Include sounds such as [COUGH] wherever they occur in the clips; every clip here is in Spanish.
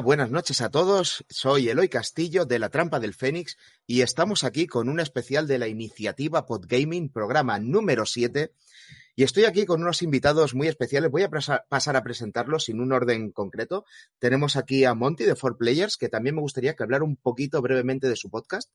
Buenas noches a todos. Soy Eloy Castillo de La Trampa del Fénix y estamos aquí con un especial de la iniciativa Podgaming, programa número 7. Y estoy aquí con unos invitados muy especiales. Voy a pasar a presentarlos sin un orden concreto. Tenemos aquí a Monty de 4Players, que también me gustaría que hablara un poquito brevemente de su podcast.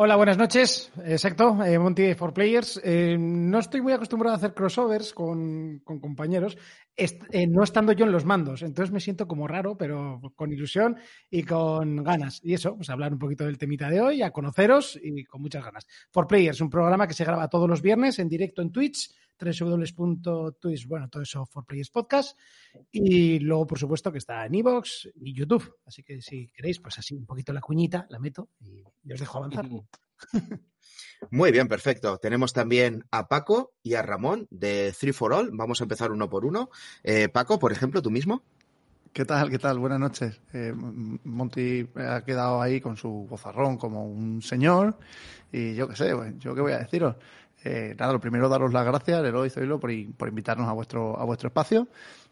Hola, buenas noches. Exacto, eh, Monty for Players. Eh, no estoy muy acostumbrado a hacer crossovers con, compañeros, eh, no estando yo en los mandos. Entonces me siento como raro, pero con ilusión y con ganas. Y eso, pues hablar un poquito del temita de hoy, a conoceros y con muchas ganas. For Players, un programa que se graba todos los viernes en directo en Twitch www.twitch, bueno, todo eso for Players Podcast. Y luego, por supuesto, que está en Evox y YouTube. Así que si queréis, pues así un poquito la cuñita, la meto y, os dejo avanzar. Muy bien, perfecto. Tenemos también a Paco y a Ramón de Three for All. Vamos a empezar uno por uno. Eh, Paco, por ejemplo, tú mismo. ¿Qué tal? ¿Qué tal? Buenas noches. Eh, Monty ha quedado ahí con su bozarrón como un señor y yo qué sé, yo qué voy a deciros. Eh, nada, lo primero daros las gracias, Eloy Zoilo, por, por invitarnos a vuestro, a vuestro espacio.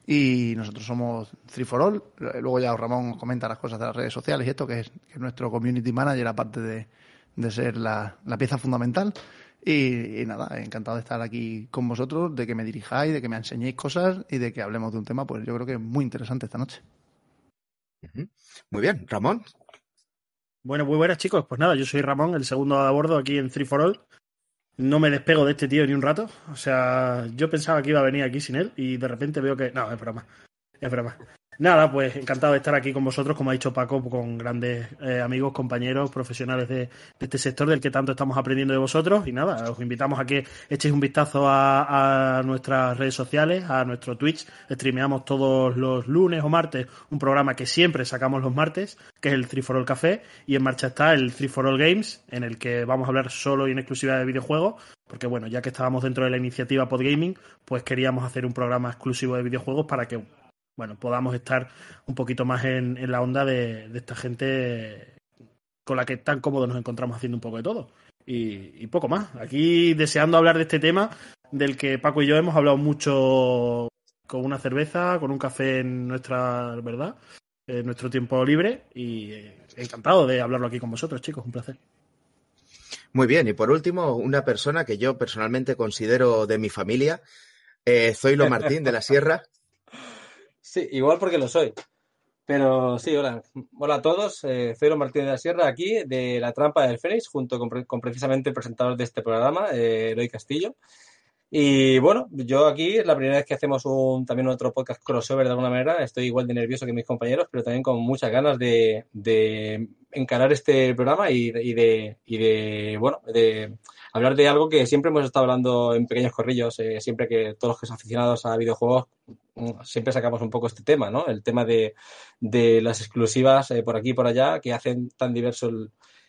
Y nosotros somos Three for All. Luego ya Ramón comenta las cosas de las redes sociales y esto, que es, nuestro community manager, aparte de, de ser la, pieza fundamental. Y, nada, encantado de estar aquí con vosotros, de que me dirijáis, de que me enseñéis cosas y de que hablemos de un tema, pues yo creo que es muy interesante esta noche. Muy bien, Ramón. Bueno, muy buenas chicos. Pues nada, yo soy Ramón, el segundo a bordo aquí en Three for All no me despego de este tío ni un rato. O sea, yo pensaba que iba a venir aquí sin él y de repente veo que. No, es broma. Es broma. Nada, pues encantado de estar aquí con vosotros, como ha dicho Paco, con grandes eh, amigos, compañeros, profesionales de, este sector del que tanto estamos aprendiendo de vosotros. Y nada, os invitamos a que echéis un vistazo a, nuestras redes sociales, a nuestro Twitch. Streameamos todos los lunes o martes un programa que siempre sacamos los martes, que es el Free for All Café. Y en marcha está el Free for All Games, en el que vamos a hablar solo y en exclusiva de videojuegos. Porque bueno, ya que estábamos dentro de la iniciativa Podgaming, pues queríamos hacer un programa exclusivo de videojuegos para que bueno, podamos estar un poquito más en, la onda de, esta gente con la que tan cómodos nos encontramos haciendo un poco de todo. Y, poco más. Aquí deseando hablar de este tema del que Paco y yo hemos hablado mucho con una cerveza, con un café en nuestra, ¿verdad? En nuestro tiempo libre y encantado de hablarlo aquí con vosotros, chicos, un placer. Muy bien, y por último, una persona que yo personalmente considero de mi familia, eh, Zoilo Martín de la Sierra, Sí, igual porque lo soy. Pero sí, hola. Hola a todos. Eh, Martínez de la Sierra aquí de La Trampa del Fénix, junto con, precisamente el presentador de este programa, eh, Eloy Castillo. Y bueno, yo aquí es la primera vez que hacemos un, también otro podcast crossover de alguna manera. Estoy igual de nervioso que mis compañeros, pero también con muchas ganas de, de encarar este programa y y de, y de bueno, de hablar de algo que siempre hemos estado hablando en pequeños corrillos, eh, siempre que todos los que son aficionados a videojuegos, mm, siempre sacamos un poco este tema, ¿no? El tema de, las exclusivas eh, por aquí y por allá que hacen tan diverso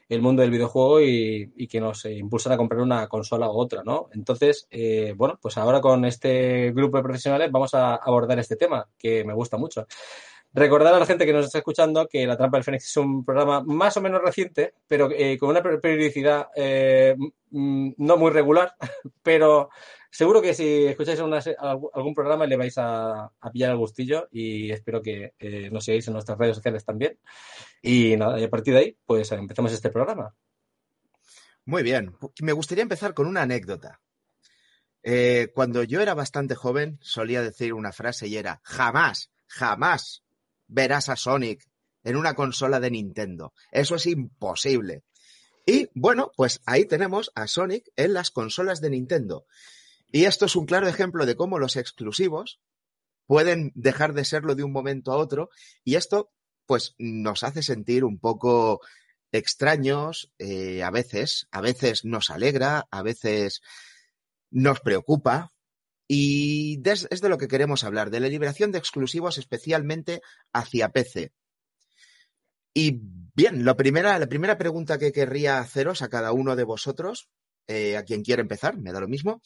el, mundo del videojuego y, que nos impulsan a comprar una consola u otra, ¿no? Entonces, eh, bueno, pues ahora con este grupo de profesionales vamos a abordar este tema que me gusta mucho. Recordar a la gente que nos está escuchando que La Trampa del Fénix es un programa más o menos reciente, pero eh, con una periodicidad eh, no muy regular, [LAUGHS] pero seguro que si escucháis algún programa le vais a, pillar el gustillo y espero que eh, nos sigáis en nuestras redes sociales también. Y nada, y a partir de ahí, pues empezamos este programa. Muy bien, me gustaría empezar con una anécdota. cuando yo era bastante joven, solía decir una frase y era, jamás, jamás verás a Sonic en una consola de Nintendo. Eso es imposible. Y bueno, pues ahí tenemos a Sonic en las consolas de Nintendo. Y esto es un claro ejemplo de cómo los exclusivos pueden dejar de serlo de un momento a otro. Y esto, pues, nos hace sentir un poco extraños eh, a veces. A veces nos alegra, a veces nos preocupa, y es de lo que queremos hablar, de la liberación de exclusivos especialmente hacia PC. Y bien, la primera, la primera pregunta que querría haceros a cada uno de vosotros, eh, a quien quiera empezar, me da lo mismo,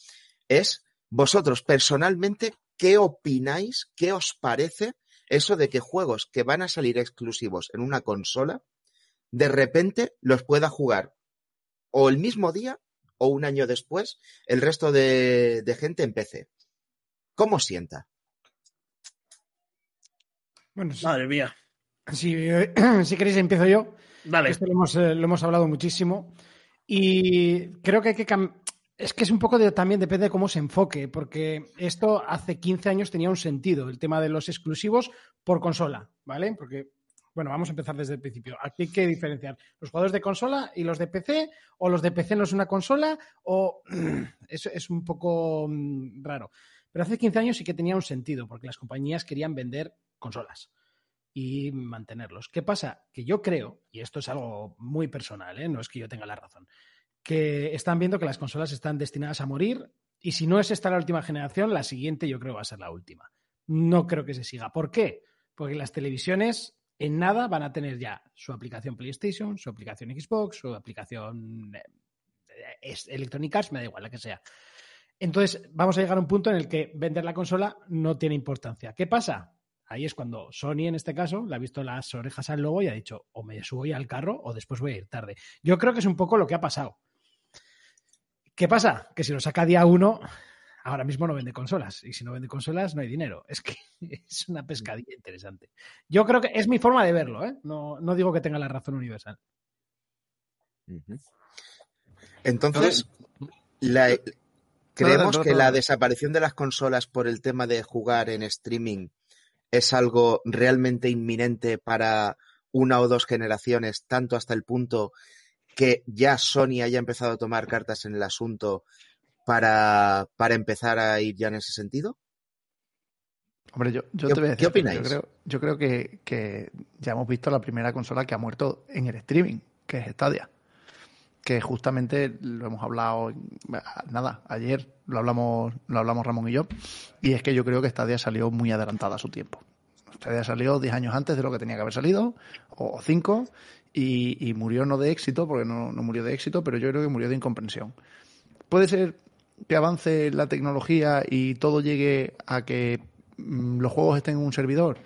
es vosotros personalmente, ¿qué opináis? ¿Qué os parece eso de que juegos que van a salir exclusivos en una consola, de repente los pueda jugar o el mismo día o un año después el resto de, gente en PC. ¿Cómo sienta? Bueno, Madre mía. Si, [CLEARS THROAT] si queréis, empiezo yo. Vale. Esto lo hemos, eh, lo hemos hablado muchísimo. Y creo que hay que Es que es un poco de, también depende de cómo se enfoque, porque esto hace 15 años tenía un sentido, el tema de los exclusivos por consola, ¿vale? Porque, bueno, vamos a empezar desde el principio. Aquí hay que diferenciar los jugadores de consola y los de PC, o los de PC no es una consola, o [CLEARS THROAT] eso es un poco mm, raro. Pero hace 15 años sí que tenía un sentido, porque las compañías querían vender consolas y mantenerlos. ¿Qué pasa? Que yo creo, y esto es algo muy personal, ¿eh? no es que yo tenga la razón, que están viendo que las consolas están destinadas a morir y si no es esta la última generación, la siguiente yo creo va a ser la última. No creo que se siga. ¿Por qué? Porque las televisiones en nada van a tener ya su aplicación PlayStation, su aplicación Xbox, su aplicación eh, es- Electronic Arts, me da igual la que sea. Entonces, vamos a llegar a un punto en el que vender la consola no tiene importancia. ¿Qué pasa? Ahí es cuando Sony, en este caso, le ha visto las orejas al lobo y ha dicho, o me subo ya al carro o después voy a ir tarde. Yo creo que es un poco lo que ha pasado. ¿Qué pasa? Que si lo saca día uno, ahora mismo no vende consolas. Y si no vende consolas, no hay dinero. Es que [LAUGHS] es una pescadilla interesante. Yo creo que es mi forma de verlo, ¿eh? No, no digo que tenga la razón universal. Entonces, la- creemos que la desaparición de las consolas por el tema de jugar en streaming es algo realmente inminente para una o dos generaciones, tanto hasta el punto que ya Sony haya empezado a tomar cartas en el asunto para, para empezar a ir ya en ese sentido? Hombre, yo, yo ¿Qué- te voy a decir, qué opináis? Yo creo, yo creo que, que ya hemos visto la primera consola que ha muerto en el streaming, que es Stadia. Que justamente lo hemos hablado, nada, ayer lo hablamos, lo hablamos Ramón y yo, y es que yo creo que Stadia salió muy adelantada a su tiempo. Stadia salió 10 años antes de lo que tenía que haber salido, o 5, y, y murió no de éxito, porque no, no murió de éxito, pero yo creo que murió de incomprensión. Puede ser que avance la tecnología y todo llegue a que mm, los juegos estén en un servidor.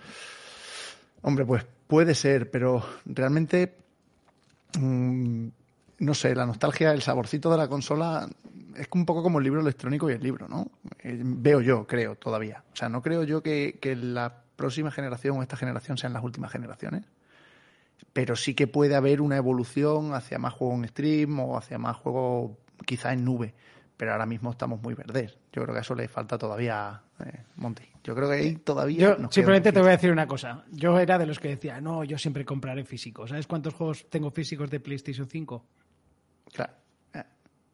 Hombre, pues puede ser, pero realmente mm, no sé, la nostalgia, el saborcito de la consola es un poco como el libro electrónico y el libro, ¿no? Eh, veo yo, creo, todavía. O sea, no creo yo que, que la próxima generación o esta generación sean las últimas generaciones, pero sí que puede haber una evolución hacia más juego en stream o hacia más juego quizá en nube. Pero ahora mismo estamos muy verdes. Yo creo que a eso le falta todavía, eh, Monty. Yo creo que ahí todavía. Yo nos simplemente te voy a decir una cosa. Yo era de los que decía, no, yo siempre compraré físicos. ¿Sabes cuántos juegos tengo físicos de PlayStation 5? Claro. Eh,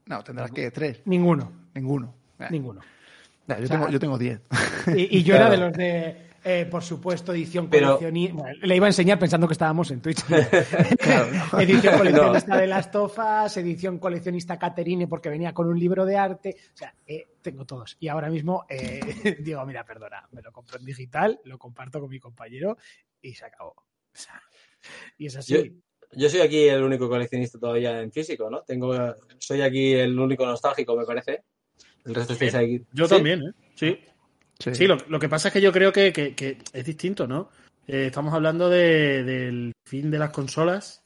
No, tendrás que tres. Ninguno. Ninguno. Eh, Ninguno. yo, O sea, tengo, yo tengo diez. Y, y yo Claro. era de los de, eh, por supuesto, edición Pero- coleccionista. Le iba a enseñar pensando que estábamos en Twitch. [LAUGHS] [LAUGHS] edición coleccionista de las tofas, edición coleccionista Caterine porque venía con un libro de arte. O sea, eh, tengo todos. Y ahora mismo eh, [LAUGHS] digo, mira, perdona, me lo compro en digital, lo comparto con mi compañero y se acabó. O sea, y es así. Yo, yo soy aquí el único coleccionista todavía en físico, ¿no? Tengo, soy aquí el único nostálgico, me parece. El resto estáis aquí. Yo ¿Sí? también, ¿eh? Sí. Sí. Lo, que pasa es que yo creo que, es distinto, ¿no? Eh, estamos hablando de- del fin de las consolas.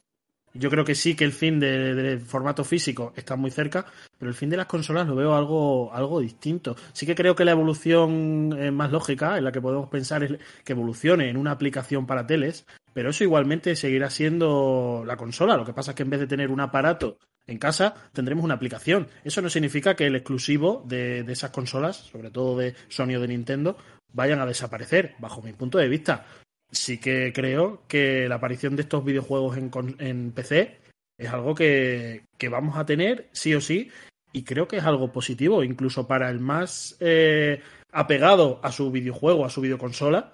Yo creo que sí que el fin de- del formato físico está muy cerca, pero el fin de las consolas lo veo algo, algo distinto. Sí que creo que la evolución eh, más lógica en la que podemos pensar es que evolucione en una aplicación para teles, pero eso igualmente seguirá siendo la consola. Lo que pasa es que en vez de tener un aparato en casa, tendremos una aplicación. Eso no significa que el exclusivo de, esas consolas, sobre todo de Sony o de Nintendo, vayan a desaparecer, bajo mi punto de vista. Sí que creo que la aparición de estos videojuegos en, en PC es algo que, que vamos a tener sí o sí y creo que es algo positivo, incluso para el más eh, apegado a su videojuego, a su videoconsola,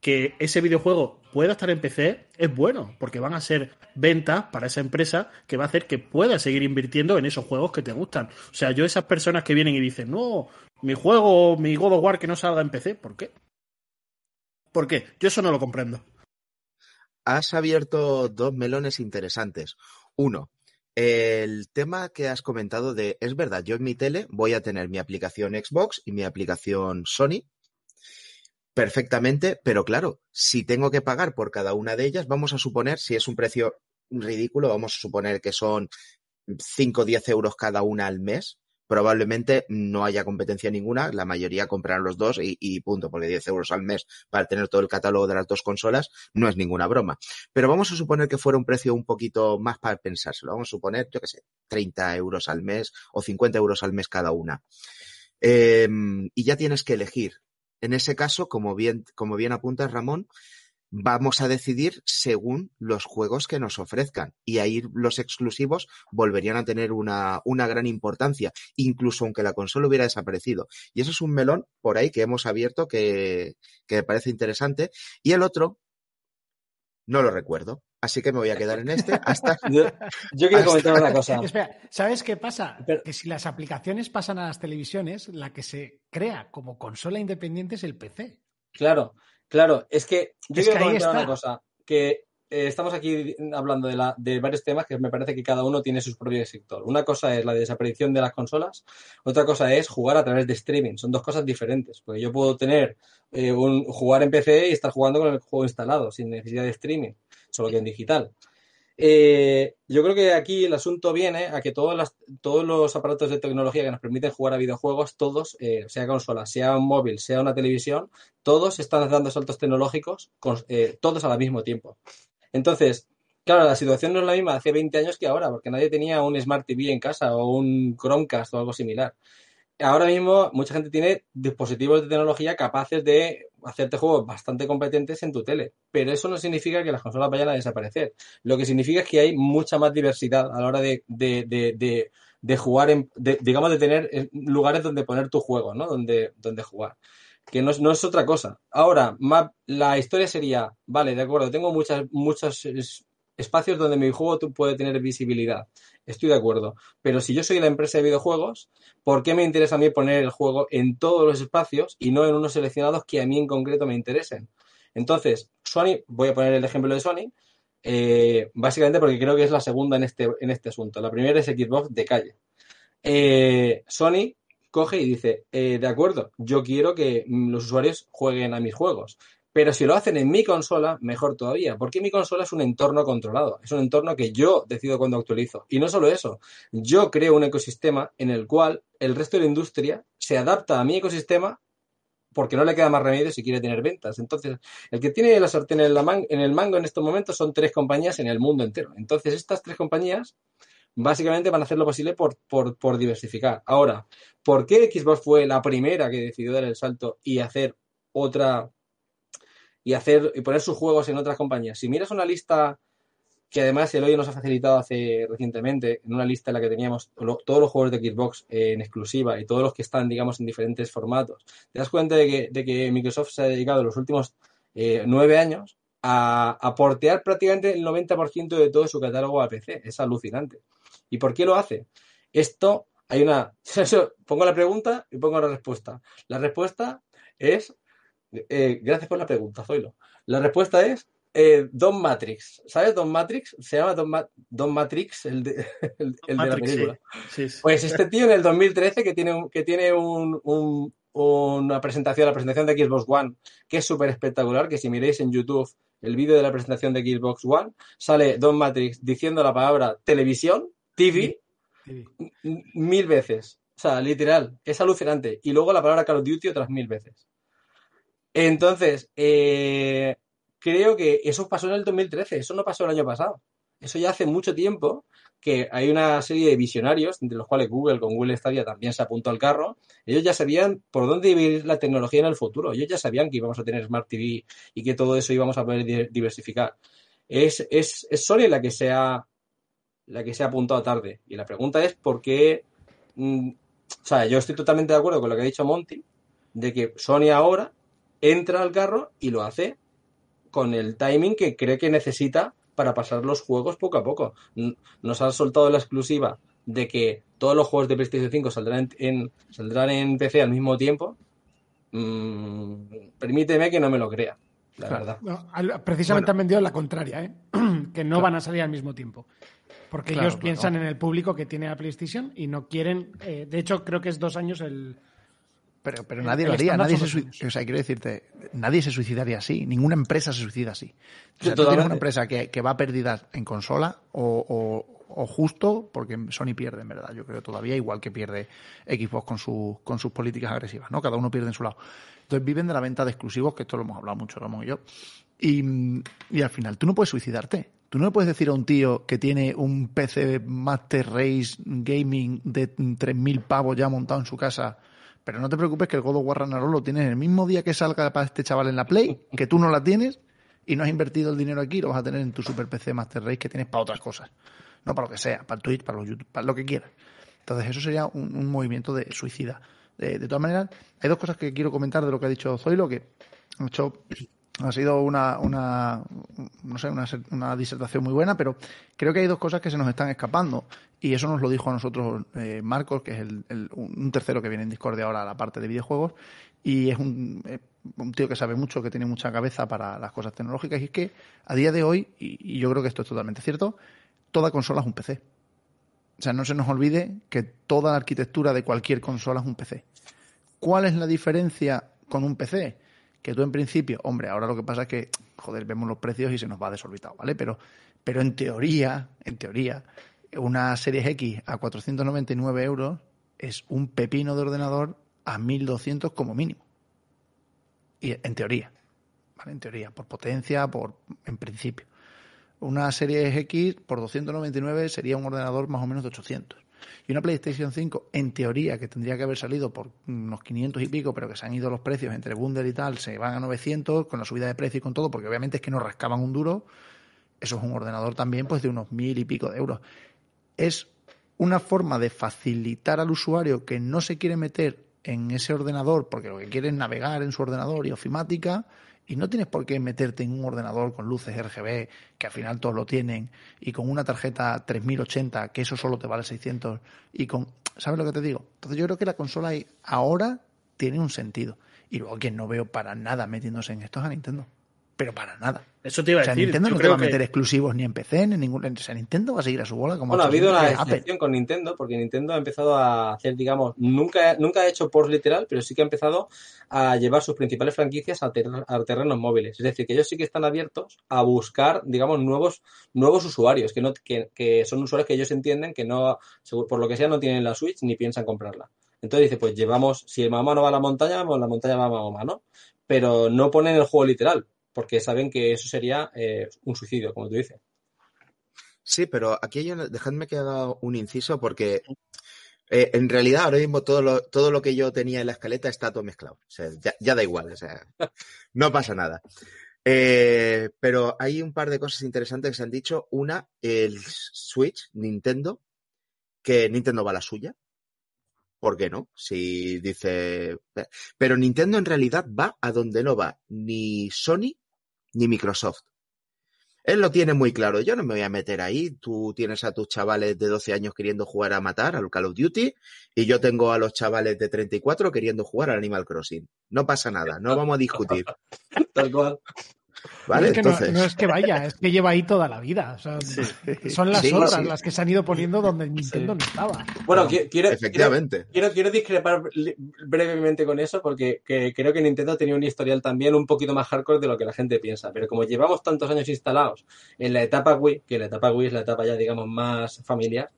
que ese videojuego pueda estar en PC es bueno, porque van a ser ventas para esa empresa que va a hacer que pueda seguir invirtiendo en esos juegos que te gustan. O sea, yo esas personas que vienen y dicen, no, mi juego, mi God of War que no salga en PC, ¿por qué? ¿Por qué? Yo eso no lo comprendo. Has abierto dos melones interesantes. Uno, el tema que has comentado de, es verdad, yo en mi tele voy a tener mi aplicación Xbox y mi aplicación Sony perfectamente, pero claro, si tengo que pagar por cada una de ellas, vamos a suponer, si es un precio ridículo, vamos a suponer que son 5 o 10 euros cada una al mes, probablemente no haya competencia ninguna, la mayoría comprarán los dos y, punto, porque 10 euros al mes para tener todo el catálogo de las dos consolas no es ninguna broma. Pero vamos a suponer que fuera un precio un poquito más para pensárselo, vamos a suponer, yo qué sé, 30 euros al mes o 50 euros al mes cada una. Eh, y ya tienes que elegir. En ese caso, como bien, como bien apuntas, Ramón, vamos a decidir según los juegos que nos ofrezcan. Y ahí los exclusivos volverían a tener una, una, gran importancia, incluso aunque la consola hubiera desaparecido. Y eso es un melón por ahí que hemos abierto que, que me parece interesante. Y el otro, no lo recuerdo. Así que me voy a quedar en este hasta. [LAUGHS] Yo, yo quiero hasta... comentar una [LAUGHS] cosa. Espera, ¿sabes qué pasa? Pero... Que si las aplicaciones pasan a las televisiones, la que se crea como consola independiente es el PC. Claro, Claro, es que yo es quiero que comentar una cosa, que eh, estamos aquí hablando de, varios temas que me parece que cada uno tiene su propio sector. Una cosa es la desaparición de las consolas, otra cosa es jugar a través de streaming. Son dos cosas diferentes, porque yo puedo tener eh, un jugar en PC y estar jugando con el juego instalado sin necesidad de streaming, solo que en digital. Eh, yo creo que aquí el asunto viene a que todos los aparatos de tecnología que nos permiten jugar a videojuegos, todos, sea consola, sea un móvil, sea una televisión, todos están dando saltos tecnológicos, con, eh, todos al mismo tiempo. Entonces, claro, la situación no es la misma hace 20 años que ahora, porque nadie tenía un Smart TV en casa o un Chromecast o algo similar ahora mismo mucha gente tiene dispositivos de tecnología capaces de hacerte juegos bastante competentes en tu tele, pero eso no significa que las consolas vayan a desaparecer. Lo que significa es que hay mucha más diversidad a la hora de, de, de, de jugar, en, digamos, de tener lugares donde poner tu juego, ¿no? Donde, donde jugar. Que no, es otra cosa. Ahora, la historia sería, vale, de acuerdo, tengo muchas, muchos espacios donde mi juego puede tener visibilidad. Estoy de acuerdo. Pero si yo soy la empresa de videojuegos, ¿por qué me interesa a mí poner el juego en todos los espacios y no en unos seleccionados que a mí en concreto me interesen? Entonces, Sony, voy a poner el ejemplo de Sony, eh, básicamente porque creo que es la segunda en este, en este asunto. La primera es Xbox de calle. Eh, Sony coge y dice, eh, de acuerdo, yo quiero que los usuarios jueguen a mis juegos. Pero si lo hacen en mi consola, mejor todavía, porque mi consola es un entorno controlado, es un entorno que yo decido cuando actualizo. Y no solo eso, yo creo un ecosistema en el cual el resto de la industria se adapta a mi ecosistema porque no le queda más remedio si quiere tener ventas. Entonces, el que tiene la sartén en, en el mango en estos momentos son tres compañías en el mundo entero. Entonces, estas tres compañías básicamente van a hacer lo posible por, por, por diversificar. Ahora, ¿por qué Xbox fue la primera que decidió dar el salto y hacer otra y hacer y poner sus juegos en otras compañías. Si miras una lista que además el hoy nos ha facilitado hace recientemente, en una lista en la que teníamos todos los juegos de Xbox en exclusiva y todos los que están, digamos, en diferentes formatos, te das cuenta de que, de que Microsoft se ha dedicado los últimos eh, nueve años a, a, portear prácticamente el 90% de todo su catálogo a PC. Es alucinante. ¿Y por qué lo hace? Esto, hay una... [LAUGHS] pongo la pregunta y pongo la respuesta. La respuesta es eh, gracias por la pregunta, Zoilo. La respuesta es eh, Don Matrix. ¿Sabes Don Matrix? Se llama Don, Ma Don Matrix, el de, [LAUGHS] el, el Matrix, de la película. Sí. Sí, sí. Pues este tío en el 2013 que tiene, que tiene un, un, una presentación, la presentación de Xbox One, que es súper espectacular, que si miréis en YouTube el vídeo de la presentación de Xbox One, sale Don Matrix diciendo la palabra televisión, TV, TV. mil veces. O sea, literal, es alucinante. Y luego la palabra Call of Duty otras mil veces. Entonces, eh, creo que eso pasó en el 2013, eso no pasó el año pasado. Eso ya hace mucho tiempo que hay una serie de visionarios, entre los cuales Google con Google Stadia también se apuntó al carro. Ellos ya sabían por dónde iba a ir la tecnología en el futuro. Ellos ya sabían que íbamos a tener Smart TV y que todo eso íbamos a poder diversificar. Es, es, es Sony la que se ha la que se ha apuntado tarde. Y la pregunta es por qué. Mm, o sea, yo estoy totalmente de acuerdo con lo que ha dicho Monty, de que Sony ahora entra al carro y lo hace con el timing que cree que necesita para pasar los juegos poco a poco. Nos han soltado la exclusiva de que todos los juegos de PlayStation 5 saldrán en, saldrán en PC al mismo tiempo. Mm, permíteme que no me lo crea, la claro. verdad. No, precisamente bueno. han vendido la contraria, ¿eh? [CLEARS THROAT] que no claro. van a salir al mismo tiempo. Porque claro, ellos piensan en el público que tiene la PlayStation y no quieren. Eh, de hecho, creo que es dos años el, pero, pero nadie lo haría, nadie se suicidaría. O sea, quiero decirte, nadie se suicidaría así, ninguna empresa se suicida así. O sea, tú tienes una empresa que, que va perdida en consola o, o, o justo, porque Sony pierde, en verdad, yo creo todavía, igual que pierde Xbox con, su, con sus políticas agresivas, ¿no? Cada uno pierde en su lado. Entonces viven de la venta de exclusivos, que esto lo hemos hablado mucho, Ramón y yo. Y, y al final tú no puedes suicidarte. Tú no le puedes decir a un tío que tiene un PC Master Race Gaming de 3.000 pavos ya montado en su casa, pero no te preocupes que el God of War lo tienes el mismo día que salga para este chaval en la Play, que tú no la tienes y no has invertido el dinero aquí, lo vas a tener en tu Super PC Master Race que tienes para otras cosas. No para lo que sea, para el Twitch, para los YouTube, para lo que quieras. Entonces eso sería un, movimiento de suicida. De, de, todas maneras, hay dos cosas que quiero comentar de lo que ha dicho Zoilo, que ha hecho ha sido una, una no sé, una, una, disertación muy buena, pero creo que hay dos cosas que se nos están escapando. Y eso nos lo dijo a nosotros eh, Marcos, que es el, un tercero que viene en Discord de ahora a la parte de videojuegos. Y es un, eh, un, tío que sabe mucho, que tiene mucha cabeza para las cosas tecnológicas. Y es que a día de hoy, y, y yo creo que esto es totalmente cierto, toda consola es un PC. O sea, no se nos olvide que toda la arquitectura de cualquier consola es un PC. ¿Cuál es la diferencia con un PC? Que tú en principio, hombre, ahora lo que pasa es que, joder, vemos los precios y se nos va desorbitado, ¿vale? Pero, pero en teoría, en teoría, una Series X a 499 euros es un pepino de ordenador a 1200 como mínimo. Y en teoría, ¿vale? En teoría, por potencia, por, en principio. Una Series X por 299 sería un ordenador más o menos de 800. Y una PlayStation 5, en teoría, que tendría que haber salido por unos 500 y pico, pero que se han ido los precios entre Bundle y tal, se van a 900 con la subida de precio y con todo, porque obviamente es que no rascaban un duro. Eso es un ordenador también pues de unos mil y pico de euros. Es una forma de facilitar al usuario que no se quiere meter en ese ordenador porque lo que quiere es navegar en su ordenador y ofimática y no tienes por qué meterte en un ordenador con luces RGB, que al final todos lo tienen, y con una tarjeta 3080, que eso solo te vale 600, y con... ¿Sabes lo que te digo? Entonces yo creo que la consola ahora tiene un sentido. Y luego que no veo para nada metiéndose en esto es a Nintendo. Pero para nada. Eso te iba a o sea, decir. Nintendo yo no te va a meter que- exclusivos ni en PC, ni en ningún... O sea, Nintendo va a seguir a su bola como Bueno, ha habido una excepción con Nintendo, porque Nintendo ha empezado a hacer, digamos, nunca, nunca ha hecho por literal, pero sí que ha empezado a llevar sus principales franquicias a, ter- a terrenos móviles. Es decir, que ellos sí que están abiertos a buscar, digamos, nuevos, nuevos usuarios, que, no, que, que son usuarios que ellos entienden que no, por lo que sea, no tienen la Switch ni piensan comprarla. Entonces dice, pues llevamos, si el mamá no va a la montaña, pues la montaña va a mamá, ¿no? Pero no ponen el juego literal, porque saben que eso sería eh, un suicidio, como tú dices. Sí, pero aquí una- dejadme que haga un inciso porque eh, en realidad ahora mismo todo lo, todo lo que yo tenía en la escaleta está todo mezclado. O sea, ya, da igual, no pasa nada. Eh, pero hay un par de cosas interesantes que se han dicho. Una, el Switch, Nintendo, que Nintendo va a la suya. ¿Por qué no? Si dice... Pero Nintendo en realidad va a donde no va ni Sony ni Microsoft. Él lo tiene muy claro. Yo no me voy a meter ahí. Tú tienes a tus chavales de 12 años queriendo jugar a matar al Call of Duty y yo tengo a los chavales de 34 queriendo jugar al Animal Crossing. No pasa nada, no vamos a discutir. [LAUGHS] Tal cual. ¿Vale? es que no, Entonces, no es que vaya, es que lleva ahí toda la vida. O sea, Son las Sí, otras sí. las que se han ido poniendo donde Nintendo no estaba. Bueno, qui- quiero, efectivamente. Quiero, quiero discrepar brevemente con eso porque que creo que Nintendo tenía un historial también un poquito más hardcore de lo que la gente piensa. Pero como llevamos tantos años instalados en la etapa Wii, que la etapa Wii es la etapa ya digamos más familiar,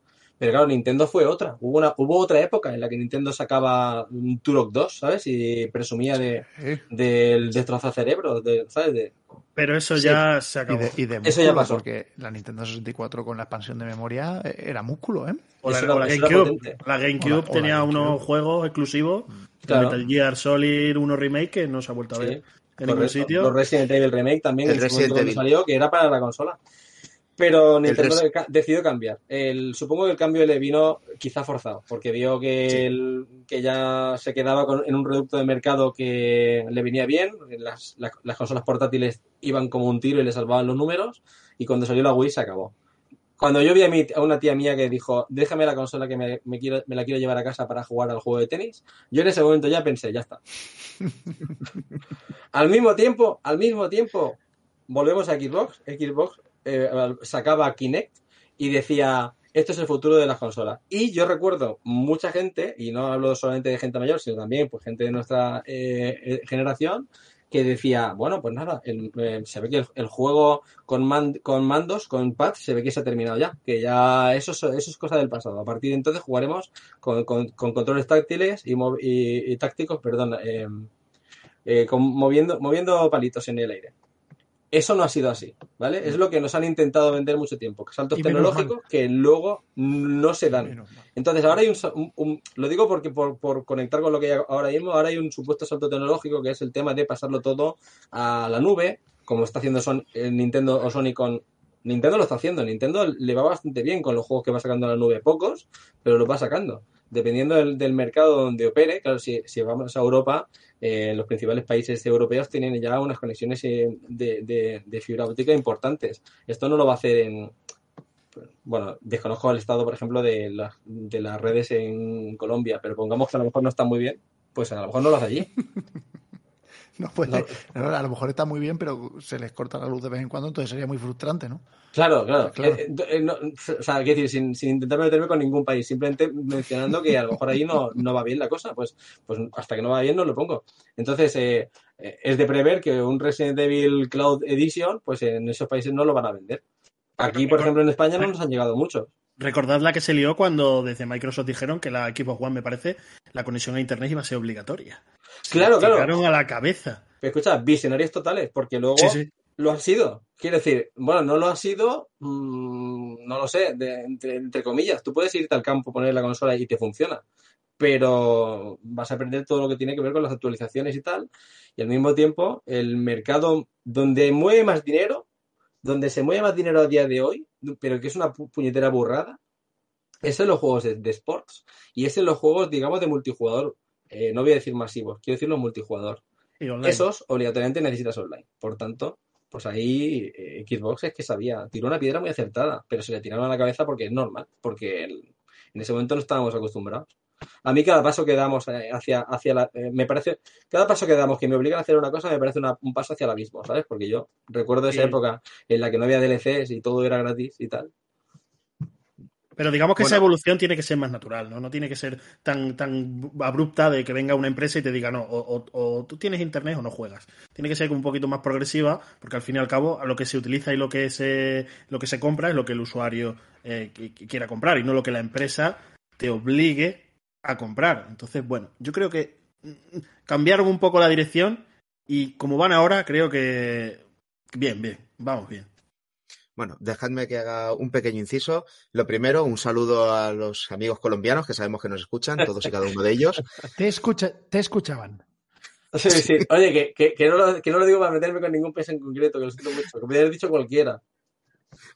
pero claro, Nintendo fue otra. Hubo, una, hubo otra época en la que Nintendo sacaba un Turok 2, ¿sabes? Y presumía de, Sí. del destrozar cerebros, de, ¿sabes? De, Pero eso Sí. ya se Y acabó. de, y de Eso ya músculo, pasó. Porque la Nintendo 64 con la expansión de memoria eh, era músculo, ¿eh? O la, era- o la GameCube. La GameCube O la- tenía GameCube. unos juegos exclusivos. Claro. Metal Gear Solid 1 Remake que no se ha vuelto a Sí, ver en ningún Correcto. sitio. Los Resident Evil Remake también, El su Resident Evil. salió, que era para la consola. Pero Nintendo res- decidió cambiar. El, supongo que el cambio le vino quizá forzado, porque vio que, Sí. el- que ya se quedaba con- en un producto de mercado que le venía bien. Las, las- las consolas portátiles iban como un tiro y le salvaban los números. Y cuando salió la Wii se acabó. Cuando yo vi a, mi- a una tía mía que dijo, déjame la consola que me, me quiero, me la quiero llevar a casa para jugar al juego de tenis, yo en ese momento ya pensé, ya está. [LAUGHS] al mismo tiempo, al mismo tiempo, volvemos a Xbox. Xbox eh, sacaba Kinect y decía, esto es el futuro de las consolas. Y yo recuerdo mucha gente, y no hablo solamente de gente mayor, sino también pues gente de nuestra eh, eh, generación, que decía, bueno, pues nada, el, eh, se ve que el, juego con, con mandos, con pads, se ve que se ha terminado ya, que ya eso, es- eso es cosa del pasado. A partir de entonces jugaremos con, con- con controles táctiles y, y- tácticos, perdón, con- moviendo, moviendo palitos en el aire. Eso no ha sido así, ¿vale? Es lo que nos han intentado vender mucho tiempo, que saltos tecnológicos que luego no se dan. Entonces, ahora hay un, sa- un- un- lo digo porque por, por conectar con lo que hay ahora mismo, ahora hay un supuesto salto tecnológico que es el tema de pasarlo todo a la nube, como está haciendo Son- eh, Nintendo o Sony con... Nintendo lo está haciendo, Nintendo le va bastante bien con los juegos que va sacando a la nube, pocos, pero lo va sacando. Dependiendo del, mercado donde opere, claro, si, vamos a Europa, eh, los principales países europeos tienen ya unas conexiones eh, de, de- de fibra óptica importantes. Esto no lo va a hacer en, bueno, desconozco el estado, por ejemplo, de, las de las redes en Colombia, pero pongamos que a lo mejor no está muy bien, pues a lo mejor no lo hace allí. [LAUGHS] [LAUGHS] No puede, [LAUGHS] No. a lo mejor está muy bien, pero se les corta la luz de vez en cuando, entonces sería muy frustrante, ¿no? Claro, claro. Claro. Eh, eh, no, o sea, quiero decir, sin, sin intentar meterme con ningún país, simplemente mencionando que a lo mejor ahí no, no va bien la cosa, pues, pues hasta que no va bien no lo pongo. Entonces, eh, eh, es de prever que un Resident Evil Cloud Edition, pues en esos países no lo van a vender. Aquí, por ejemplo, en España no nos han llegado muchos. Recordad la que se lió cuando desde Microsoft dijeron que la Xbox One, me parece, la conexión a Internet iba a ser obligatoria. Claro, Se claro. a la cabeza. Pero escucha, visionarios totales, porque luego Sí, sí. lo ha sido. Quiero decir, bueno, no lo ha sido, mm, no lo sé, de- entre, entre comillas. Tú puedes irte al campo, poner la consola y te funciona, pero vas a perder todo lo que tiene que ver con las actualizaciones y tal. Y al mismo tiempo, el mercado donde mueve más dinero, donde se mueve más dinero a día de hoy, pero que es una pu- puñetera burrada, es en los juegos de, de sports. Y es en los juegos, digamos, de multijugador. Eh, no voy a decir masivos, quiero decir los multijugador. Y. Esos obligatoriamente necesitas online. Por tanto, pues ahí eh, Xbox es que sabía, tiró una piedra muy acertada, pero se le tiraron a la cabeza porque es normal, porque el- en ese momento no estábamos acostumbrados. A mí cada paso que damos eh, hacia, hacia la... eh, me parece... Cada paso que damos que me obligan a hacer una cosa me parece una- un paso hacia el abismo, ¿sabes? Porque yo recuerdo esa Sí. época en la que no había DLCs y todo era gratis y tal. Pero digamos que Bueno. esa evolución tiene que ser más natural, ¿no? No tiene que ser tan, tan abrupta de que venga una empresa y te diga, no, o, o- o tú tienes internet o no juegas. Tiene que ser un poquito más progresiva, porque al fin y al cabo, a lo que se utiliza y lo que se, lo que se compra es lo que el usuario eh, qui- qui- quiera comprar y no lo que la empresa te obligue a comprar. Entonces, bueno, yo creo que mm, cambiaron un poco la dirección y como van ahora, creo que bien, bien, vamos bien. Bueno, dejadme que haga un pequeño inciso. Lo primero, un saludo a los amigos colombianos que sabemos que nos escuchan, todos y cada uno de ellos. [LAUGHS] Te, escucha, te escuchaban. Sí, sí. Oye, que, que, que no lo, que no lo digo para meterme con ningún país en concreto, que lo siento mucho, que haber dicho cualquiera.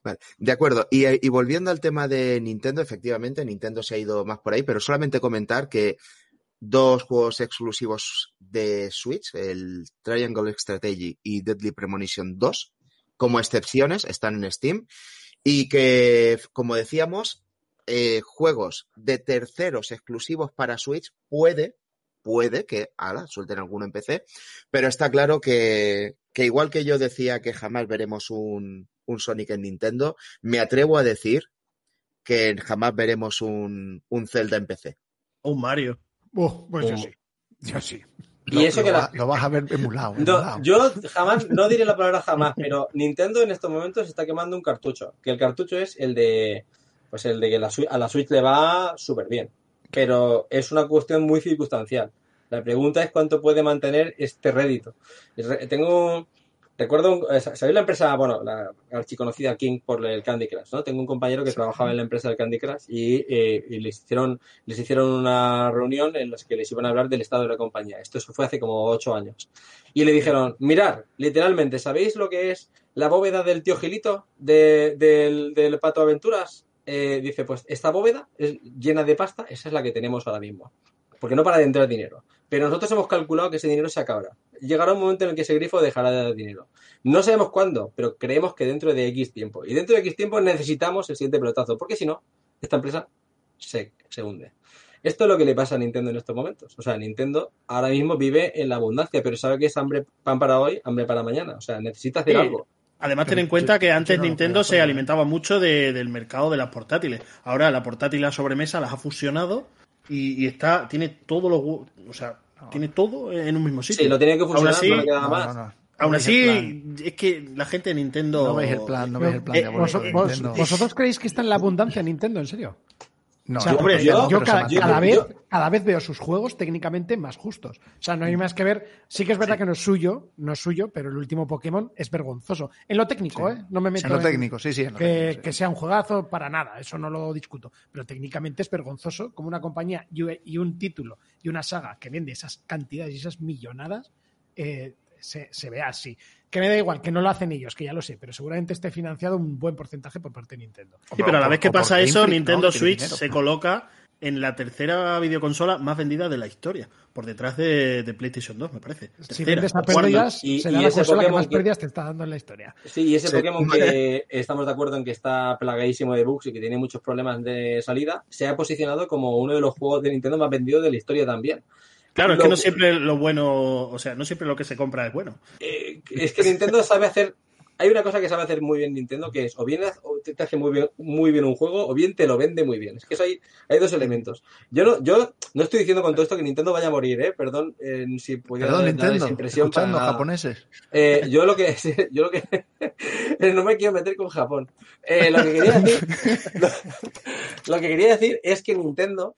Vale, de acuerdo. Y, y volviendo al tema de Nintendo, efectivamente, Nintendo se ha ido más por ahí, pero solamente comentar que dos juegos exclusivos de Switch, el Triangle Strategy y Deadly Premonition 2, como excepciones, están en Steam. Y que, como decíamos, eh, juegos de terceros exclusivos para Switch puede, puede que, ala, suelten alguno en PC, pero está claro que igual que yo decía que jamás veremos un, un Sonic en Nintendo, me atrevo a decir que jamás veremos un, un Zelda en PC. O un Mario. Oh, pues yo sí. Yo sí. Y Lo- eso lo que la- lo vas a ver emulado. No, emulado. yo jamás, no diré la palabra jamás, pero Nintendo en estos momentos está quemando un cartucho. Que el cartucho es el de. Pues el de que la a la Switch le va súper bien. Pero es una cuestión muy circunstancial. La pregunta es cuánto puede mantener este rédito. Tengo. Recuerdo, eh, ¿sabéis la empresa, bueno, la archiconocida King por el Candy Crush, ¿no? Tengo un compañero que trabajaba en la empresa del Candy Crush y, eh, y les hicieron, les hicieron una reunión en la que les iban a hablar del estado de la compañía. Esto fue hace como ocho años. Y le dijeron, mirar, literalmente, ¿sabéis lo que es la bóveda del tío Gilito de- del, del Pato Aventuras? Eh, dice, pues esta bóveda es llena de pasta, esa es la que tenemos ahora mismo. Porque no para de entrar dinero. Pero nosotros hemos calculado que ese dinero se acabará. Llegará un momento en el que ese grifo dejará de dar dinero. No sabemos cuándo, pero creemos que dentro de X tiempo. Y dentro de X tiempo necesitamos el siguiente pelotazo, porque si no, esta empresa se, se hunde. Esto es lo que le pasa a Nintendo en estos momentos. O sea, Nintendo ahora mismo vive en la abundancia, pero sabe que es hambre pan para hoy, hambre para mañana. O sea, necesita hacer Sí. algo. Además, ten en cuenta que antes Nintendo se alimentaba mucho de- del mercado de las portátiles. Ahora la portátil y la sobremesa las ha fusionado y, y está, tiene todo lo, gu- o sea, Tiene todo en un mismo sitio. Sí, lo tiene que funcionar, así- no le más. no, no. Aún así, es que la gente de Nintendo. No veis el plan, no veis el plan Eh, de vos- Nintendo. ¿Vosotros creéis que está en la abundancia Nintendo, en serio? No, hombre, yo- Yo cada, vez, cada vez veo sus juegos técnicamente más justos. O sea, no hay más que ver. Sí que es verdad que no es suyo, no es suyo, pero el último Pokémon es vergonzoso. En lo técnico, Sí. ¿eh? No me meto En lo en técnico, sí, sí. en lo que, técnico, sí. que sea un juegazo para nada, eso no lo discuto. Pero técnicamente es vergonzoso como una compañía y y un título y una saga que vende esas cantidades y esas millonadas eh, se, se vea así. Que me da igual, que no lo hacen ellos, que ya lo sé, pero seguramente esté financiado un buen porcentaje por parte de Nintendo. Sí, pero a la vez que pasa eso, Nintendo. Que Switch dinero. se coloca en la tercera videoconsola más vendida de la historia, por detrás de, de PlayStation 2, me parece. Si vendes a pérdidas, Y- será y la consola que más que- pérdidas te está dando en la historia. Sí, y ese Sí. Pokémon que estamos de acuerdo en que está plagadísimo de bugs y que tiene muchos problemas de salida, se ha posicionado como uno de los juegos de Nintendo más vendidos de la historia también. Claro, es que no siempre lo bueno, o sea, no siempre lo que se compra es bueno. Eh, es que Nintendo sabe hacer. Hay una cosa que sabe hacer muy bien Nintendo, que es o bien o te hace muy bien, muy bien un juego, o bien te lo vende muy bien. Es que eso hay, hay dos elementos. Yo no, yo no estoy diciendo con todo esto que Nintendo vaya a morir, ¿eh? Perdón eh, si pudiera Perdón, dar esa Nintendo, impresión para- japoneses. Eh, yo lo que [LAUGHS] yo lo que [LAUGHS] no me quiero meter con Japón. Eh, lo que quería decir [LAUGHS] lo, lo que quería decir es que Nintendo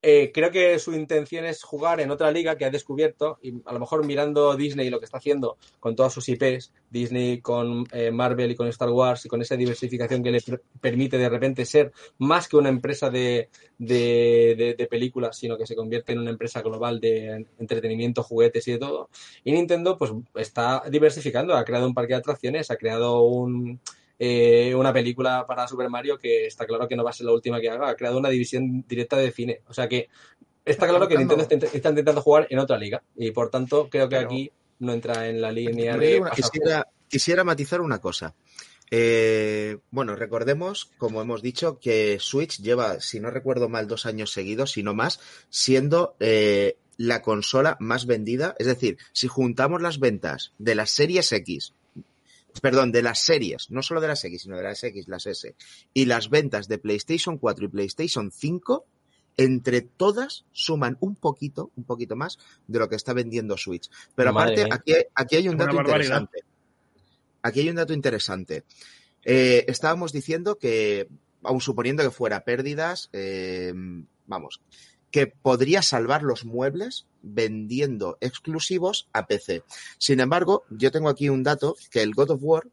eh, creo que su intención es jugar en otra liga que ha descubierto y a lo mejor mirando Disney lo que está haciendo con todas sus IPs, Disney con eh, Marvel y con Star Wars y con esa diversificación que le per- permite de repente ser más que una empresa de, de- de películas, sino que se convierte en una empresa global de entretenimiento, juguetes y de todo. Y Nintendo pues está diversificando, ha creado un parque de atracciones, ha creado un, eh, una película para Super Mario que está claro que no va a ser la última que haga, ha creado una división directa de cine. O sea que está claro que Nintendo está, está intentando jugar en otra liga y por tanto creo que Pero- aquí no entra en la línea de... Quisiera, quisiera matizar una cosa. Eh, bueno, recordemos, como hemos dicho, que Switch lleva, si no recuerdo mal, dos años seguidos, si no más, siendo eh, la consola más vendida. Es decir, si juntamos las ventas de las series X, perdón, de las series, no solo de las X, sino de las X, las S, y las ventas de PlayStation 4 y PlayStation 5, entre todas suman un poquito, un poquito más de lo que está vendiendo Switch. Pero Madre aparte, aquí, aquí hay un dato interesante. Aquí hay un dato interesante. Eh, estábamos diciendo que, aun suponiendo que fuera pérdidas, eh, vamos, que podría salvar los muebles vendiendo exclusivos a PC. Sin embargo, yo tengo aquí un dato que el God of War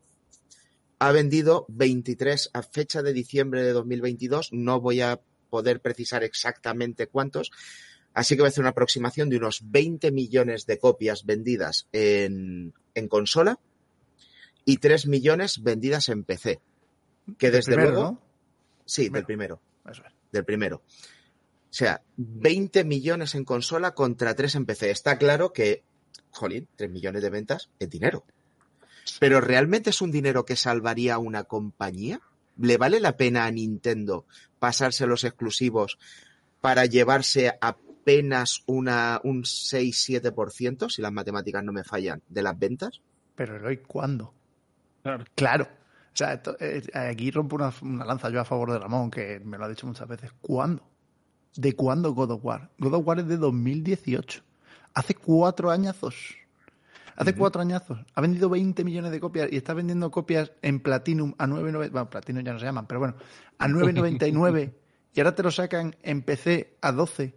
ha vendido 23 a fecha de diciembre de 2022. No voy a poder precisar exactamente cuántos. Así que voy a hacer una aproximación de unos 20 millones de copias vendidas en, en consola y 3 millones vendidas en PC. Que desde Primero, luego. ¿no? Sí, Primero. del primero. Eso es. Del primero. O sea, 20 millones en consola contra 3 en PC. Está claro que, jolín, 3 millones de ventas es dinero. Pero ¿realmente es un dinero que salvaría a una compañía? ¿Le vale la pena a Nintendo pasarse los exclusivos para llevarse apenas una, un 6-7%, si las matemáticas no me fallan, de las ventas? Pero Eloy, ¿cuándo? Claro. Claro. O sea, esto- eh, aquí rompo una, una lanza yo a favor de Ramón, que me lo ha dicho muchas veces. ¿Cuándo? ¿De cuándo God of War? God of War es de 2018. Hace cuatro añazos. Hace cuatro añazos. Ha vendido 20 millones de copias y está vendiendo copias en Platinum a 9.99. Bueno, Platinum ya no se llaman, pero bueno, a 9.99. [LAUGHS] y ahora te lo sacan en PC a 12.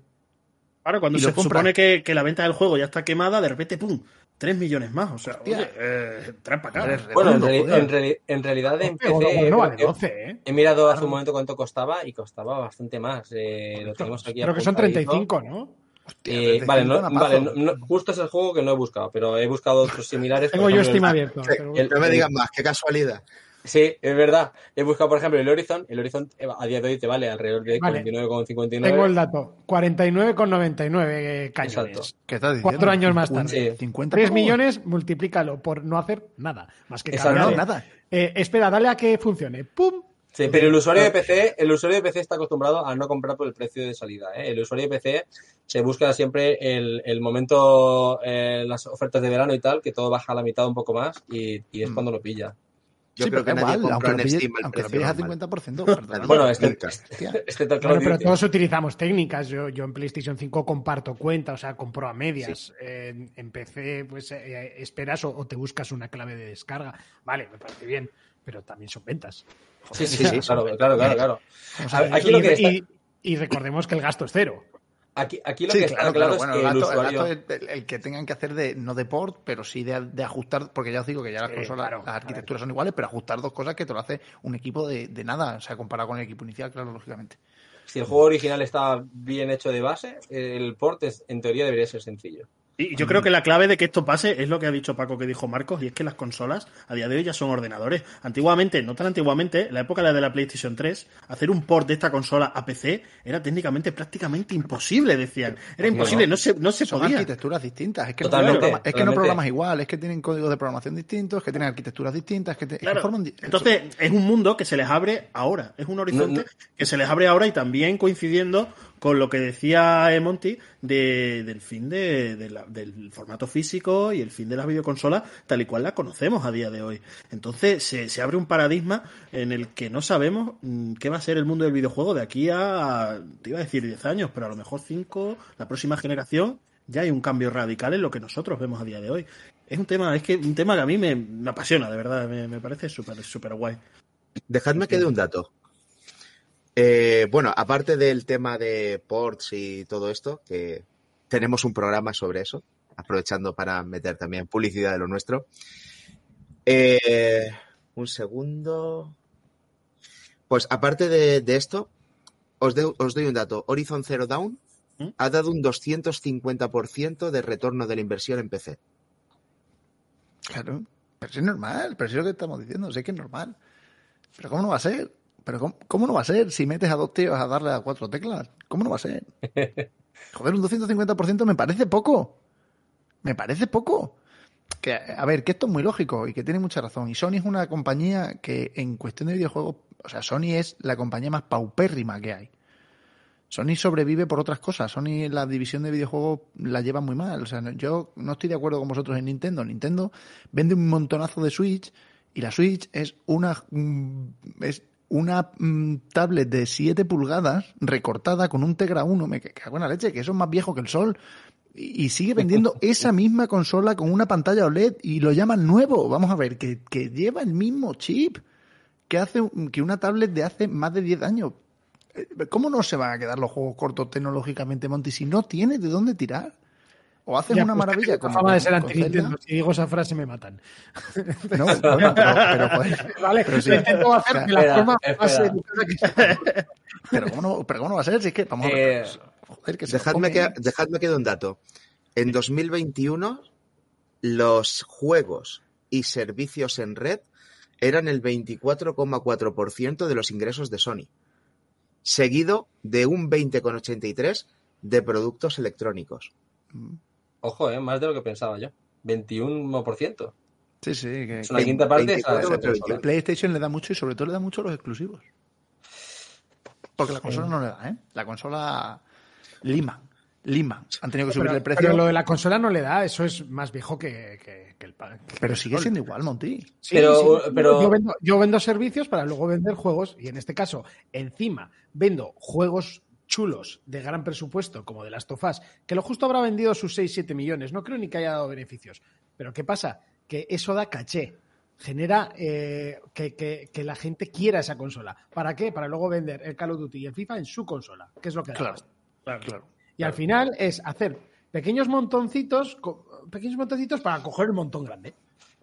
Ahora, cuando se lo compra. supone que, que la venta del juego ya está quemada, de repente, ¡pum! 3 millones más. O sea, Hostia. oye, eh, trae para acá. Bueno, en, reali- en reali- en realidad en PC no vale he- 12, ¿eh? he mirado hace un momento cuánto costaba y costaba bastante más. Eh, lo tenemos aquí Creo que son apuntadito. 35, ¿no? Hostia, Eh, 35 vale, no, vale no- no- justo es el juego que no he buscado, pero he buscado otros similares. Tengo yo Steam el- abierto. pero el- No me digan más, qué casualidad. Sí, es verdad. He buscado, por ejemplo, el Horizon. El Horizon eh, a día de hoy te vale alrededor de Vale. 49,59. Tengo el dato. 49,99 cañones. Exacto. ¿Qué estás diciendo? Cuatro años más 50, tarde. 50 3 pavos. millones, multiplícalo por no hacer nada. Más que Exacto. cabrear. No, nada. Eh, espera, dale a que funcione. ¡Pum! Sí, pero el usuario de PC, el usuario de PC está acostumbrado a no comprar por el precio de salida. ¿eh? El usuario de PC se busca siempre el, el momento, eh, las ofertas de verano y tal, que todo baja a la mitad un poco más y, y es Mm. cuando lo pilla. Yo Sí, creo que pero da nadie igual, compró aunque en Steam precio pilles a normal. 50%. perdona. Bueno, este, este, este Bueno, pero todos utilizamos técnicas. Yo, yo en PlayStation 5 comparto cuenta, o sea, compro a medias. En, en PC, pues eh, esperas o, o te buscas una clave de descarga. Vale, me parece bien, pero también son ventas. Sí, sí, sí, claro, claro, claro, aquí lo y, que está, y- y recordemos que el gasto es cero. Aquí, aquí lo Sí, que está claro, claro, claro, bueno, es el que el gasto es el, el que tengan que hacer de, no de port, pero sí de, de ajustar, porque ya os digo que ya las Sí, consolas, claro, las arquitecturas son iguales, pero ajustar dos cosas que te lo hace un equipo de, de nada, o sea, comparado con el equipo inicial, claro, lógicamente. Si el juego original está bien hecho de base, el port es- en teoría debería ser sencillo. Y yo creo que la clave de que esto pase es lo que ha dicho Paco que dijo Marcos, y es que las consolas a día de hoy ya son ordenadores. Antiguamente, no tan antiguamente, en la época de la PlayStation 3, hacer un port de esta consola a PC era técnicamente prácticamente imposible, decían. Era imposible, no se, no se Son podía. arquitecturas distintas, es que, no, es que programas igual, es que tienen códigos de programación distintos, es que tienen arquitecturas distintas, es que, te- es que Claro. forman Entonces, es un mundo que se les abre ahora. Es un horizonte No, no. que se les abre ahora y también coincidiendo con lo que decía Monty de, del fin de, de la- del formato físico y el fin de la videoconsola tal y cual la conocemos a día de hoy. Entonces, se, se abre un paradigma en el que no sabemos mm, qué va a ser el mundo del videojuego de aquí a, te iba a decir 10 años, pero a lo mejor 5, la próxima generación. Ya hay un cambio radical en lo que nosotros vemos a día de hoy. Es un tema, es que un tema que a mí me, me apasiona, de verdad, me, me parece súper, súper guay. Dejadme que dé un dato. Eh, bueno, aparte del tema de ports y todo esto, que tenemos un programa sobre eso, aprovechando para meter también publicidad de lo nuestro. Eh, un segundo. Pues aparte de, de esto, os, de- os doy un dato. Horizon Zero Dawn ¿Mm? ha dado un 250% de retorno de la inversión en PC. Claro, pero es normal, pero es lo que estamos diciendo, es que es normal. Pero ¿cómo no va a ser? Pero ¿cómo, cómo no va a ser si metes a dos tíos a darle a cuatro teclas? ¿Cómo no va a ser? [LAUGHS] Joder, un 250% me parece poco. Me parece poco. Que, a ver, que esto es muy lógico y que tiene mucha razón. Y Sony es una compañía que en cuestión de videojuegos, o sea, Sony es la compañía más paupérrima que hay. Sony sobrevive por otras cosas. Sony la división de videojuegos la lleva muy mal. O sea, no- yo no estoy de acuerdo con vosotros en Nintendo. Nintendo vende un montonazo de Switch y la Switch es una mm, es una mm, tablet de 7 pulgadas recortada con un Tegra 1. Me cago en la leche, que eso es más viejo que el sol. Y, y sigue vendiendo [LAUGHS] esa misma consola con una pantalla OLED y lo llaman nuevo. Vamos a ver, que, que lleva el mismo chip que hace que una tablet de hace más de 10 años. Eh, ¿Cómo no se van a quedar los juegos cortos tecnológicamente, Monty, si no tienes de dónde tirar? O haces Ya, una pues, maravilla como fama de con- ser con anti-Nintendo. Zelda. Si digo esa frase me matan. [LAUGHS] No, [LAUGHS] bueno, pero, pero, joder, Vale, Pero sí. intento hacer de la Espera, forma espera. pero ¿cómo no, pero ¿cómo no va a ser? Si es que, vamos a ver, Eh, joder, que se Dejadme come. que, dejadme que dé un dato. En 2021, los juegos y servicios en red eran el 24,4% de los ingresos de Sony, seguido de un 20,83% de productos electrónicos. Ojo, eh, más de lo que pensaba yo. 21%. Sí, sí, que, Es una que quinta parte. 24 esa- pero esa- yo- PlayStation le da mucho y sobre todo le da mucho a los exclusivos. Porque la consola no le da, ¿eh? La consola lima, lima. Han tenido que subir Pero, el precio, pero pero, lo de la consola no le da, eso es más viejo que, que- que el pa- que el sigue siendo igual, Monty. Sí, Pero- sí, pero- Yo, vendo, yo vendo servicios para luego vender juegos y en este caso, encima, vendo juegos chulos de gran presupuesto como de Last of Us, que lo justo habrá vendido sus 6-7 millones, no creo ni que haya dado beneficios. Pero ¿qué pasa? Que eso da caché, genera eh, que, que- que la gente quiera esa consola. ¿Para qué? Para luego vender el Call of Duty y el FIFA en su consola, que es lo que da Claro, pasta. Claro. claro. Y al final es hacer pequeños montoncitos, pequeños montoncitos para coger el montón grande.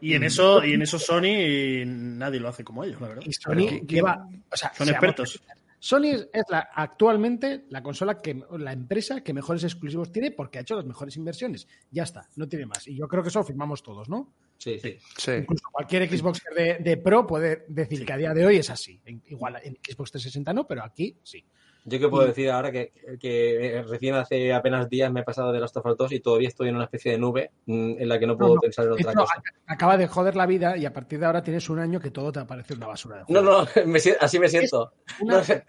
Y en eso, y en eso Sony nadie lo hace como ellos, la verdad. Y Sony ¿qué- qué- lleva. O sea, Son expertos. Sony es, la, actualmente la consola que la empresa que mejores exclusivos tiene porque ha hecho las mejores inversiones. Ya está, no tiene más. Y yo creo que eso lo firmamos todos, ¿no? Sí, sí. Sí. Incluso cualquier Xbox de, de Pro puede decir que a día de hoy es así. Igual en Xbox 360 no, pero aquí sí. Yo que puedo decir ahora que, que recién hace apenas días me he pasado de Last of Us 2 y todavía estoy en una especie de nube mm, en la que no puedo No, no. pensar en otra Esto cosa. ac- acaba de joder la vida y a partir de ahora tienes un año que todo te va a parecer una basura de No, no, [LAUGHS] me así me siento. Una- [LAUGHS] No.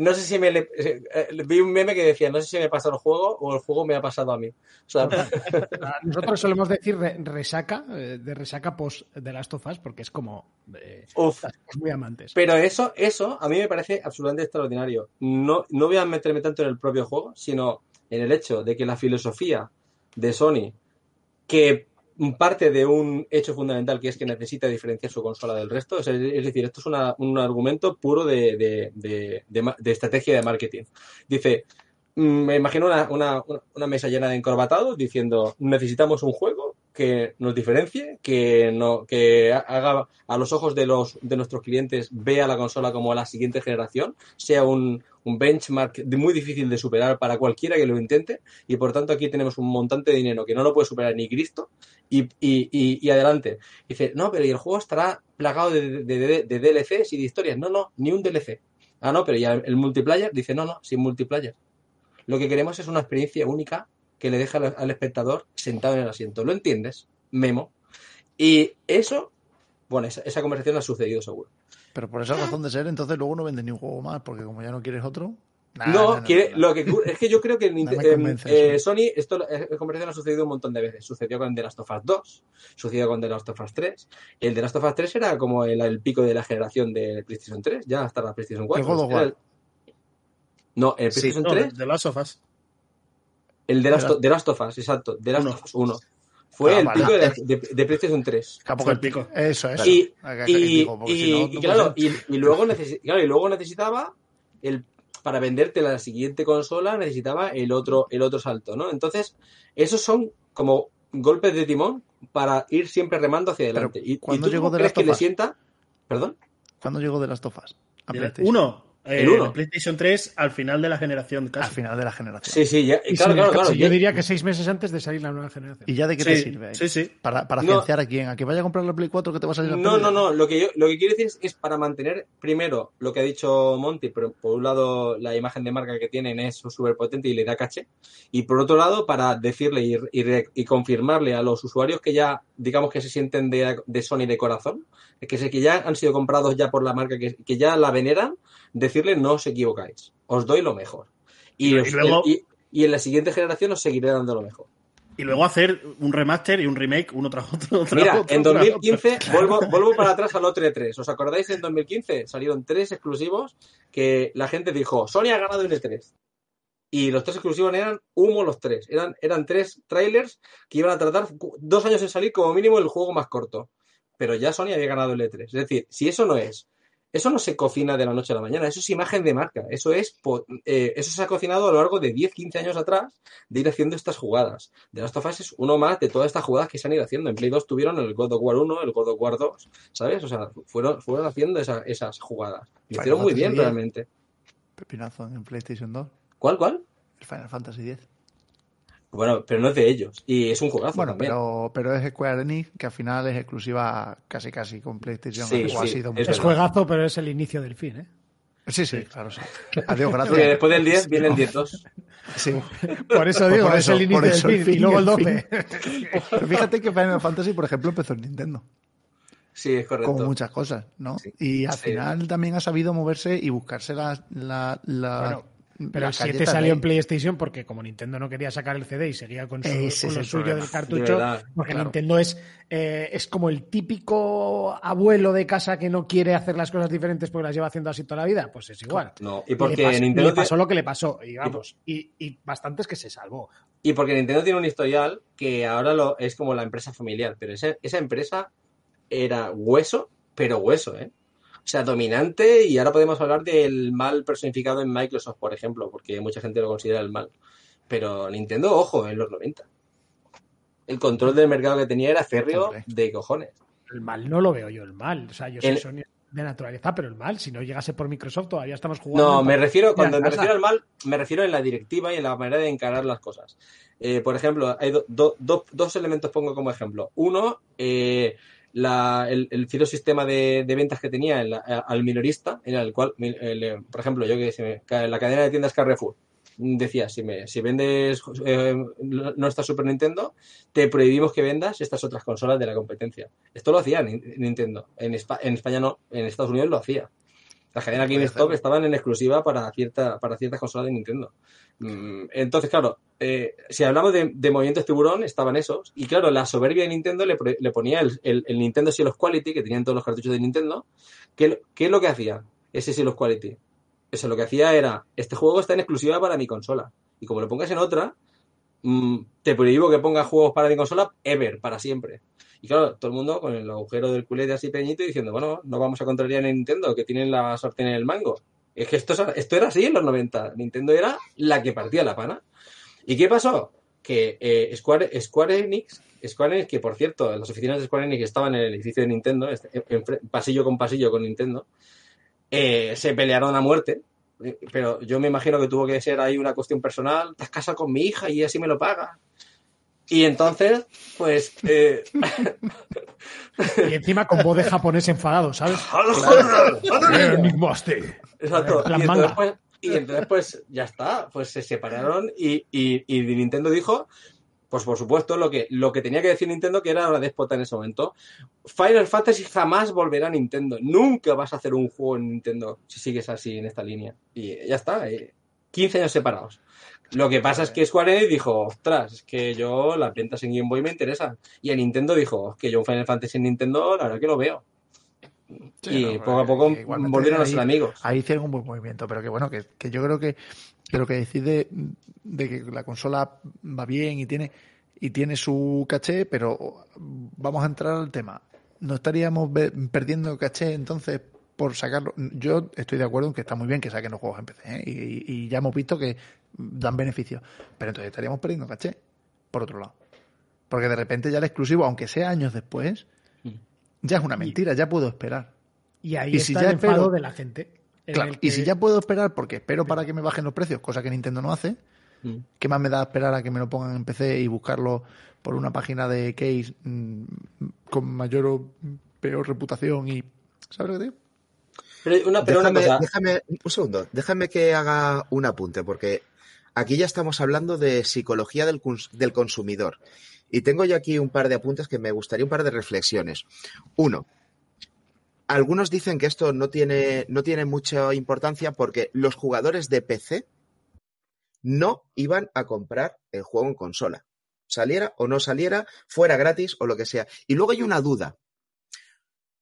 No sé si me le- eh, eh, vi un meme que decía, no sé si me pasa el juego o el juego me ha pasado a mí. O sea, [LAUGHS] [LAUGHS] Nosotros solemos decir re- resaca, eh, de resaca post de Last of Us, porque es como uf. muy amantes. Pero eso, eso a mí me parece absolutamente extraordinario. No, no voy a meterme tanto en el propio juego, sino en el hecho de que la filosofía de Sony, que parte de un hecho fundamental que es que necesita diferenciar su consola del resto, es, decir, esto es una- un argumento puro de, de- de- estrategia de marketing. Dice, mm, me imagino una, una- una- mesa llena de encorbatados diciendo, necesitamos un juego que nos diferencie, que, no, que haga a los ojos de, los, de nuestros clientes, vea la consola como la siguiente generación, sea un, un benchmark muy difícil de superar para cualquiera que lo intente, y por tanto aquí tenemos un montante de dinero que no lo puede superar ni Cristo, y, y, y, adelante. Dice, no, pero y el juego estará plagado de, de, de- DLCs y de historias. No, no, ni un DLC. Ah, no, pero ya el multiplayer, dice, no, no, sin multiplayer. Lo que queremos es una experiencia única que le deja al, espectador sentado en el asiento. ¿Lo entiendes? Memo. Y eso, bueno, esa, esa conversación ha sucedido seguro. Pero por esa razón de ser, entonces luego no vendes ni un juego más, porque como ya no quieres otro. Nah, no, quiere, nah. lo que es que yo creo que [LAUGHS] eh, eso. Sony, esto la conversación ha sucedido un montón de veces. Sucedió con The Last of Us 2, sucedió con The Last of Us 3. El The Last of Us 3 era como el, el pico de la generación de PlayStation 3, ya hasta la PlayStation 4. El God of Era War. el- No, el Sí, PlayStation No, 3, de Last of Us. el The Last, The Last- The of Us, exacto, The Last Uno. of Us 1. Fue Ah, el vale. pico de, de- de PlayStation 3. Capo Fue que- el pico. Eso, eso. Y, no, no claro, y luego necesitaba el para venderte la siguiente consola necesitaba el otro el otro salto, ¿no? Entonces, esos son como golpes de timón para ir siempre remando hacia adelante. ¿Y, y ¿cuándo tú llegó que le Us? sienta? ¿Perdón? ¿Cuándo llegó de las tofas? Uno. Eh, El PlayStation 3 al final de la generación Al casi. final de la generación. Sí, sí, ya, Y claro, claro, yo ya- diría que seis meses antes de salir la nueva generación. ¿Y ya de qué Sí, te sirve? ahí? sí, sí. ¿Para, para No. a quién? ¿A que vaya a comprar la Play 4 que te va a salir la No, no, no. Lo que yo, lo que quiero decir es, es para mantener primero lo que ha dicho Monty, pero por un lado la imagen de marca que tienen es súper potente y le da caché. Y por otro lado, para decirle y, y re- y confirmarle a los usuarios que ya, digamos que se sienten de, de Sony de corazón, que, se, que ya han sido comprados ya por la marca, que, que ya la veneran, decirle no os equivocáis, os doy lo mejor. Y, Y os- luego- y- y en la siguiente generación os seguiré dando lo mejor. Y luego hacer un remaster y un remake uno tras otro. tras Mira, otro, en tras 2015, vuelvo, vuelvo para atrás al otro E3. ¿Os acordáis? En 2015 salieron tres exclusivos que la gente dijo, Sony ha ganado el E3. Y los tres exclusivos eran humo los tres. Eran, eran tres trailers que iban a tratar dos años en salir como mínimo el juego más corto. Pero ya Sony había ganado el E3. Es decir, si eso no es, eso no se cocina de la noche a la mañana, eso es imagen de marca. Eso es, po- eh, eso se ha cocinado a lo largo de 10, 15 años atrás de ir haciendo estas jugadas. The Last of Us es uno más de todas estas jugadas que se han ido haciendo. En Play 2 tuvieron el God of War 1, el God of War 2, ¿sabes? O sea, fueron, fueron haciendo esa- esas jugadas. Lo hicieron muy bien realmente. Pepinazo en PlayStation 2. ¿Cuál, cuál? El Final Fantasy X. Bueno, pero no es de ellos. Y es un juegazo Bueno, también. pero, pero es Square Enix, que al final es exclusiva casi casi con PlayStation. Sí, o ha sí, sido es Es juegazo, pero es el inicio del fin, ¿eh? Sí, sí, claro, sí. Adiós, Porque gracias. después del 10 viene el 10-2. Sí. [LAUGHS] Por eso Pues digo, por es eso, el inicio del fin. Y luego el y el 12. Pero fíjate que Final Fantasy, por ejemplo, empezó en Nintendo, Sí, es correcto. como muchas cosas, ¿no? Sí. Y al Sí. final también ha sabido moverse y buscarse la, la, la- Bueno, Pero el 7 galletas salió en. PlayStation porque como Nintendo no quería sacar el CD y seguía con, su, con lo suyo problema. del De cartucho, verdad. porque Claro. Nintendo es, eh, es como el típico abuelo de casa que no quiere hacer las cosas diferentes porque las lleva haciendo así toda la vida, pues es igual. No, y le, porque pas- Nintendo le pasó lo que le pasó, y vamos, y, y bastantes que se salvó. Y porque Nintendo tiene un historial que ahora lo, es como la empresa familiar, pero esa, esa empresa era hueso, pero hueso, ¿eh? Sea, dominante y ahora podemos hablar del mal personificado en Microsoft, por ejemplo, porque mucha gente lo considera el mal. Pero Nintendo, ojo, en los 90. El control del mercado que tenía era férreo Hombre. de cojones. El mal no lo veo yo, el mal. O sea, yo soy El- Sony de naturaleza, pero el mal, si no llegase por Microsoft, todavía estamos jugando. No, me refiero, cuando me refiero al mal, me refiero en la directiva y en la manera de encarar las cosas. Eh, por ejemplo, hay do- do- do- dos elementos pongo como ejemplo. Uno, eh, la- el, el de, ventas que tenía en la- al minorista, en el cual, el, eh, por ejemplo, yo que sé, ca- la cadena de tiendas Carrefour decía, si, me, si vendes eh, nuestra Super Nintendo, te prohibimos que vendas estas otras consolas de la competencia. Esto lo hacía Nin- Nintendo. En, en España no, en Estados Unidos lo hacía. Las cadenas GameStop estaban en exclusiva para, cierta, para ciertas consolas de Nintendo. Mm, Entonces, claro, eh, si hablamos de, de movimientos tiburón, estaban esos. Y claro, la soberbia de Nintendo le, le ponía el, el, el Nintendo Seal of Quality, que tenían todos los cartuchos de Nintendo. ¿Qué, qué es lo que hacía ese Seal of Quality? Eso lo que hacía era, este juego está en exclusiva para mi consola. Y como lo pongas en otra, mm, te prohíbo que pongas juegos para mi consola ever, para siempre. Y claro, todo el mundo con el agujero del culete así pequeñito diciendo, bueno, no vamos a contrariar a Nintendo, que tienen la sartén en el mango. Es que esto, es- esto era así en los 90. Nintendo era la que partía la pana. ¿Y qué pasó? Que eh, Square, Square Enix, Square Enix, que por cierto, las oficinas de Square Enix estaban en el edificio de Nintendo, este, pasillo con pasillo con Nintendo, eh, se pelearon a muerte. Eh, Pero yo me imagino que tuvo que ser ahí una cuestión personal. Te has casado con mi hija y así me lo paga. Y entonces, pues. eh, [LAUGHS] Y encima con voz de japonés enfadado, ¿sabes? Exacto. Y entonces, pues, y entonces, pues, ya está. Pues se separaron y, y, y Nintendo dijo, pues por supuesto, lo que, lo que tenía que decir Nintendo, que era la déspota en ese momento. Final Fantasy jamás volverá a Nintendo. Nunca vas a hacer un juego en Nintendo si sigues así en esta línea. Y ya está. eh, 15 años separados. Lo que pasa es que Square Enix dijo, ostras, es que yo las ventas en Game Boy me interesan. Y a Nintendo dijo, es que yo un Final Fantasy en Nintendo, la verdad que lo veo. Sí, y no, poco a eh, poco igualmente volvieron a ser amigos. Ahí hicieron un buen movimiento, pero que bueno, que, que yo creo que, que lo que decide de que la consola va bien y tiene y tiene su caché, pero vamos a entrar al tema. ¿No estaríamos perdiendo caché entonces por sacarlo? Yo estoy de acuerdo en que está muy bien que saquen los juegos en PC ¿eh? y, y ya hemos visto que dan beneficios, pero entonces estaríamos perdiendo caché, por otro lado. Porque de repente ya el exclusivo, aunque sea años después, ya es una mentira, ya puedo esperar. Y ahí Y está si el enfado espero- de la gente. en Claro, y si ya puedo esperar porque espero para que me bajen los precios, cosa que Nintendo no hace, Mm. ¿qué más me da esperar a que me lo pongan en PC y buscarlo por una página de case mm, con mayor o peor reputación y ¿sabes lo que digo? Pero una, pero una déjame, cosa. déjame- un segundo, déjame que haga un apunte, porque aquí ya estamos hablando de psicología del, del consumidor. Y tengo yo aquí un par de apuntes que me gustaría, un par de reflexiones. Uno, algunos dicen que esto no tiene, no tiene mucha importancia porque los jugadores de PC no iban a comprar el juego en consola. Saliera o no saliera, fuera gratis o lo que sea. Y luego hay una duda.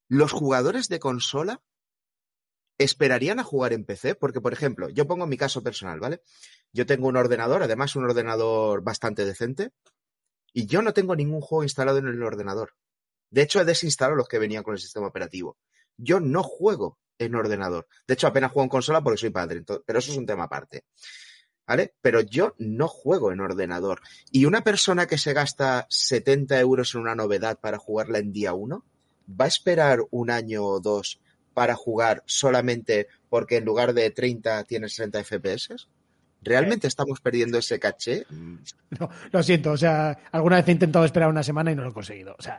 ¿Los jugadores de consola esperarían a jugar en PC? Porque, por ejemplo, yo pongo mi caso personal, ¿vale? Yo tengo un ordenador, además un ordenador bastante decente, y yo no tengo ningún juego instalado en el ordenador. De hecho, he desinstalado los que venían con el sistema operativo. Yo no juego en ordenador. De hecho, apenas juego en consola porque soy padre, pero eso es un tema aparte. ¿Vale? Pero yo no juego en ordenador. Y una persona que se gasta 70 euros en una novedad para jugarla en día 1, ¿va a esperar un año o dos para jugar solamente porque en lugar de 30 tiene 60 FPS? ¿Realmente estamos perdiendo ese caché? [LAUGHS] No, lo siento, o sea, alguna vez he intentado esperar una semana y no lo he conseguido. O sea,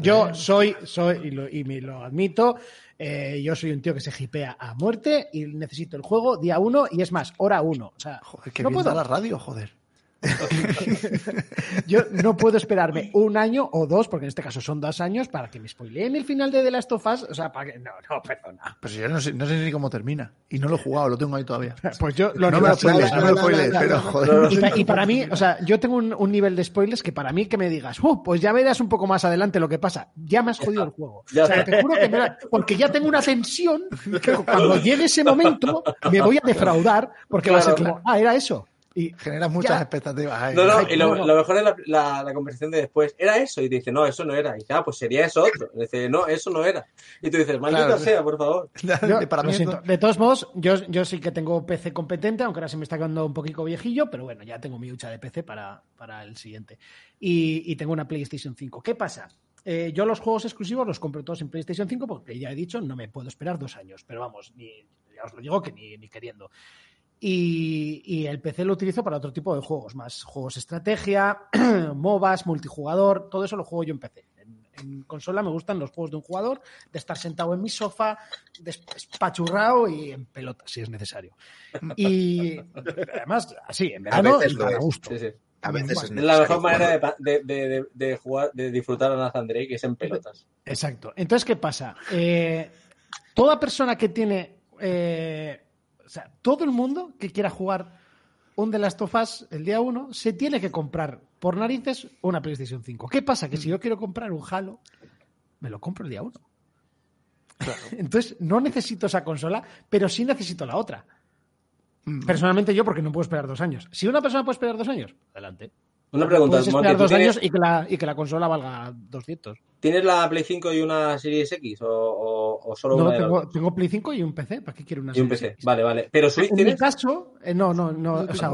yo, ¿eh? soy, soy y, lo, y me lo admito, eh, yo soy un tío que se hipea a muerte y necesito el juego día uno y es más, hora uno. O sea, Joder, que no puedo. la radio, joder. [LAUGHS] Yo no puedo esperarme un año o dos, porque en este caso son dos años, para que me spoileen el final de The Last of Us. O sea, para que. No, no, perdona. Pues yo no sé, no sé ni cómo termina. Y no lo he jugado, lo tengo ahí todavía. Pues yo lo no me lo no- spoiles, no me lo spoiles, pero joder. Y, pa- y para mí, o sea, yo tengo un, un nivel de spoilers que para mí que me digas, "Uh, pues ya verás un poco más adelante lo que pasa. Ya me has jodido el juego. O sea, te juro que me porque ya tengo una tensión que cuando llegue ese momento me voy a defraudar porque va a ser Claro, como, ah, era eso. Y Generas muchas Ya. expectativas. ahí. No, no, Ay, y lo, no, no. lo mejor es la, la, la conversación de después. ¿Era eso? Y dice, no, eso no era. Y dice, ah, pues sería eso otro. Y dice, no, eso no era. Y tú dices, maldita Claro. sea, por favor. [LAUGHS] yo, para lo mí siento. esto- De todos modos, yo, yo sí que tengo PC competente, aunque ahora se me está quedando un poquito viejillo, pero bueno, ya tengo mi hucha de PC para, para el siguiente. Y, y tengo una PlayStation 5. ¿Qué pasa? Eh, yo los juegos exclusivos los compro todos en PlayStation 5 porque ya he dicho, no me puedo esperar dos años, pero vamos, ni, ya os lo digo que ni, ni queriendo. Y, y el PC lo utilizo para otro tipo de juegos, más juegos estrategia, [CLEARS THROAT] MOBAs, multijugador, todo eso lo juego yo en PC. En, en consola me gustan los juegos de un jugador, de estar sentado en mi sofá, despachurrado y en pelota, si es necesario. Y [LAUGHS] además, así, en verano para gusto. Sí, sí. A veces es Es la mejor manera de jugar, de disfrutar a Nathan Drake es en pelotas. Exacto. Entonces, ¿qué pasa? Eh, toda persona que tiene. eh, o sea, todo el mundo que quiera jugar un The Last of Us el día 1 se tiene que comprar por narices una PlayStation 5. ¿Qué pasa? Que si yo quiero comprar un Halo, me lo compro el día 1. [LAUGHS] Entonces, no necesito esa consola, pero sí necesito la otra. Personalmente yo, porque no puedo esperar dos años. Si una persona puede esperar dos años, adelante. Una pregunta, Puedes Monty, esperar ¿tú dos tienes, años y que, la, y que la consola valga 200. ¿tienes la Play 5 y una Series X o, o- o solo No, una tengo, tengo Play 5 y un PC. ¿Para qué quiero una Y un Series PC, X? vale, vale. ¿Pero Switch En mi tienes? caso, eh, no, no, no. O sea,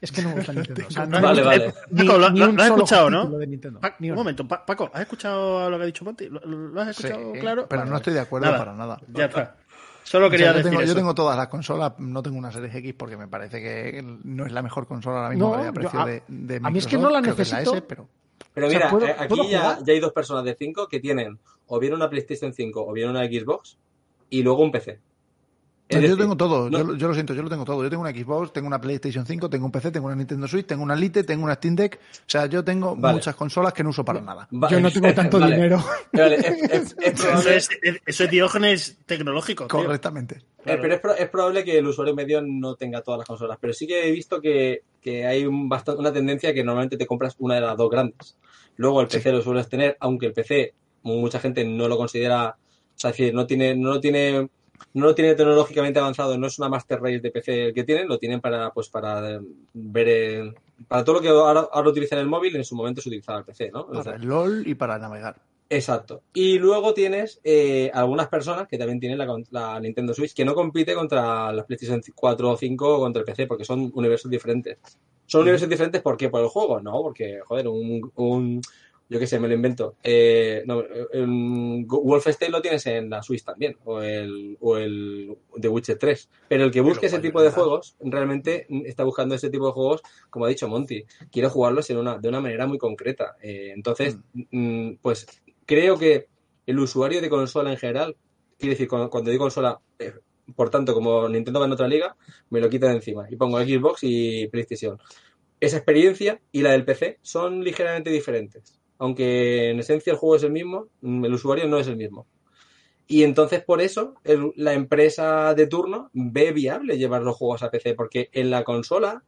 es que no me gusta Nintendo. O sea, no Vale, vale. Ni, Paco, lo- ni lo- un lo has solo escuchado, ¿no? título de Nintendo. Pa- un uno. momento, Pa- Paco, ¿has escuchado lo que ha dicho Monty? ¿Lo, lo has Sí, escuchado claro? pero Vale, no estoy de acuerdo Nada. para nada. Ya está. Solo O sea, quería yo, decir tengo, yo tengo todas las consolas, no tengo una Series X porque me parece que no es la mejor consola ahora mismo No, a yo- precio a- de, de a mí es que no la necesito. S, pero Pero O sea, mira, ¿puedo- eh, aquí puedo ya, ya hay dos personas de 5 que tienen o bien una PlayStation 5 o bien una Xbox y luego un PC. Yo decir, tengo todo, no- yo, yo lo siento, yo lo tengo todo. Yo tengo una Xbox, tengo una PlayStation 5, tengo un PC, tengo una Nintendo Switch, tengo una Lite, tengo una Steam Deck. O sea, yo tengo Vale. muchas consolas que no uso para nada. Va- Yo no tengo [LAUGHS] tanto Vale, dinero. Vale, es, es- es [LAUGHS] Eso es, es- eso es diógenes tecnológico. Correctamente. eh, pero es, pro- es probable que el usuario medio no tenga todas las consolas. Pero sí que he visto que, que hay un una tendencia que normalmente te compras una de las dos grandes. Luego el PC lo sueles tener, aunque el PC mucha gente no lo considera, o sea, es decir, no tiene, no lo tiene, no lo tiene tecnológicamente avanzado, no es una Master Race de PC el que tienen, lo tienen para, pues, para eh, ver, eh, para todo lo que ahora, ahora utilizan el móvil, en su momento se utilizaba el PC, ¿no? O sea, Para el LOL y para navegar. Exacto. Y luego tienes eh, algunas personas que también tienen la, Nintendo Switch que no compite contra las PlayStation 4 o 5 o contra el PC porque son universos diferentes. ¿Son universos diferentes por qué? ¿Por el juego? No, porque, joder, un, un- yo qué sé, me lo invento. Eh, no, Wolfenstein lo tienes en la Switch también, o el, o el The Witcher 3. Pero el que busque ese tipo de ¿verdad? juegos, realmente está buscando ese tipo de juegos, como ha dicho Monty, quiere jugarlos en una, de una manera muy concreta. Eh, entonces, mm, pues creo que el usuario de consola en general, quiere decir, cuando, cuando digo consola, eh, por tanto, como Nintendo va en otra liga, me lo quita de encima y pongo Xbox y PlayStation. Esa experiencia y la del PC son ligeramente diferentes. Aunque en esencia el juego es el mismo, mm, el usuario no es el mismo. Y entonces por eso la empresa de turno ve viable llevar los juegos a PC, porque en la consola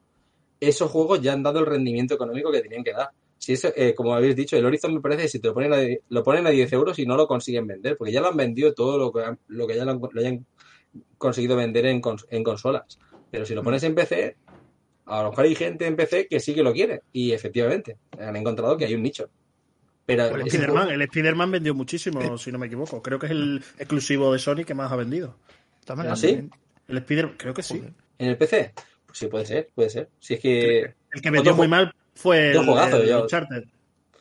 esos juegos ya han dado el rendimiento económico que tenían que dar. Si eso, eh, como habéis dicho, el Horizon me parece que si te lo ponen a, lo ponen a 10 euros y no lo consiguen vender, porque ya lo han vendido todo lo que, lo que ya lo, han- hayan conseguido vender en, cons- en consolas. Pero si lo pones en PC, a lo mejor hay gente en PC que sí que lo quiere. Y efectivamente, han encontrado que hay un nicho. Pero El Spider-Man, juego- el vendió muchísimo, si no me equivoco. Creo que es el exclusivo de Sony que más ha vendido. También ¿Ah, sí? El Spider creo que sí. En el PC, pues sí puede ser, puede ser. Si es que El que vendió muy mal fue el, juegazo, el Uncharted.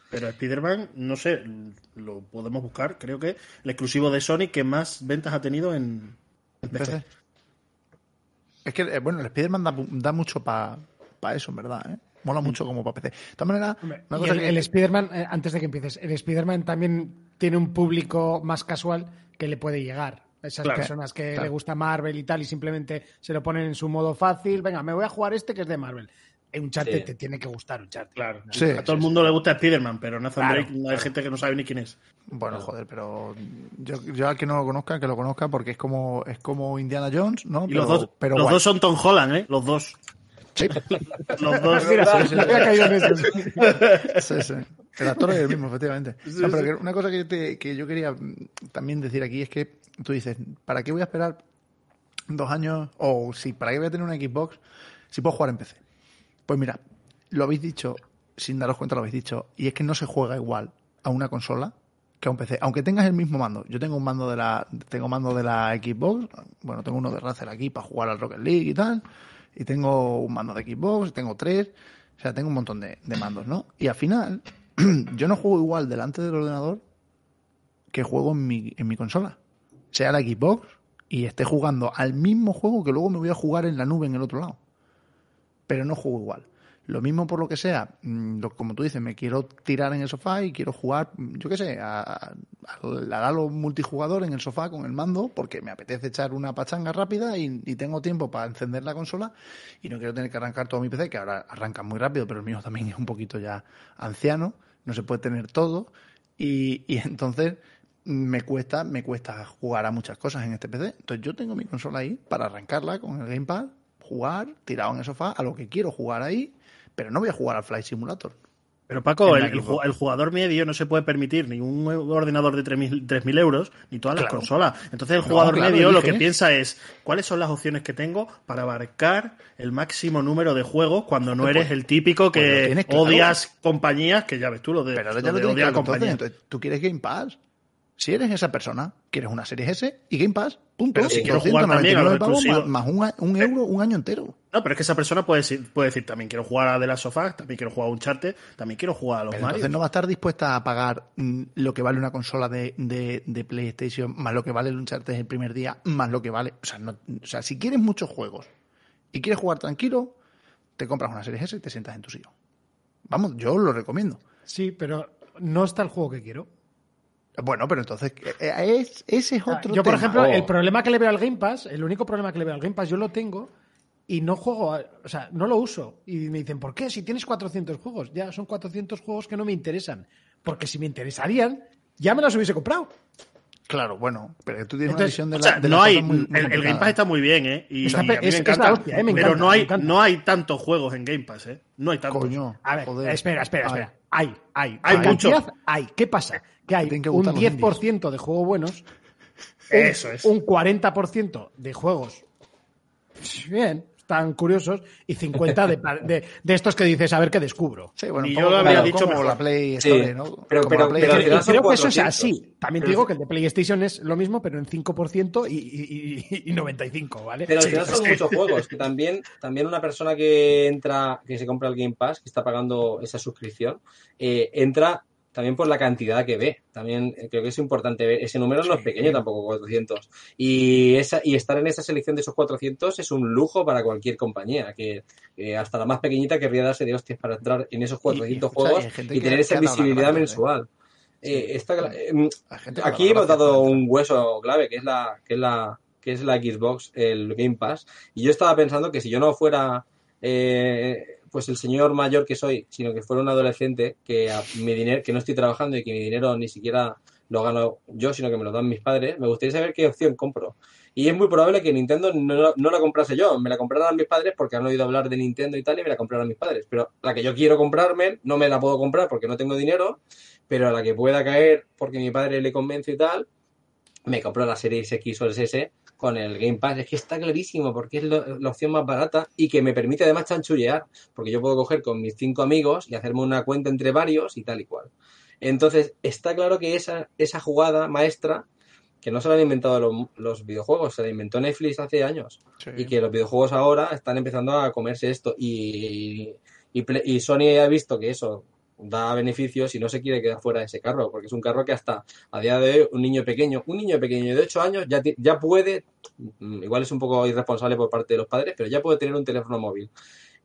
Pero Spider-Man, no sé, lo podemos buscar. Creo que el exclusivo de Sony que más ventas ha tenido en, en PC. PC. Es que, eh, bueno, el Spider-Man da, da mucho para eso, en verdad. ¿eh? Mola mucho como para PC. De todas maneras, una cosa el, que- el Spider-Man, eh, antes de que empieces, el Spider-Man también tiene un público más casual que le puede llegar. Esas Claro, personas que claro. le gusta Marvel y tal y simplemente se lo ponen en su modo fácil. Venga, me voy a jugar este que es de Marvel. Un Uncharted Sí. te tiene que gustar Uncharted. Claro. Sí, a todo el mundo le gusta Spider-Man, pero Nathan Claro, Drake hay gente que no sabe ni quién es. Bueno, joder, pero yo, yo al que no lo conozca, que lo conozca porque es como es como Indiana Jones, ¿no? Y pero, los dos, pero los guay. dos son Tom Holland, ¿eh? Los dos. Sí, [LAUGHS] Los dos. Mira, no había caído en eso. sí, [LAUGHS] sí. El actor es el mismo, efectivamente. No, pero que una cosa que, te- que yo quería también decir aquí es que tú dices, ¿para qué voy a esperar dos años? O si, ¿para qué voy a tener una Xbox si puedo jugar en PC? Pues mira, lo habéis dicho, sin daros cuenta lo habéis dicho, y es que no se juega igual a una consola que a un PC. Aunque tengas el mismo mando. Yo tengo un mando de la, tengo mando de la Xbox, bueno, tengo uno de Razer aquí para jugar al Rocket League y tal, y tengo un mando de Xbox, tengo tres, o sea, tengo un montón de, de mandos, ¿no? Y al final, [CLEARS THROAT] yo no juego igual delante del ordenador que juego en mi, en mi consola. Sea la Xbox y esté jugando al mismo juego que luego me voy a jugar en la nube en el otro lado. Pero no juego igual. Lo mismo por lo que sea, mm, como tú dices, me quiero tirar en el sofá y quiero jugar, mm, yo qué sé, a, a, al Halo multijugador en el sofá con el mando porque me apetece echar una pachanga rápida y, y tengo tiempo para encender la consola y no quiero tener que arrancar todo mi PC, que ahora arranca muy rápido, pero el mío también es un poquito ya anciano, no se puede tener todo y, y entonces me cuesta, me cuesta jugar a muchas cosas en este PC. Entonces yo tengo mi consola ahí para arrancarla con el Gamepad, jugar, tirado en el sofá, a lo que quiero jugar ahí, pero no voy a jugar al Flight Simulator. Pero Paco, el, jugador medio no se puede permitir ni un ordenador de 3.000 3.000 euros ni todas las Claro. consolas. Entonces el No, jugador claro, medio lo que piensa es cuáles son las opciones que tengo para abarcar el máximo número de juegos cuando no Pues- eres el típico pues que claro. odias compañías, que ya ves tú lo de, Pero lo ya lo de tienes odiar claro, entonces, compañías. entonces, tú quieres Game Pass. Si eres esa persona, quieres una serie S y Game Pass, punto. Pero si quiero jugar también a 299 los pavos más, más un, euro un año entero. No, pero es que esa persona puede decir, puede decir también quiero jugar a The Last of Us, también quiero jugar a Uncharted, también quiero jugar a los Pero Mario. entonces no va a estar dispuesta a pagar mm, lo que vale una consola de, de- de PlayStation, más lo que vale el Uncharted el primer día, más lo que vale. O sea, no- o sea, si quieres muchos juegos y quieres jugar tranquilo, te compras una serie S y te sientas en tu sillón. Vamos, yo lo recomiendo. Sí, pero no está el juego que quiero. Bueno, pero entonces, eh, es, ese es Ah, otro yo, por tema. ejemplo, Oh. el problema que le veo al Game Pass, el único problema que le veo al Game Pass, yo lo tengo y no juego, a- o sea, no lo uso. Y me dicen, ¿por qué? Si tienes 400 juegos. Ya, son 400 juegos que no me interesan. Porque si me interesarían, ya me los hubiese comprado. Claro, bueno, pero tú tienes una Entonces, visión de O la, sea, de no hay, cosas muy- muy el, el Game. Pass está muy bien, ¿eh? Y, Está y pe- a mí es- me es la encanta. hostia, ¿eh? Me pero encanta, no hay, no hay tantos juegos en Game Pass, ¿eh? No hay tantos. Coño, A ver, joder. espera, espera, espera. Hay, hay. Hay Por mucho. cantidad, Hay. ¿Qué pasa? Que hay que un gustar los 10% de juegos buenos, Eso un, es. un 40% de juegos bien, están curiosos, y 50 de, de, de estos que dices, a ver qué descubro. Sí, bueno, Y yo lo habría como- dicho como mejor. la Play Sí, Store, ¿no? pero- Play creo que eso es 400. así. También te digo que el de PlayStation es lo mismo, pero en 5% y, y, y- y 95, ¿vale? Pero al final son muchos juegos. Que también, también una persona que entra, que se compra el Game Pass, que está pagando esa suscripción, eh, entra también por la cantidad que ve. También eh, creo que es importante ver. Ese número no es pequeño tampoco, 400. Y, esa, y estar en esa selección de esos 400 es un lujo para cualquier compañía. Que, que hasta la más pequeñita querría darse de hostias para entrar en esos 400 escucha, juegos y tener esa visibilidad ¿eh? mensual. Eh, cla- eh, gente que Aquí hemos dado un hueso clave, que es la, que es la, que es la Xbox, el Game Pass. Y yo estaba pensando que si yo no fuera eh, pues el señor mayor que soy, sino que fuera un adolescente, que a mi dinero, que no estoy trabajando y que mi dinero ni siquiera lo gano yo, sino que me lo dan mis padres, me gustaría saber qué opción compro. Y es muy probable que Nintendo no, la comprase yo, me la compraran mis padres porque han oído hablar de Nintendo y tal y me la compraran mis padres. Pero la que yo quiero comprarme no me la puedo comprar porque no tengo dinero, pero a la que pueda caer porque mi padre le convence y tal, me compro la Series X o el S con el Game Pass. Es que está clarísimo porque es lo- la opción más barata y que me permite además chanchullear, porque yo puedo coger con mis cinco amigos y hacerme una cuenta entre varios y tal y cual. Entonces, está claro que esa, esa jugada maestra, que no se la han inventado los, los videojuegos, se la inventó Netflix hace años Sí. y que los videojuegos ahora están empezando a comerse esto y, y Sony ha visto que eso da beneficios y no se quiere quedar fuera de ese carro, porque es un carro que hasta a día de hoy un niño pequeño, un niño pequeño de 8 años ya, ya puede, mm, igual es un poco irresponsable por parte de los padres, pero ya puede tener un teléfono móvil.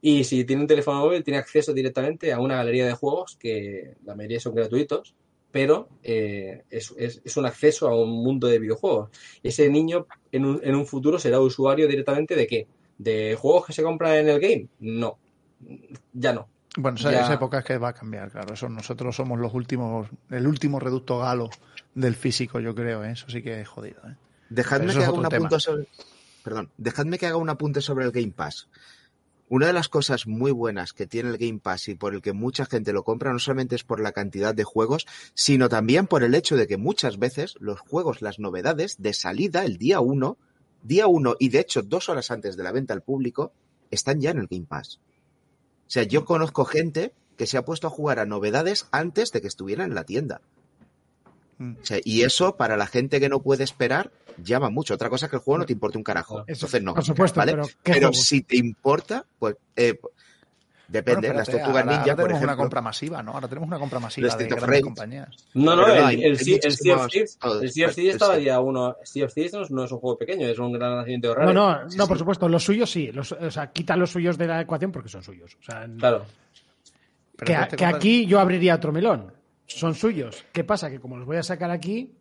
Y si tiene un teléfono móvil, tiene acceso directamente a una galería de juegos que la mayoría son gratuitos, pero eh, es, es- es un acceso a un mundo de videojuegos. Ese niño en un, en un futuro será usuario directamente de qué? ¿De juegos que se compran en el game? No, ya no. Bueno, esa, época es que va a cambiar, claro. Eso nosotros somos los últimos, el último reducto galo del físico, yo creo, ¿eh? Eso sí que es jodido, ¿eh? Dejadme que haga un apunte sobre. Perdón, dejadme que haga un apunte sobre el Game Pass. Una de las cosas muy buenas que tiene el Game Pass y por el que mucha gente lo compra no solamente es por la cantidad de juegos, sino también por el hecho de que muchas veces los juegos, las novedades de salida el día 1, día 1 y de hecho dos horas antes de la venta al público, están ya en el Game Pass. O sea, yo conozco gente que se ha puesto a jugar a novedades antes de que estuvieran en la tienda. Mm. O sea, y eso para la gente que no puede esperar llama mucho. Otra cosa es que el juego no te importe un carajo. Eso, Entonces no. por supuesto, ¿vale? pero si te importa, pues eh, depende. Bueno, las espérate, tortugas ahora- ninja, ahora por tenemos ejemplo. una compra masiva, ¿no? Ahora tenemos una compra masiva de grandes Rage. compañías. No, no, no, el, el, Sea- of Thieves, uno. Sea of Thieves no es- no es un juego pequeño, es un gran nacimiento No, raro. no, Sí, no, sí. por supuesto, los suyos sí. Los, o sea, quita los suyos de la ecuación porque son suyos. O sea, Claro. Que, que aquí yo abriría otro melón. Son suyos. ¿Qué pasa? Que como los voy a sacar aquí,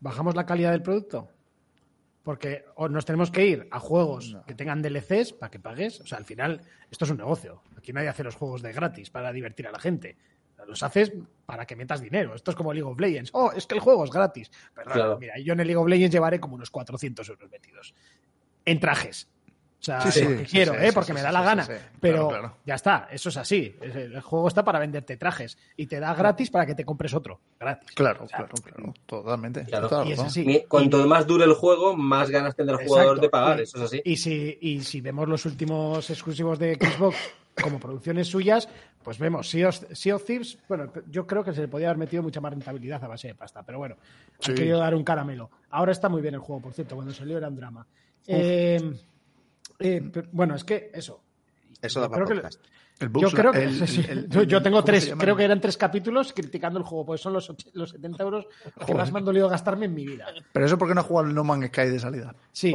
bajamos la calidad del producto. Porque o nos tenemos que ir a juegos que tengan DLCs para que pagues. O sea, al final, esto es un negocio. Aquí nadie hace los juegos de gratis para divertir a la gente. Los haces para que metas dinero. Esto es como League of Legends. Oh, es que el juego es gratis. Pero Claro. mira, yo en el League of Legends llevaré como unos 400 euros metidos. En trajes. O sea, Sí, sí, porque sí, quiero, sí, ¿eh? sí, porque sí, me da la sí, gana. sí. Pero Claro, claro. ya está, eso es así. El juego está para venderte trajes y te da gratis para que te compres otro. Gratis. Claro, O sea, claro, claro. Totalmente. Claro. Y es así. Cuanto Y- más dure el juego, más ganas tendrá el jugador de pagar, Y- eso es así. Y si, y si vemos los últimos exclusivos de Xbox como producciones suyas, pues vemos Sea of, Sea of Thieves. Bueno, yo creo que se le podía haber metido mucha más rentabilidad a base de pasta, pero bueno, Sí. han querido dar un caramelo. Ahora está muy bien el juego, por cierto, cuando salió era un drama. Eh, eh, pero, bueno, es que eso. Eso Yo da para creo que- podcast. El Yo creo que el- [LAUGHS] sí, el- el- yo, tengo ¿cómo se tres, creo que eran tres capítulos criticando el juego, pues son los, los 70 euros que Joder. más me han dolido gastarme en mi vida. Pero eso porque no has jugado el No Man's Sky de salida. Sí,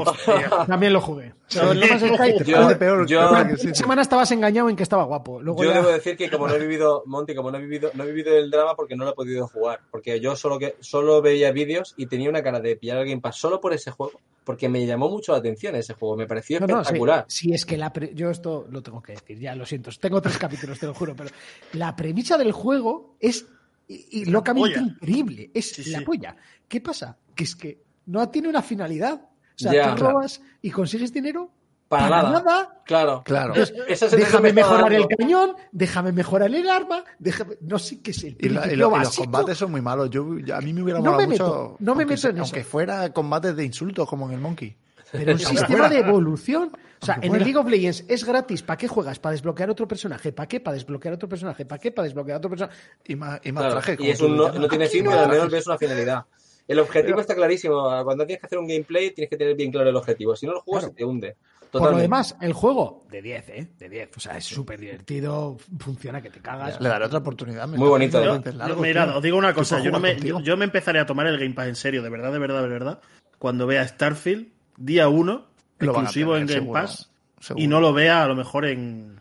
también lo jugué. Pero el No Man's Sky, Te Yo- parece peor. yo- una sí. semana estabas engañado en que estaba guapo. Luego Yo ya- debo decir que como no he vivido, Monty, como no he vivido, no he vivido el drama porque no lo he podido jugar. Porque yo solo que solo veía vídeos y tenía una cara de pillar el Game Pass solo por ese juego. Porque me llamó mucho la atención ese juego. Me pareció No, no, sí, espectacular. sí, es que la pre- yo esto lo tengo que decir, ya lo siento. Tengo tres [LAUGHS] capítulos, te lo juro, pero la premisa del juego es y, y locamente polla. increíble. Es Sí, la sí. polla. ¿Qué pasa? Que es que no tiene una finalidad. O sea, Ya. tú robas y consigues dinero Para nada. Claro. Claro. Déjame me mejorar el cañón, déjame mejorar el arma, déjame, no sé qué es el Y, la- y lo- los combates son muy malos. Yo, yo- a mí me hubiera No molado me meto, mucho. no me aunque meto se- en eso. Aunque fuera combates de insultos como en el Monkey. Pero el Aunque sistema fuera. de evolución. O sea, en el. League of Legends es gratis. ¿Para qué juegas? ¿Para desbloquear otro personaje? ¿Para qué? ¿Para desbloquear otro personaje? ¿Para qué? ¿Para desbloquear otro personaje? Y más, y más Claro, trajes. y como es tú un, no, no tiene Aquí fin, pero al menos ves una finalidad. El objetivo Pero- está clarísimo. Cuando tienes que hacer un gameplay, tienes que tener bien claro el objetivo. Si no, el juego Claro. se te hunde. Por lo demás, el juego, de 10, ¿eh? De 10. O sea, es súper divertido, funciona que te cagas. Le daré otra oportunidad. me Muy bonito, Yo, largo, mirad, os digo una cosa, yo, no me, contigo. yo, yo me empezaré a tomar el Game Pass en serio, de verdad, de verdad, de verdad, cuando vea Starfield día 1, Lo van a exclusivo tener, en Game seguro, Pass, seguro. y no lo vea a lo mejor en...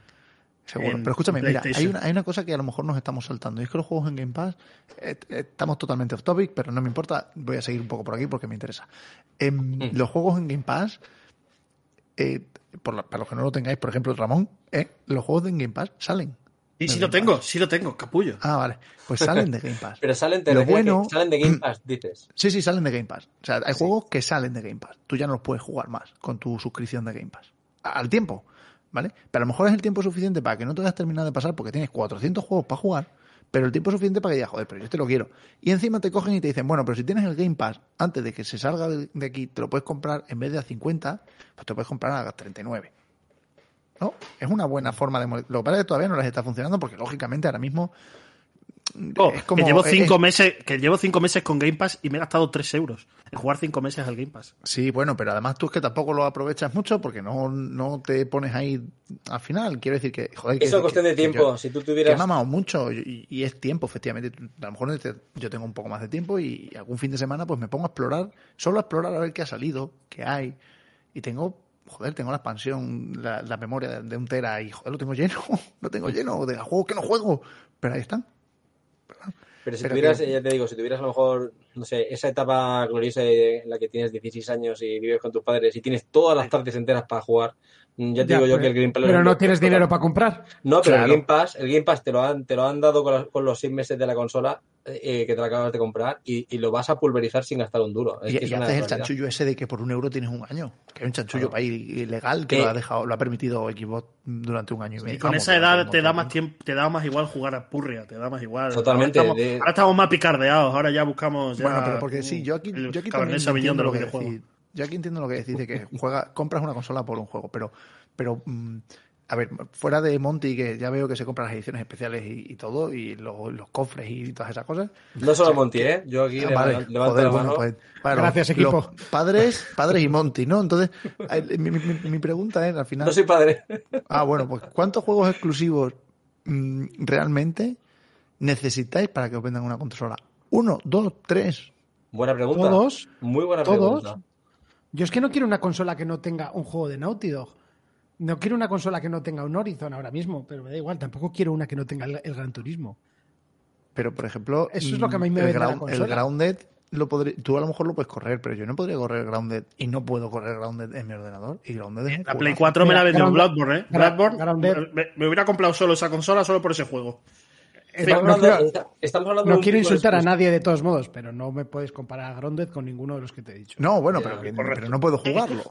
Seguro. Pero escúchame, mira, hay una, hay una cosa que a lo mejor nos estamos saltando. Y es que los juegos en Game Pass eh, eh, estamos totalmente off topic, pero no me importa. Voy a seguir un poco por aquí porque me interesa. Mm. Los juegos en Game Pass, eh, por la- para los que no lo tengáis, por ejemplo, Ramón, eh, los juegos de Game Pass salen. Sí, de sí Game lo tengo, sí lo tengo, capullo. Ah, vale. Pues salen de Game Pass. [LAUGHS] Pero salen, te Lo que bueno- salen de Game Pass, dices. [CLEARS THROAT] Sí, sí, salen de Game Pass. O sea, hay juegos que salen de Game Pass. Tú ya no los puedes jugar más con tu suscripción de Game Pass. Al tiempo, ¿vale? Pero a lo mejor es el tiempo suficiente para que no te hayas terminado de pasar porque tienes 400 juegos para jugar, pero el tiempo suficiente para que digas, joder, pero yo este lo quiero. Y encima te cogen y te dicen, bueno, pero si tienes el Game Pass, antes de que se salga de aquí, te lo puedes comprar en vez de a 50, pues te puedes comprar a 39. ¿No? Es una buena forma de... Lo que pasa es que todavía no les está funcionando porque, lógicamente, ahora mismo... Oh, es como- que llevo es- cinco meses que llevo cinco meses con Game Pass y me he gastado 3 euros en jugar cinco meses al Game Pass. Sí, bueno, pero además tú es que tampoco lo aprovechas mucho porque no, no te pones ahí al final. Quiero decir que, joder, Eso es cuestión de que tiempo. yo- si tú que he tuvieras. mamado mucho y, y es tiempo, efectivamente. A lo mejor yo tengo un poco más de tiempo y algún fin de semana pues me pongo a explorar, solo a explorar a ver qué ha salido, qué hay. Y tengo, joder, tengo la expansión, la, la memoria de, de un tera y joder, lo tengo lleno, [LAUGHS] lo tengo lleno de juegos que no juego. Pero ahí están. Pero si Pero tuvieras, que- ya te digo, si tuvieras a lo mejor, no sé, esa etapa gloriosa en la que tienes 16 años y vives con tus padres y tienes todas las tardes enteras para jugar, ya te Ya, digo yo pero- que el Game Pass... Pero no tienes dinero para comprar. No, pero Claro. el Game Pass, el Game Pass te lo han, te lo han dado con, los- con los seis meses de la consola eh, que te la acabas de comprar y, y lo vas a pulverizar sin gastar un duro. Es Y, que es y haces el chanchullo ese de que por un euro tienes un año. Que hay un chanchullo Claro. para ir ilegal que lo ha dejado, lo ha permitido Xbox durante un año y medio. Y con Vamos, esa edad te da más tiempo, te da más igual jugar a Purria, te da más igual. Totalmente, Ahora estamos, de- ahora estamos más picardeados, ahora ya buscamos ya, Bueno, pero porque sí, yo aquí, yo aquí también de lo que. Yo aquí entiendo lo que decís de que [LAUGHS] juega, compras una consola por un juego, pero, pero mm, a ver, fuera de Monty, que ya veo que se compran las ediciones especiales y, y todo, y los, los cofres y todas esas cosas. No solo Monty, ¿eh? Yo aquí Ah, vale, levanto joder, la bueno, pues, bueno, Gracias, equipo. los Padres, padres y Monty, ¿no? Entonces, eh, mi, mi- mi pregunta es, al final, No soy padre. Ah, bueno, pues ¿cuántos juegos exclusivos mm, realmente necesitáis para que os vendan una consola? ¿Uno, dos, tres? Buena pregunta. Todos. Muy buena Todos. pregunta. Yo es que no quiero una consola que no tenga un juego de Naughty Dog. No quiero una consola que no tenga un Horizon ahora mismo, pero me da igual. Tampoco quiero una que no tenga el, el Gran Turismo. Pero, por ejemplo, Eso es lo que a mí me el, la Ground- consola. el Grounded, lo podré- tú a lo mejor lo puedes correr, pero yo no podría correr Grounded y no puedo correr Grounded en mi ordenador. Y Grounded es un La Play juegazo. 4 me la vendió Ground- Bloodborne, ¿eh? Bloodborne, Grounded. me, me hubiera comprado solo esa consola solo por ese juego. Estamos no hablando, quiero- está- estamos hablando de No un quiero tipo de insultar a nadie de todos modos, pero no me puedes comparar a Grounded con ninguno de los que te he dicho. No, bueno, pero, que- correcto. pero no puedo jugarlo.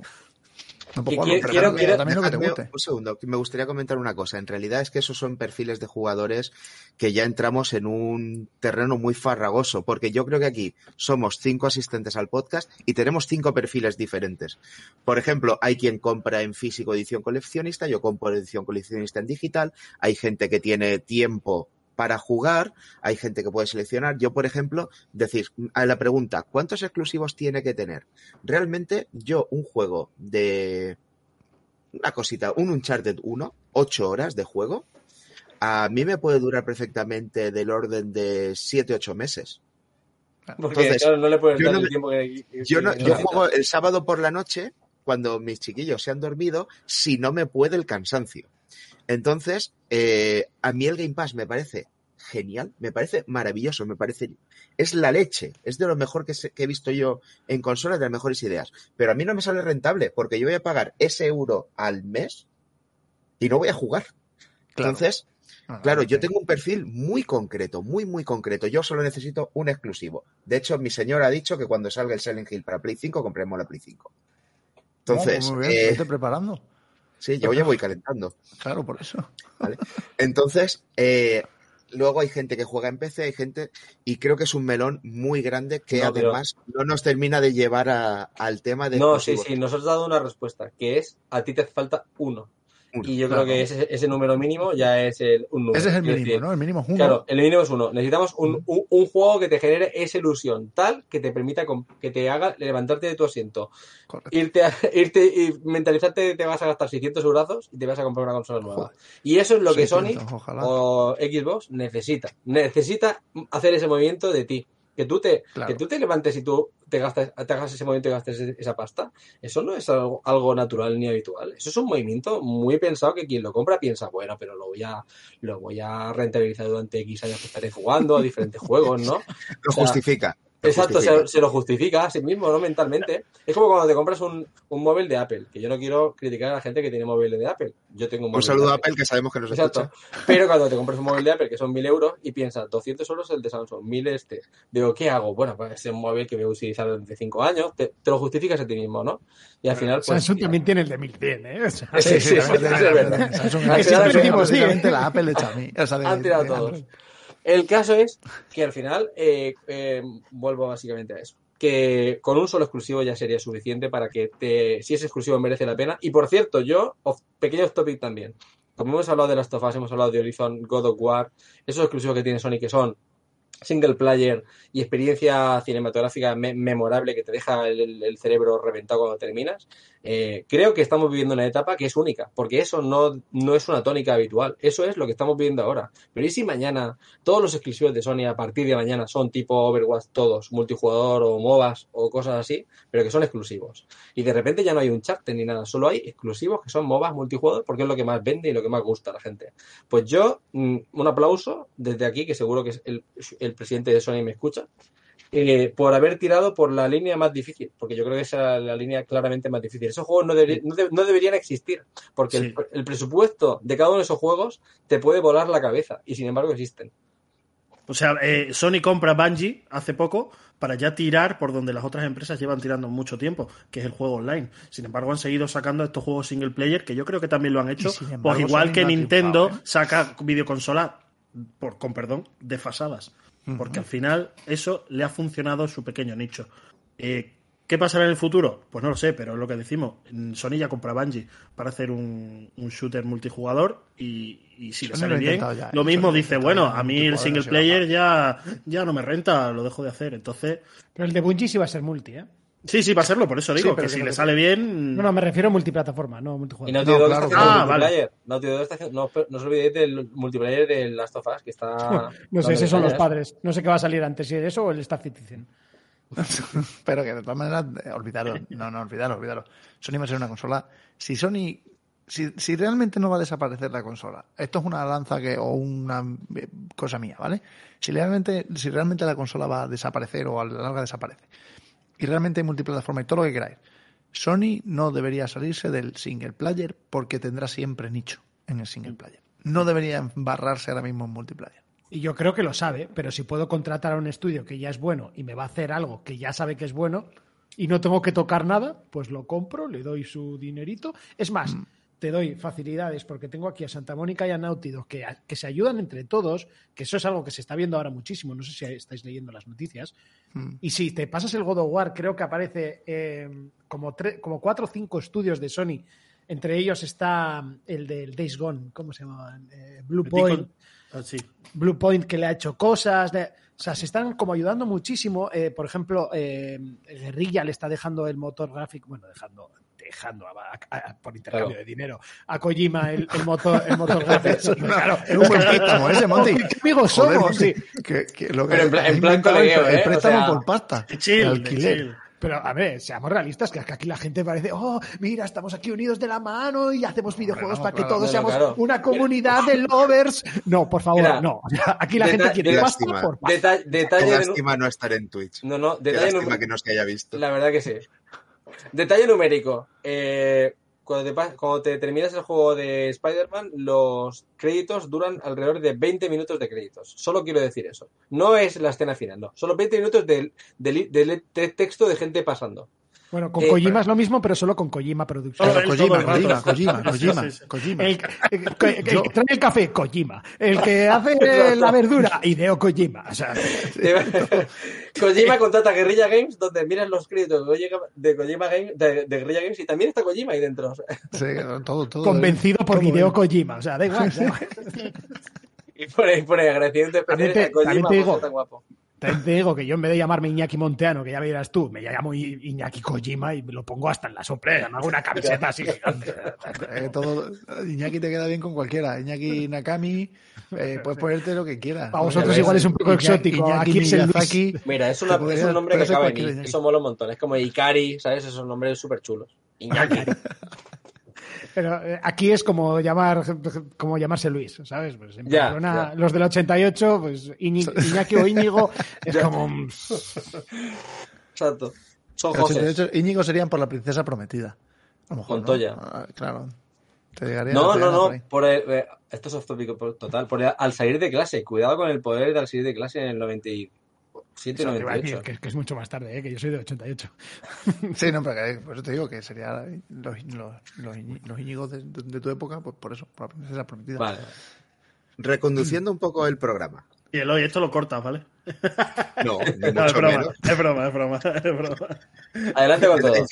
No puedo jugarlo, quiero- pero quiero- también lo que te guste. Un segundo, me gustaría comentar una cosa. En realidad es que esos son perfiles de jugadores que ya entramos en un terreno muy farragoso, porque yo creo que aquí somos cinco asistentes al podcast y tenemos cinco perfiles diferentes. Por ejemplo, hay quien compra en físico edición coleccionista, yo compro edición coleccionista en digital, hay gente que tiene tiempo para jugar, hay gente que puede seleccionar. Yo, por ejemplo, decir, a la pregunta, ¿cuántos exclusivos tiene que tener? Realmente, yo un juego de una cosita, un Uncharted 1, 8 horas de juego, a mí me puede durar perfectamente del orden de 7-8 meses. Porque Entonces, claro, no le puedes yo dar no el tiempo que. que- Yo, no, que yo juego el sábado por la noche, cuando mis chiquillos se han dormido, si no me puede el cansancio. Entonces, eh, a mí el Game Pass me parece genial, me parece maravilloso, me parece... Es la leche, es de lo mejor que, se- que he visto yo en consolas, de las mejores ideas. Pero a mí no me sale rentable, porque yo voy a pagar ese euro al mes y no voy a jugar. Claro. Entonces, no, Claro, yo tengo un perfil muy concreto, muy, muy concreto. Yo solo necesito un exclusivo. De hecho, mi señor ha dicho que cuando salga el Silent Hill para Play 5, compremos la Play 5. Entonces, No, pues muy bien, eh, vete preparando. Sí, yo ya voy calentando. Claro, por eso. Entonces, eh, luego hay gente que juega en PC, hay gente, y creo que es un melón muy grande que No, pero- además no nos termina de llevar a- al tema de No, sí, sí, nos has dado una respuesta, que es a ti te hace falta uno. Y yo claro. creo que ese, ese número mínimo ya es el, un número. Ese es el mínimo, decir, ¿no? El mínimo es uno. Claro, el mínimo es uno. Necesitamos un, un- un juego que te genere esa ilusión, tal que te permita, que te haga levantarte de tu asiento, Correcto. irte, a- [LAUGHS] irte y mentalizarte que te vas a gastar 600 euros y te vas a comprar una consola nueva. Y eso es lo que 600, Sony ojalá. o Xbox necesita. Necesita hacer ese movimiento de ti. Que tú te, Claro. que tú te levantes y tú te, gastas, te hagas ese movimiento y gastes esa pasta. Eso no es algo, algo natural ni habitual. Eso es un movimiento muy pensado que quien lo compra piensa, bueno, pero lo voy a, lo voy a rentabilizar durante X años que estaré jugando a diferentes [LAUGHS] juegos, ¿no? Lo o sea, justifica. Exacto, se, se lo justifica a sí mismo, ¿no? Mentalmente. Es como cuando te compras un, un móvil de Apple, que yo no quiero criticar a la gente que tiene móviles de Apple. Yo tengo un móvil Un saludo de a Apple, que sabemos que nos Exacto. escucha. Pero cuando te compras un móvil de Apple que son 1000 euros y piensas 200 euros el de Samsung, 1000 este. Digo, ¿qué hago? Bueno, pues es un móvil que voy a utilizar durante 5 años. Te, te lo justificas a ti mismo, ¿no? Y al final, pues. Samsung también tiene el de 1100, ¿eh? O sea, Sí, sí, [LAUGHS] sí, también, eso es verdad. Samsung Al final sí. la Apple de Xiaomi. O sea, de- Han tirado de todos. El caso es que al final, eh, eh, vuelvo básicamente a eso. Que con un solo exclusivo ya sería suficiente para que te, si es exclusivo merece la pena. Y por cierto, yo, off- pequeño topic también. Como hemos hablado de Last of Us, hemos hablado de Horizon, God of War, esos exclusivos que tiene Sony que son single player y experiencia cinematográfica me- memorable que te deja el cerebro reventado cuando terminas, eh, creo que estamos viviendo una etapa que es única, porque eso no, no es una tónica habitual, eso es lo que estamos viviendo ahora. Pero ¿y si mañana todos los exclusivos de Sony a partir de mañana son tipo Overwatch todos, multijugador o MOBAs o cosas así, pero que son exclusivos? Y de repente ya no hay un chat ni nada, solo hay exclusivos que son MOBAs multijugador porque es lo que más vende y lo que más gusta a la gente. Pues yo, mm, un aplauso desde aquí, que seguro que el, el presidente de Sony me escucha, eh, por haber tirado por la línea más difícil, porque yo creo que esa es la línea claramente más difícil. Esos juegos no, deberí- no, de- no deberían existir, porque el, Sí. el presupuesto de cada uno de esos juegos te puede volar la cabeza, y sin embargo existen. O sea, eh, Sony compra Bungie hace poco para ya tirar por donde las otras empresas llevan tirando mucho tiempo, que es el juego online. Sin embargo, han seguido sacando estos juegos single player, que yo creo que también lo han hecho, sin embargo, pues igual Sony que Nintendo triunfado, ¿eh? saca videoconsolas, por, con perdón, desfasadas. Porque al final eso le ha funcionado a su pequeño nicho. Eh, ¿Qué pasará en el futuro? Pues no lo sé, pero es lo que decimos. mm, Sony ya compra Bungie para hacer un, un shooter multijugador y, y si le sale lo bien, ya, ¿eh? lo mismo Sony lo ha dice, bueno, a mí el single player ya, ya no me renta, lo dejo de hacer. Entonces, Pero el de Bungie sí va a ser multi, ¿eh? Sí, sí, va a serlo, por eso digo, pero que si no le sale bien... No, no, me refiero a multiplataforma, no Y multijugador. Naughty No, Dog claro, está haciendo claro. Ah, multiplayer. Naughty Dog está haciendo- no, no os olvidéis del multiplayer de Last of Us, que está... [LAUGHS] No sé, esos son los padres. No sé qué va a salir antes, si eso o el Star Citizen. [LAUGHS] Pero que de todas maneras, eh, olvidaros, no, no, olvidaros, olvidaros. Sony va a ser una consola. Si Sony, si, si realmente no va a desaparecer la consola, esto es una lanza que, o una eh, cosa mía, ¿vale? Si realmente, si realmente la consola va a desaparecer o a la larga desaparece, y realmente hay multiplataforma y todo lo que queráis, Sony no debería salirse del single player porque tendrá siempre nicho en el single player. No debería embarrarse ahora mismo en multiplayer. Y yo creo que lo sabe, pero si puedo contratar a un estudio que ya es bueno y me va a hacer algo que ya sabe que es bueno y no tengo que tocar nada, pues lo compro, le doy su dinerito. Es más, te doy facilidades porque tengo aquí a Santa Mónica y a Naughty Dog que, que se ayudan entre todos, que eso es algo que se está viendo ahora muchísimo, no sé si estáis leyendo las noticias. Y si te pasas el God of War, creo que aparece eh, como, como cuatro o cinco estudios de Sony. Entre ellos está el del Days Gone, ¿cómo se llama? Eh, Blue Point. Ah, sí. Blue Point que le ha hecho cosas. de- o sea, se están como ayudando muchísimo. Eh, por ejemplo, eh, Guerrilla le está dejando el motor gráfico, bueno, dejando, dejando a- a- a- por intercambio Claro. de dinero a Kojima el, el motor, el motor [LAUGHS] gráfico. Claro, Es un buen préstamo ese, Monty. ¿Qué amigos Joder, somos? Monty, Sí. que- que lo Pero en plan- en plan el ¿eh? O préstamo sea, por pasta. Chill, el alquiler. chill. Pero a ver, seamos realistas, que aquí la gente parece, oh, mira, estamos aquí unidos de la mano y hacemos videojuegos no, para que todos seamos claro. una comunidad de lovers. No, por favor, Mira, no. O aquí la gente quiere pasta lástima. por pasta. Deta- Qué detalle lástima no estar en Twitch. no, no, Qué detalle lástima nu- que no se haya visto. La verdad que sí. Detalle numérico. Eh, cuando, te, cuando te terminas el juego de Spider-Man, los créditos duran alrededor de 20 minutos de créditos. Solo quiero decir eso. No es la escena final, no. Solo 20 minutos de, de de texto de gente pasando. Bueno, con Eh, Kojima es lo mismo, pero solo con Kojima Productions. Pero Kojima, rato. Kojima, [LAUGHS] Kojima, Kojima, Sí, sí, sí. Kojima. El, el- el- el que trae el café, Kojima. El que [LAUGHS] hace la verdura, Hideo Kojima. O sea, [LAUGHS] Kojima contrata Guerrilla Games, donde miras los créditos de Kojima, Kojima Games, de, de Guerrilla Games y también está Kojima ahí dentro. Sí, todo, todo. convencido por todo él. Kojima. O sea, da igual. da igual. y pone, y pone agradecimiento También especial te- a Kojima también te por digo- ser tan guapo. También te digo que yo en vez de llamarme Iñaki Monteano, que ya me dirás tú, me llamo Iñaki Kojima y me lo pongo hasta en la sorpresa. Me hago una camiseta así gigante. [LAUGHS] Eh, todo, Iñaki te queda bien con cualquiera. Iñaki Nakami, eh, puedes ponerte lo que quieras. Para vosotros igual es un poco Iñaki- exótico. Iñaki Aquí Luis. Mira, es, una, es un nombre que cabe en. Eso mola un montón. Es como Ikari, ¿sabes? Esos nombres súper chulos. Iñaki. [LAUGHS] Pero eh, aquí es como llamar como llamarse Luis, ¿sabes? Pues en ya, ya. los del 88, pues [LAUGHS] Iñaki o Íñigo es como. Mm. Exacto. Son José. 88, Íñigo serían por la princesa prometida. A lo mejor. Montoya. ¿no? Ah, claro. No, no, no. Por eh, eh, esto es off topic total. Por al salir de clase. Cuidado con el poder de al salir de clase en el 94 798. Que, que, es mucho más tarde, ¿eh? que yo soy de 88. [LAUGHS] sí, no, [LAUGHS] pero que, por eso te digo que sería los, los, los, Íñigos de, de, tu época, pues por eso, por la princesa prometida. Vale. Reconduciendo un poco el programa. Y Eloy, esto lo cortas, ¿vale? No, [LAUGHS] no, no es, broma, es broma, es broma, es broma. Adelante con todo.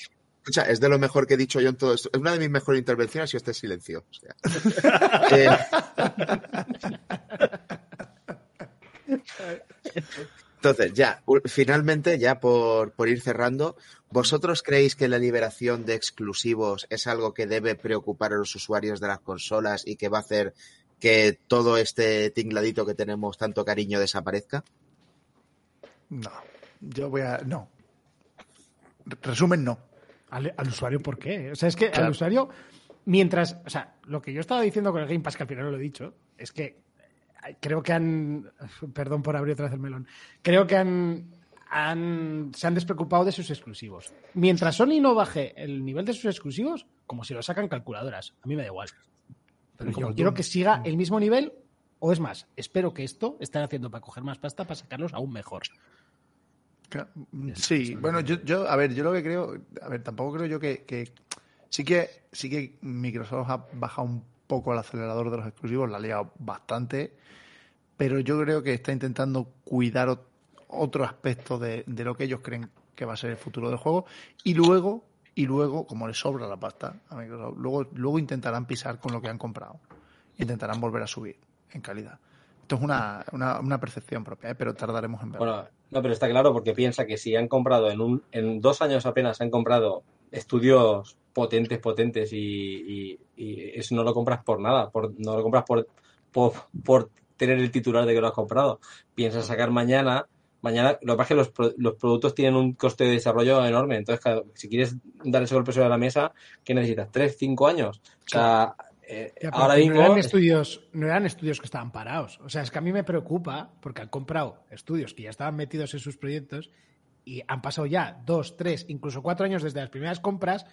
Escucha, es de lo mejor que he dicho yo en todo esto. Es una de mis mejores intervenciones y este silencio. O sea. eh... Entonces, ya, finalmente, ya por, por ir cerrando, ¿vosotros creéis que la liberación de exclusivos es algo que debe preocupar a los usuarios de las consolas y que va a hacer que todo este tingladito que tenemos tanto cariño desaparezca? No, yo voy a. No. Resumen, no. Al, al usuario, ¿por qué? O sea, es que Claro. al usuario, mientras. O sea, lo que yo estaba diciendo con el Game Pass, que al final no lo he dicho, es que creo que han. Perdón por abrir otra vez el melón. Creo que han. han- se han despreocupado de sus exclusivos. Mientras Sony no baje el nivel de sus exclusivos, como si lo sacan calculadoras. A mí me da igual. Pero Como yo tú. quiero que siga el mismo nivel, o es más, espero que esto estén haciendo para coger más pasta para sacarlos aún mejor. Claro, Sí, bueno, yo, yo, a ver, yo lo que creo, a ver, tampoco creo yo que, que sí que sí que Microsoft ha bajado un poco el acelerador de los exclusivos, la ha liado bastante, pero yo creo que está intentando cuidar ot- otro aspecto de, de lo que ellos creen que va a ser el futuro del juego y luego y luego como les sobra la pasta a Microsoft, luego luego intentarán pisar con lo que han comprado, intentarán volver a subir en calidad. Esto es una, una, una percepción propia, ¿eh? pero tardaremos en verlo. Bueno, no, pero está claro porque piensa que si han comprado en un en dos años apenas han comprado estudios potentes, potentes y, y- y eso no lo compras por nada, por, no lo compras por, por, por tener el titular de que lo has comprado. Piensas sacar mañana, mañana, lo que pasa es que los, los productos tienen un coste de desarrollo enorme, entonces claro, si quieres dar ese golpe sobre la mesa, ¿qué necesitas? ¿Tres, cinco años? O sea, eh, Ya, ahora que mismo... no eran estudios, no eran estudios que estaban parados. O sea, es que a mí me preocupa porque han comprado estudios que ya estaban metidos en sus proyectos y han pasado ya dos, tres, incluso cuatro años desde las primeras compras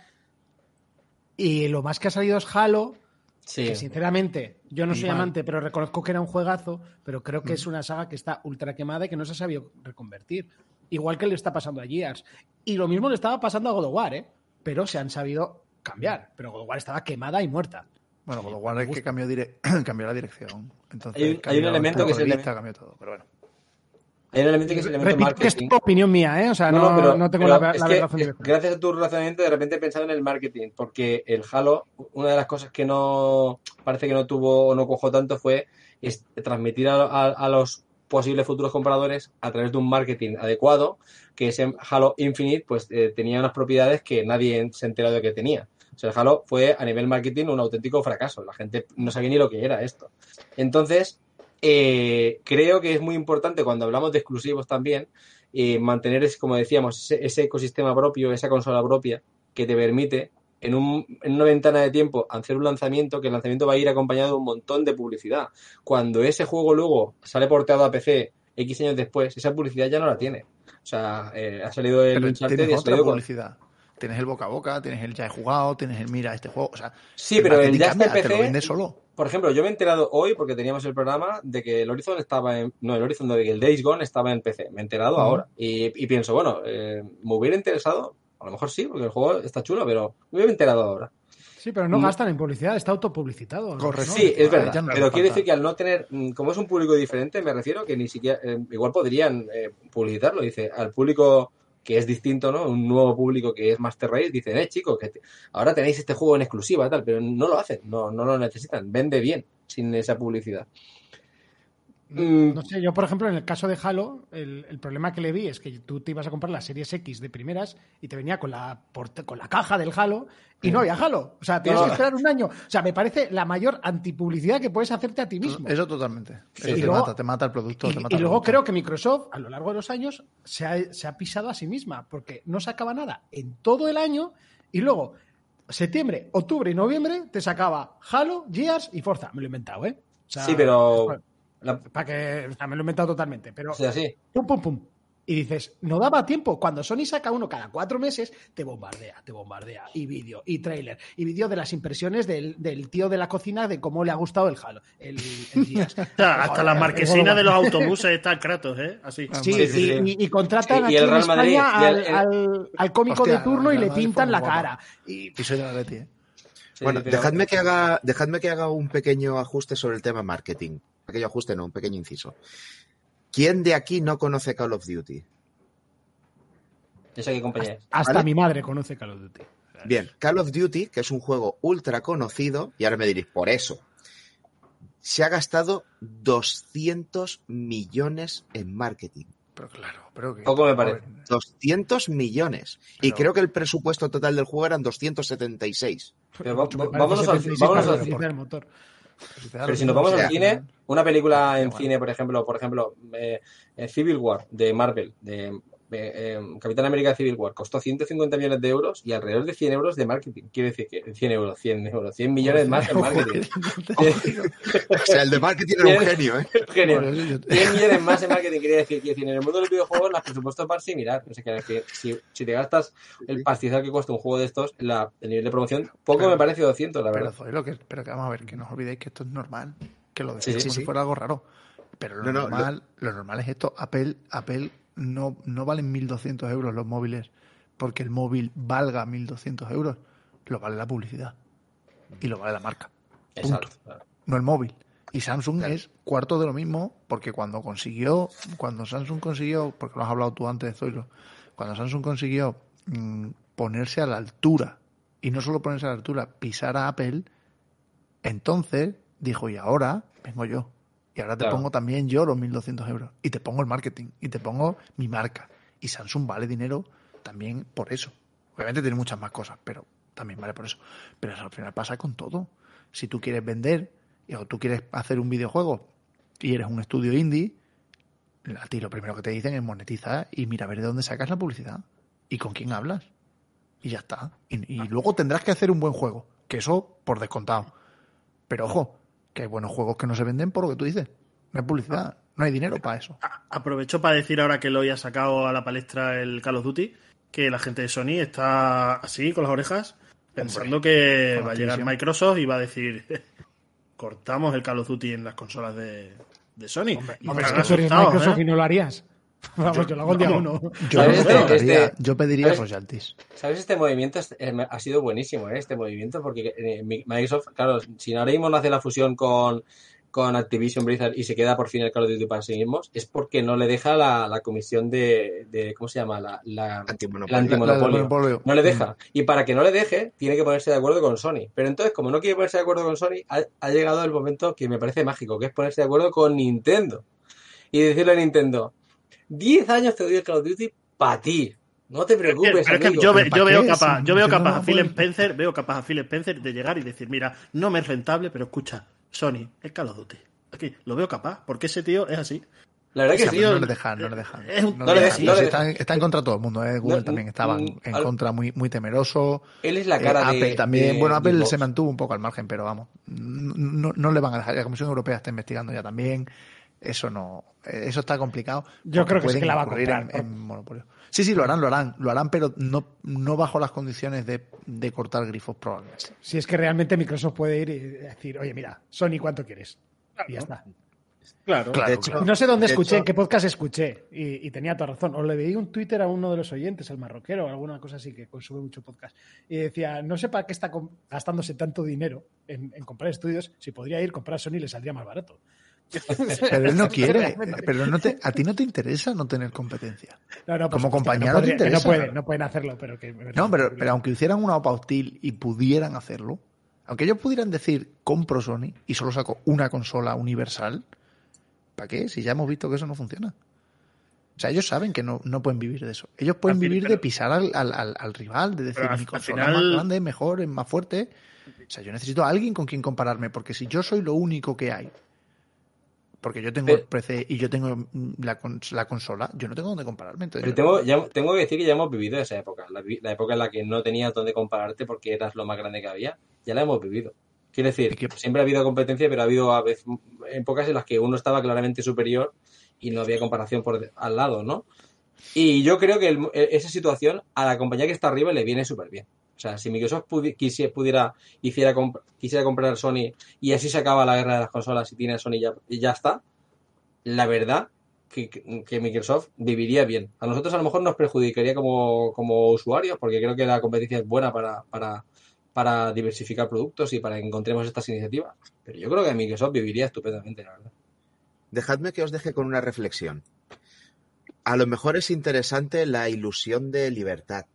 y lo más que ha salido es Halo Sí. Que sinceramente, yo no soy Igual. amante, pero reconozco que era un juegazo, pero creo que es una saga que está ultra quemada y que no se ha sabido reconvertir. Igual que le está pasando a Gears. Y lo mismo le estaba pasando a God of War, ¿eh? Pero se han sabido cambiar. Pero God of War estaba quemada y muerta. Bueno, con lo cual es que cambió, dire- [CLEARS THROAT] cambió la dirección. Entonces, Hay un- hay elemento que el vista, cambió todo. Pero bueno. Hay un elemento que es el elemento Repito que es marketing. tu opinión mía, ¿eh? O sea, no, no, tengo pero la, la que, razón es- directa. gracias a tu razonamiento, de repente he pensado en el marketing, porque el Halo, una de las cosas que no parece que no tuvo o no cojó tanto fue es transmitir a, a- a los posibles futuros compradores a través de un marketing adecuado, que ese Halo Infinite pues eh, tenía unas propiedades que nadie se ha enterado de que tenía. O sea, el Halo fue a nivel marketing un auténtico fracaso. La gente no sabía ni lo que era esto. Entonces, eh, creo que es muy importante cuando hablamos de exclusivos también eh, mantener, ese, como decíamos, ese, ese ecosistema propio, esa consola propia que te permite en, un, en una ventana de tiempo hacer un lanzamiento, que el lanzamiento va a ir acompañado de un montón de publicidad. Cuando ese juego luego sale porteado a PC X años después, esa publicidad ya no la tiene. O sea, eh, ha salido el Uncharted y ha salido con- publicidad. Tienes el boca a boca, tienes el ya he jugado, tienes el mira este juego. O sea, Sí, pero el ya está en te lo PC. vende solo. Por ejemplo, yo me he enterado hoy, porque teníamos el programa, de que el Horizon estaba en. No, el Horizon, no, de que el Days Gone estaba en PC. Me he enterado ahora. Y, y pienso, bueno, eh, me hubiera interesado. A lo mejor sí, porque el juego está chulo, pero me hubiera enterado ahora. Sí, pero no Mm. gastan en publicidad, está autopublicitado. Correcto. ¿no? Sí, es verdad. no pero quiere decir que al no tener. mm, Como es un público diferente, me refiero que ni siquiera. eh, igual podrían eh, publicitarlo. Dice, al público que es distinto, ¿no? Un nuevo público que es Master Race, dicen, eh, chicos, que ahora tenéis este juego en exclusiva, tal, pero no lo hacen, no, no lo necesitan. Vende bien sin esa publicidad. Mm, No sé, yo por ejemplo en el caso de Halo, el, el problema que le vi es que tú te ibas a comprar la Series X de primeras y te venía con la, porte- con la caja del Halo y no había Halo. O sea, tienes No. que esperar un año. O sea, me parece la mayor antipublicidad que puedes hacerte a ti mismo. Eso totalmente. Sí, Eso sí. te Y luego- mata, te mata el producto. Y, te y mata el luego producto. creo que Microsoft, a lo largo de los años, se ha, se ha pisado a sí misma, porque no sacaba nada en todo el año y luego, septiembre, octubre y noviembre, te sacaba Halo, Gears y Forza. Me lo he inventado, ¿eh? O sea, sí, pero. La- Para que, o sea, me lo he inventado totalmente, pero o sea, sí. pum, pum, pum. Y dices, no daba tiempo. Cuando Sony saca uno cada cuatro meses, te bombardea, te bombardea. Y vídeo, y trailer, y vídeo de las impresiones del, del tío de la cocina de cómo le ha gustado el Halo. El, el [LAUGHS] hasta Joder, las marquesinas de los autobuses están Kratos, ¿eh? Así. Sí, Sí, sí, y, sí. y- y contratan Sí, y aquí en España al, el- el- al- al cómico Hostia, de turno y le pintan la cara. Y, Y soy de la Leti, ¿eh? Bueno, dejadme que haga, dejadme que haga un pequeño ajuste sobre el tema marketing. Pequeño ajuste, no, un pequeño inciso. ¿Quién de aquí no conoce Call of Duty? Yo sé qué compañía es. hasta ¿Vale? mi madre conoce Call of Duty. Bien, Call of Duty, que es un juego ultra conocido, y ahora me diréis, por eso, se ha gastado 200 millones en marketing. Pero claro, pero que. Poco me parece. 200 millones. Y creo que el presupuesto total del juego eran 276. Pero va- va- vámonos al, 76 vámonos al motor. Pero si nos vamos al cine, una película en cine, por ejemplo, por ejemplo, eh, eh, Civil War de Marvel, de eh, eh, Capitán América Civil War, costó 150 millones de euros y alrededor de 100 euros de marketing. Quiere decir que 100 euros, 100 euros, 100 millones más en marketing. [LAUGHS] O sea, el de marketing era un genio, ¿eh? [LAUGHS] Genio. Por eso yo- 100 millones más en marketing quiere decir, decir, en el mundo de los videojuegos los presupuestos van similar. O sea, que, que si, si te gastas el pastizal que cuesta un juego de estos, la, el nivel de promoción, poco Pero- me parece 200, la Pero, verdad. Que, pero que vamos a ver, que no os olvidéis que esto es normal. Que lo Sí, sí, como sí. si fuera algo raro. Pero lo, No, no, normal, lo... normal es esto. Apple, Apple no, no valen 1.200 euros los móviles porque el móvil valga 1.200 euros. Lo vale la publicidad. Y lo vale la marca. Exacto. no el móvil. Y Samsung Claro. es cuarto de lo mismo, porque cuando consiguió, cuando Samsung consiguió, porque lo has hablado tú antes, Zoilo, cuando Samsung consiguió mm, ponerse a la altura, y no solo ponerse a la altura, pisar a Apple, entonces dijo, y ahora vengo yo. Y ahora te Claro. pongo también yo los 1.200 euros. Y te pongo el marketing, y te pongo mi marca. Y Samsung vale dinero también por eso. Obviamente tiene muchas más cosas, pero también vale por eso. Pero eso al final pasa con todo. Si tú quieres vender o tú quieres hacer un videojuego y eres un estudio indie, a ti lo primero que te dicen es monetizar y mira a ver de dónde sacas la publicidad y con quién hablas. Y ya está. Y, y luego tendrás que hacer un buen juego, que eso por descontado. Pero ojo, que hay buenos juegos que no se venden por lo que tú dices. No hay publicidad, no hay dinero para eso. Aprovecho para decir ahora que lo ha sacado a la palestra el Call of Duty, que la gente de Sony está así, con las orejas, pensando que va a llegar. Microsoft y va a decir, [LAUGHS] cortamos el Call of Duty en las consolas de, de Sony. Hombre, Y hombre, es estarán que tú eres asustados, Microsoft ¿eh? y no lo harías. [LAUGHS] Vamos, yo, lo hago el día uno. [LAUGHS] Pediría, Este- yo pediría ¿sabes? royalties. ¿Sabes? Este movimiento es- eh, ha sido buenísimo, ¿eh? Este movimiento, porque eh, mi- Microsoft, claro, si ahora mismo no hace la fusión con, con Activision Blizzard y se queda por fin el Call of Duty para sí mismos, es porque no le deja la, la comisión de, de- ¿cómo se llama? La, la, Antimonopolio. antimonopolio. No le deja. Y para que no le deje, tiene que ponerse de acuerdo con Sony. Pero entonces, como no quiere ponerse de acuerdo con Sony, ha, ha llegado el momento que me parece mágico, que es ponerse de acuerdo con Nintendo. Y decirle a Nintendo, 10 años te doy el Call of Duty para ti. No te preocupes, Pero es que amigo". yo, ve- ¿Pero yo para veo capaz, yo veo capaz a Phil Spencer, veo capaz a Phil Spencer de llegar y decir, mira, no me es rentable, pero escucha, Sony, es Call of Duty. Aquí, lo veo capaz, porque ese tío es así. La verdad que Sí, no le dejan, no le dejan. Es un- No no le le dejan. dejan, no le Sí, dejan. está, en contra de todo el mundo. ¿eh? Google No, también estaba en, en al- contra, muy, muy temeroso. Él es la Eh, cara de. Apple también. de- bueno, Apple de se mantuvo un poco al margen, pero vamos, no, no le van a dejar. La Comisión Europea está investigando ya también. Eso no, eso está complicado. Yo creo que sí que la va a comprar, en, en monopolio. Sí, sí, lo harán, lo harán, lo harán, pero no, no bajo las condiciones de, de cortar grifos probablemente. Si es que realmente Microsoft puede ir y decir, oye, mira, Sony, ¿cuánto quieres? Y ya está. Claro. Claro, De hecho, claro. No sé dónde De escuché, hecho- en qué podcast escuché, y, y tenía toda razón. O le veí un Twitter a uno de los oyentes, el marroquero, o alguna cosa así, que consume mucho podcast. Y decía, no sé para qué está gastándose tanto dinero en, en comprar estudios, si podría ir comprar Sony le saldría más barato. Pero él no [LAUGHS] quiere. Pero no te, a ti no te interesa no tener competencia. No, no, Como que compañía no, te que no interesa. pueden, no pueden hacerlo, pero que... No, pero, pero aunque hicieran una OPA hostil y pudieran hacerlo, aunque ellos pudieran decir compro Sony y solo saco una consola universal, ¿para qué? Si ya hemos visto que eso no funciona. O sea, ellos saben que no, no pueden vivir de eso. Ellos pueden fin, vivir de pisar al, al- al- al rival, de decir mi consola es más grande, es mejor, es más fuerte. O sea, yo necesito a alguien con quien compararme, porque si yo soy lo único que hay, porque yo tengo Pero- el PC y yo tengo mm, la, cons- la consola, yo no tengo dónde compararme. Entonces, Pero tengo, ya- tengo que decir que ya hemos vivido esa época. La, época en la que no tenías dónde compararte porque eras lo más grande que había. Ya la hemos vivido. Quiero decir, ¿Y qué? siempre ha habido competencia, pero ha habido a veces, épocas en las que uno estaba claramente superior y no había comparación por al lado, ¿no? Y yo creo que el- e- esa situación a la compañía que está arriba le viene súper bien. O sea, si Microsoft pudi- quisi- pudiera, hiciera quisiera comprar Sony y así se acaba la guerra de las consolas y tiene Sony ya, y ya está, la verdad que- que Microsoft viviría bien. A nosotros a lo mejor nos perjudicaría como, como usuarios, porque creo que la competencia es buena para, para, para diversificar productos y para que encontremos estas iniciativas. Pero yo creo que Microsoft viviría estupendamente, la verdad. Dejadme que os deje con una reflexión. A lo mejor es interesante la ilusión de libertad.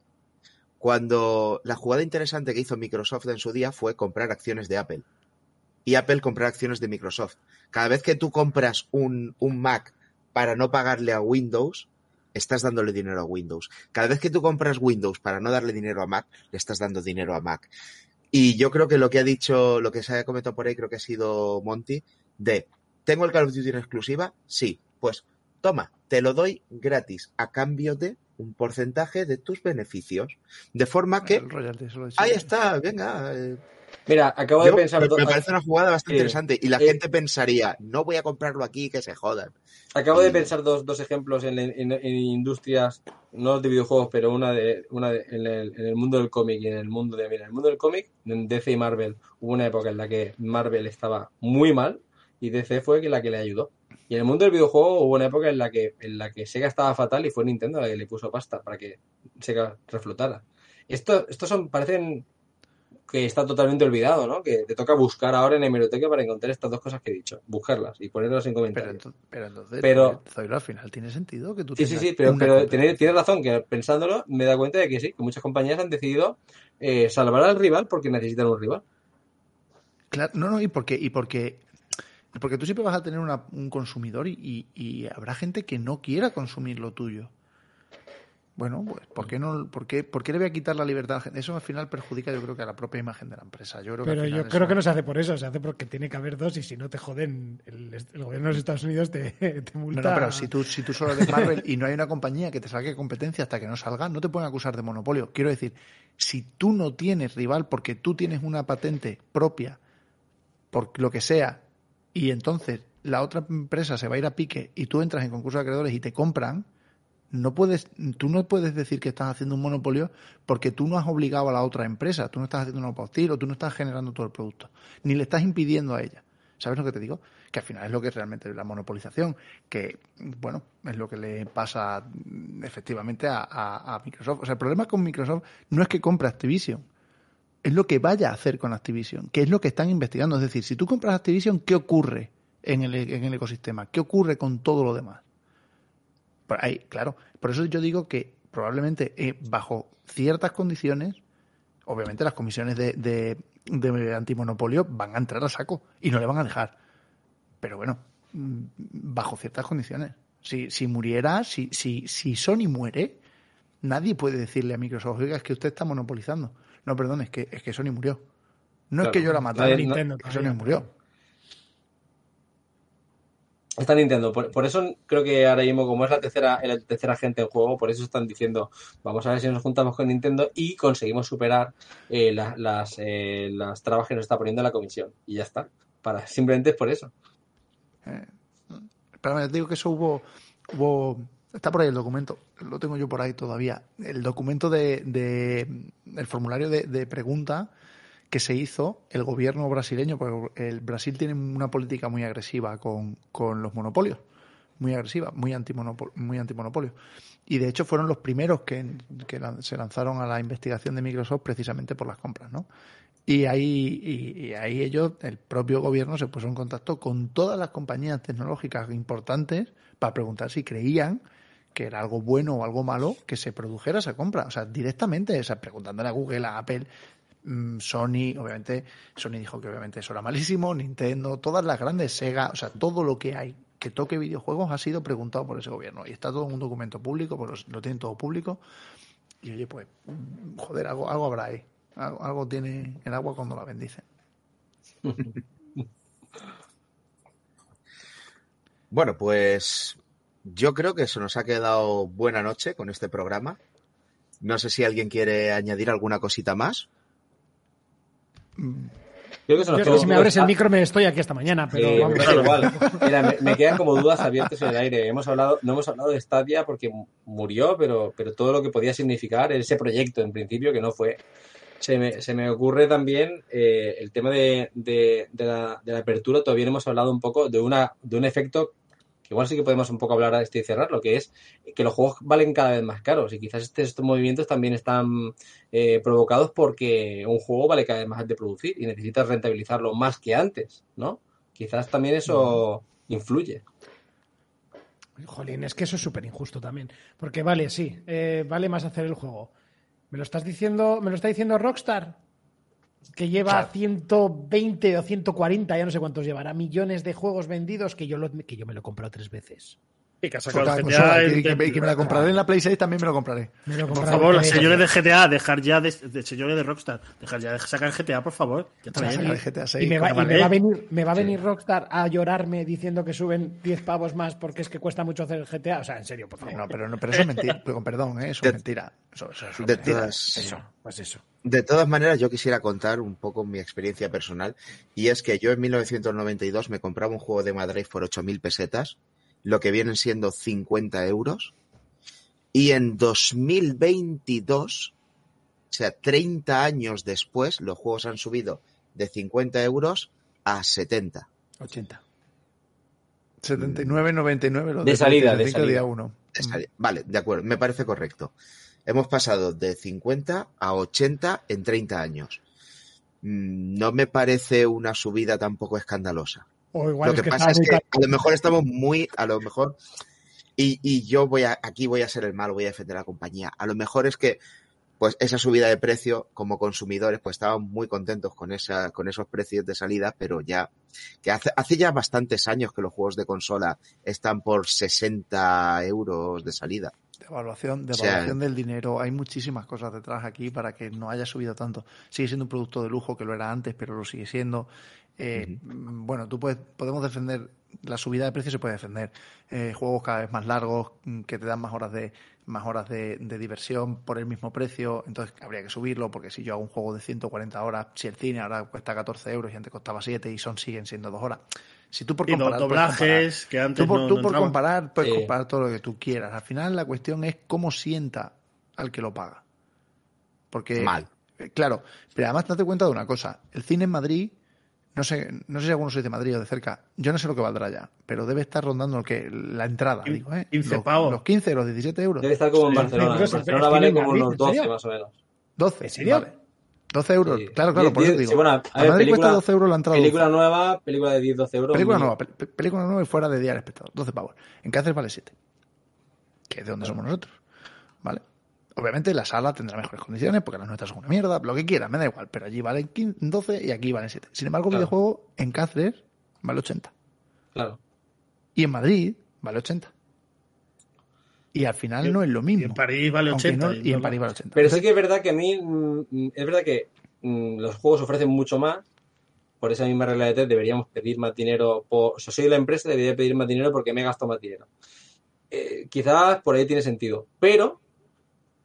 Cuando la jugada interesante que hizo Microsoft en su día fue comprar acciones de Apple. Y Apple comprar acciones de Microsoft. Cada vez que tú compras un, un Mac para no pagarle a Windows, estás dándole dinero a Windows. Cada vez que tú compras Windows para no darle dinero a Mac, le estás dando dinero a Mac. Y yo creo que lo que ha dicho, lo que se ha comentado por ahí, creo que ha sido Monty, de ¿Tengo el Call of Duty en exclusiva? Sí. Pues toma, te lo doy gratis a cambio de un porcentaje de tus beneficios. De forma que ahí está, venga. eh, Mira, acabo yo- de pensar... me, parece una jugada bastante eh, interesante. Y la eh, gente pensaría, no voy a comprarlo aquí, que se jodan. Acabo de pensar dos, dos ejemplos en, en- en industrias, no de videojuegos, pero una de una de- en, el, en el mundo del cómic y en el mundo de, mira, en el mundo del cómic, en DC y Marvel, hubo una época en la que Marvel estaba muy mal y DC fue la que le ayudó. Y en el mundo del videojuego hubo una época en la que en la que Sega estaba fatal y fue Nintendo la que le puso pasta para que Sega reflotara. Esto, estos son, parecen que está totalmente olvidado, ¿no? Que te toca buscar ahora en hemeroteca para encontrar estas dos cosas que he dicho, buscarlas y ponerlas en Pero, comentarios. ento- pero entonces, Pero- al final tiene sentido que tú Sí, sí, sí, pero, una pero competencia. tiene- tienes razón que pensándolo me da cuenta de que sí, que muchas compañías han decidido eh, salvar al rival porque necesitan un rival. Claro, no, no, y porque, y porque, porque tú siempre vas a tener una- un consumidor y, y- y habrá gente que no quiera consumir lo tuyo. Bueno, pues, ¿por qué, no, por, qué, ¿por qué le voy a quitar la libertad a la gente? Eso al final perjudica, yo creo que a la propia imagen de la empresa. Yo creo Pero yo eso- creo que no se hace por eso, se hace porque tiene que haber dos y si no te joden, el, el gobierno de los Estados Unidos te, [LAUGHS] te multa. no, pero si tú, si tú solo eres Marvel y no hay una compañía que te salga competencia hasta que no salga, no te pueden acusar de monopolio. Quiero decir, si tú no tienes rival porque tú tienes una patente propia, por lo que sea, y entonces la otra empresa se va a ir a pique y tú entras en concurso de acreedores y te compran, no puedes, tú no puedes decir que estás haciendo un monopolio porque tú no has obligado a la otra empresa, tú no estás haciendo una hostil o tú no estás generando todo el producto, ni le estás impidiendo a ella. ¿Sabes lo que te digo? Que al final es lo que es realmente la monopolización, que, bueno, es lo que le pasa efectivamente a, a Microsoft. O sea, el problema con Microsoft no es que compre Activision, es lo que vaya a hacer con Activision, que es lo que están investigando. Es decir, si tú compras Activision, ¿qué ocurre en el, en el ecosistema? ¿Qué ocurre con todo lo demás? Por ahí, claro, por eso yo digo que probablemente eh, bajo ciertas condiciones, obviamente las comisiones de, de, antimonopolio van a entrar a saco y no le van a dejar. Pero bueno, mm, bajo ciertas condiciones. Si, si muriera, si, si, si Sony muere, nadie puede decirle a Microsoft, oiga, es que usted está monopolizando. No, perdón, es que, es que Sony murió. No es que yo la matara, Nintendo, que Sony murió. Está Nintendo. Por, eso creo que ahora mismo, como es la tercera, la tercera gente en juego, por eso están diciendo, vamos a ver si nos juntamos con Nintendo y conseguimos superar eh, las, eh, las trabas que nos está poniendo la comisión. Y ya está. Para, simplemente es por eso. Eh, pero te digo que eso hubo, hubo. Está por ahí el documento. Lo tengo yo por ahí todavía. El documento de. de el formulario de, pregunta que se hizo el gobierno brasileño, porque el Brasil tiene una política muy agresiva con, con los monopolios, muy agresiva, muy, antimonopol, muy antimonopolio. Y de hecho fueron los primeros que, que, se lanzaron a la investigación de Microsoft precisamente por las compras, ¿no? Y ahí, y, ahí ellos, el propio gobierno se puso en contacto con todas las compañías tecnológicas importantes para preguntar si creían que era algo bueno o algo malo que se produjera esa compra. O sea, directamente, o preguntándole a Google, a Apple, Mm, Sony, obviamente, Sony dijo que obviamente eso era malísimo, Nintendo, todas las grandes, Sega, o sea, todo lo que hay que toque videojuegos ha sido preguntado por ese gobierno. Y está todo en un documento público, pues lo tienen todo público. Y oye, pues, mm, joder, algo, algo habrá ahí. Algo, tiene el agua cuando la bendice. [LAUGHS] Bueno, pues yo creo que se nos ha quedado buena noche con este programa. No sé si alguien quiere añadir alguna cosita más. Creo que, si me abres el micro me estoy aquí esta mañana, pero igual. me, quedan como dudas abiertas en el aire. Hemos hablado, no hemos hablado de Stadia porque murió, pero, pero todo lo que podía significar ese proyecto en principio que no fue. Se me, se me ocurre también eh, el tema de, de, la, de, la, apertura. Todavía no hemos hablado un poco de, una, de un efecto igual sí que podemos un poco hablar de esto y cerrar, lo que es que los juegos valen cada vez más caros y quizás este, estos movimientos también están eh, provocados porque un juego vale cada vez más de producir y necesitas rentabilizarlo más que antes, ¿no? Quizás también eso influye. Jolín, es que eso es súper injusto también. Porque vale, sí, eh, vale más hacer el juego. ¿Me lo estás diciendo, me lo está diciendo Rockstar? Que lleva 120 o 140, ya no sé cuántos llevará, millones de juegos vendidos que yo, lo, que yo me lo he comprado tres veces. Y que, que, me la compraré en la Play 6 también me lo compraré. por favor, los señores de GTA, dejar ya de, señores de Rockstar, dejar ya de sacar GTA, por favor. y, me va, a venir, me va a venir Rockstar a llorarme diciendo que suben 10 pavos más porque es que cuesta mucho hacer el GTA. O sea, en serio, por favor. No, pero, no, pero eso es mentira. [LAUGHS] Con perdón, ¿eh? eso es mentira. Eso, es de Todas, eso, pues eso. De todas maneras, yo quisiera contar un poco mi experiencia personal. Y es que yo en 1992 me compraba un juego de Madrid por 8.000 pesetas lo que vienen siendo 50 euros. Y en 2022, o sea, 30 años después, los juegos han subido de 50 euros a 70. 80. 79,99 los de, de salida, de salida. Día uno. Vale, de acuerdo, me parece correcto. Hemos pasado de 50 a 80 en 30 años. Mm, no me parece una subida tampoco escandalosa lo que, pasa es que a lo mejor estamos muy, a lo mejor, y, yo voy a, aquí voy a ser el malo, voy a defender a la compañía. A lo mejor es que, pues esa subida de precio, como consumidores, pues estaban muy contentos con esa, con esos precios de salida, pero ya, que hace, hace ya bastantes años que los juegos de consola están por 60 euros de salida. De evaluación, de evaluación del dinero. Hay muchísimas cosas detrás aquí para que no haya subido tanto. Sigue siendo un producto de lujo que lo era antes, pero lo sigue siendo. Eh, bueno, tú puedes, podemos defender la subida de precios, se puede defender. Eh, juegos cada vez más largos mm, que te dan más horas de más horas de, diversión por el mismo precio, entonces habría que subirlo porque si yo hago un juego de 140 horas, si el cine ahora cuesta 14 euros y antes costaba 7 y son siguen siendo dos horas. Si tú por comparar, doblajes que antes tú por, tú por comparar puedes comparar todo lo que tú quieras. Al final la cuestión es cómo sienta al que lo paga. Porque mal. Eh, claro, pero además date cuenta de una cosa, el cine en Madrid no sé, no sé si alguno sois de Madrid o de cerca, yo no sé lo que valdrá ya, pero debe estar rondando el que la entrada, Quin- digo, ¿eh? 15 los, pavos. los 15, los 17 euros. Debe estar como en Sí. Barcelona. Es- Barcelona vale como unos ¿en 12 serio? más o menos. 12, ¿En serio? vale. 12 euros, Sí. claro, claro, por eso digo. sí, bueno, a a ver, Madrid película- cuesta 12 euros la entrada. Película nueva, película de 10-12 euros. Película mínimo. nueva, pe- pe- película nueva y fuera de día al espectador. 12 pavos. En Cáceres vale 7. Que es de donde somos nosotros. ¿Vale? Obviamente la sala tendrá mejores condiciones porque las nuestras son una mierda, lo que quieras, me da igual. Pero allí valen 15, 12 y aquí valen 7. Sin embargo, el Claro. videojuego en Cáceres vale 80. Claro. Y en Madrid vale 80. Y al final no es lo mismo. Y en París vale Aunque 80. no- y en París vale 80. Pero sí que es verdad que a mí, mm, es verdad que mm, los juegos ofrecen mucho más. Por esa misma regla de tres deberíamos pedir más dinero. Por, o sea, soy la empresa, debería pedir más dinero porque me he gastado más dinero. Eh, quizás por ahí tiene sentido. Pero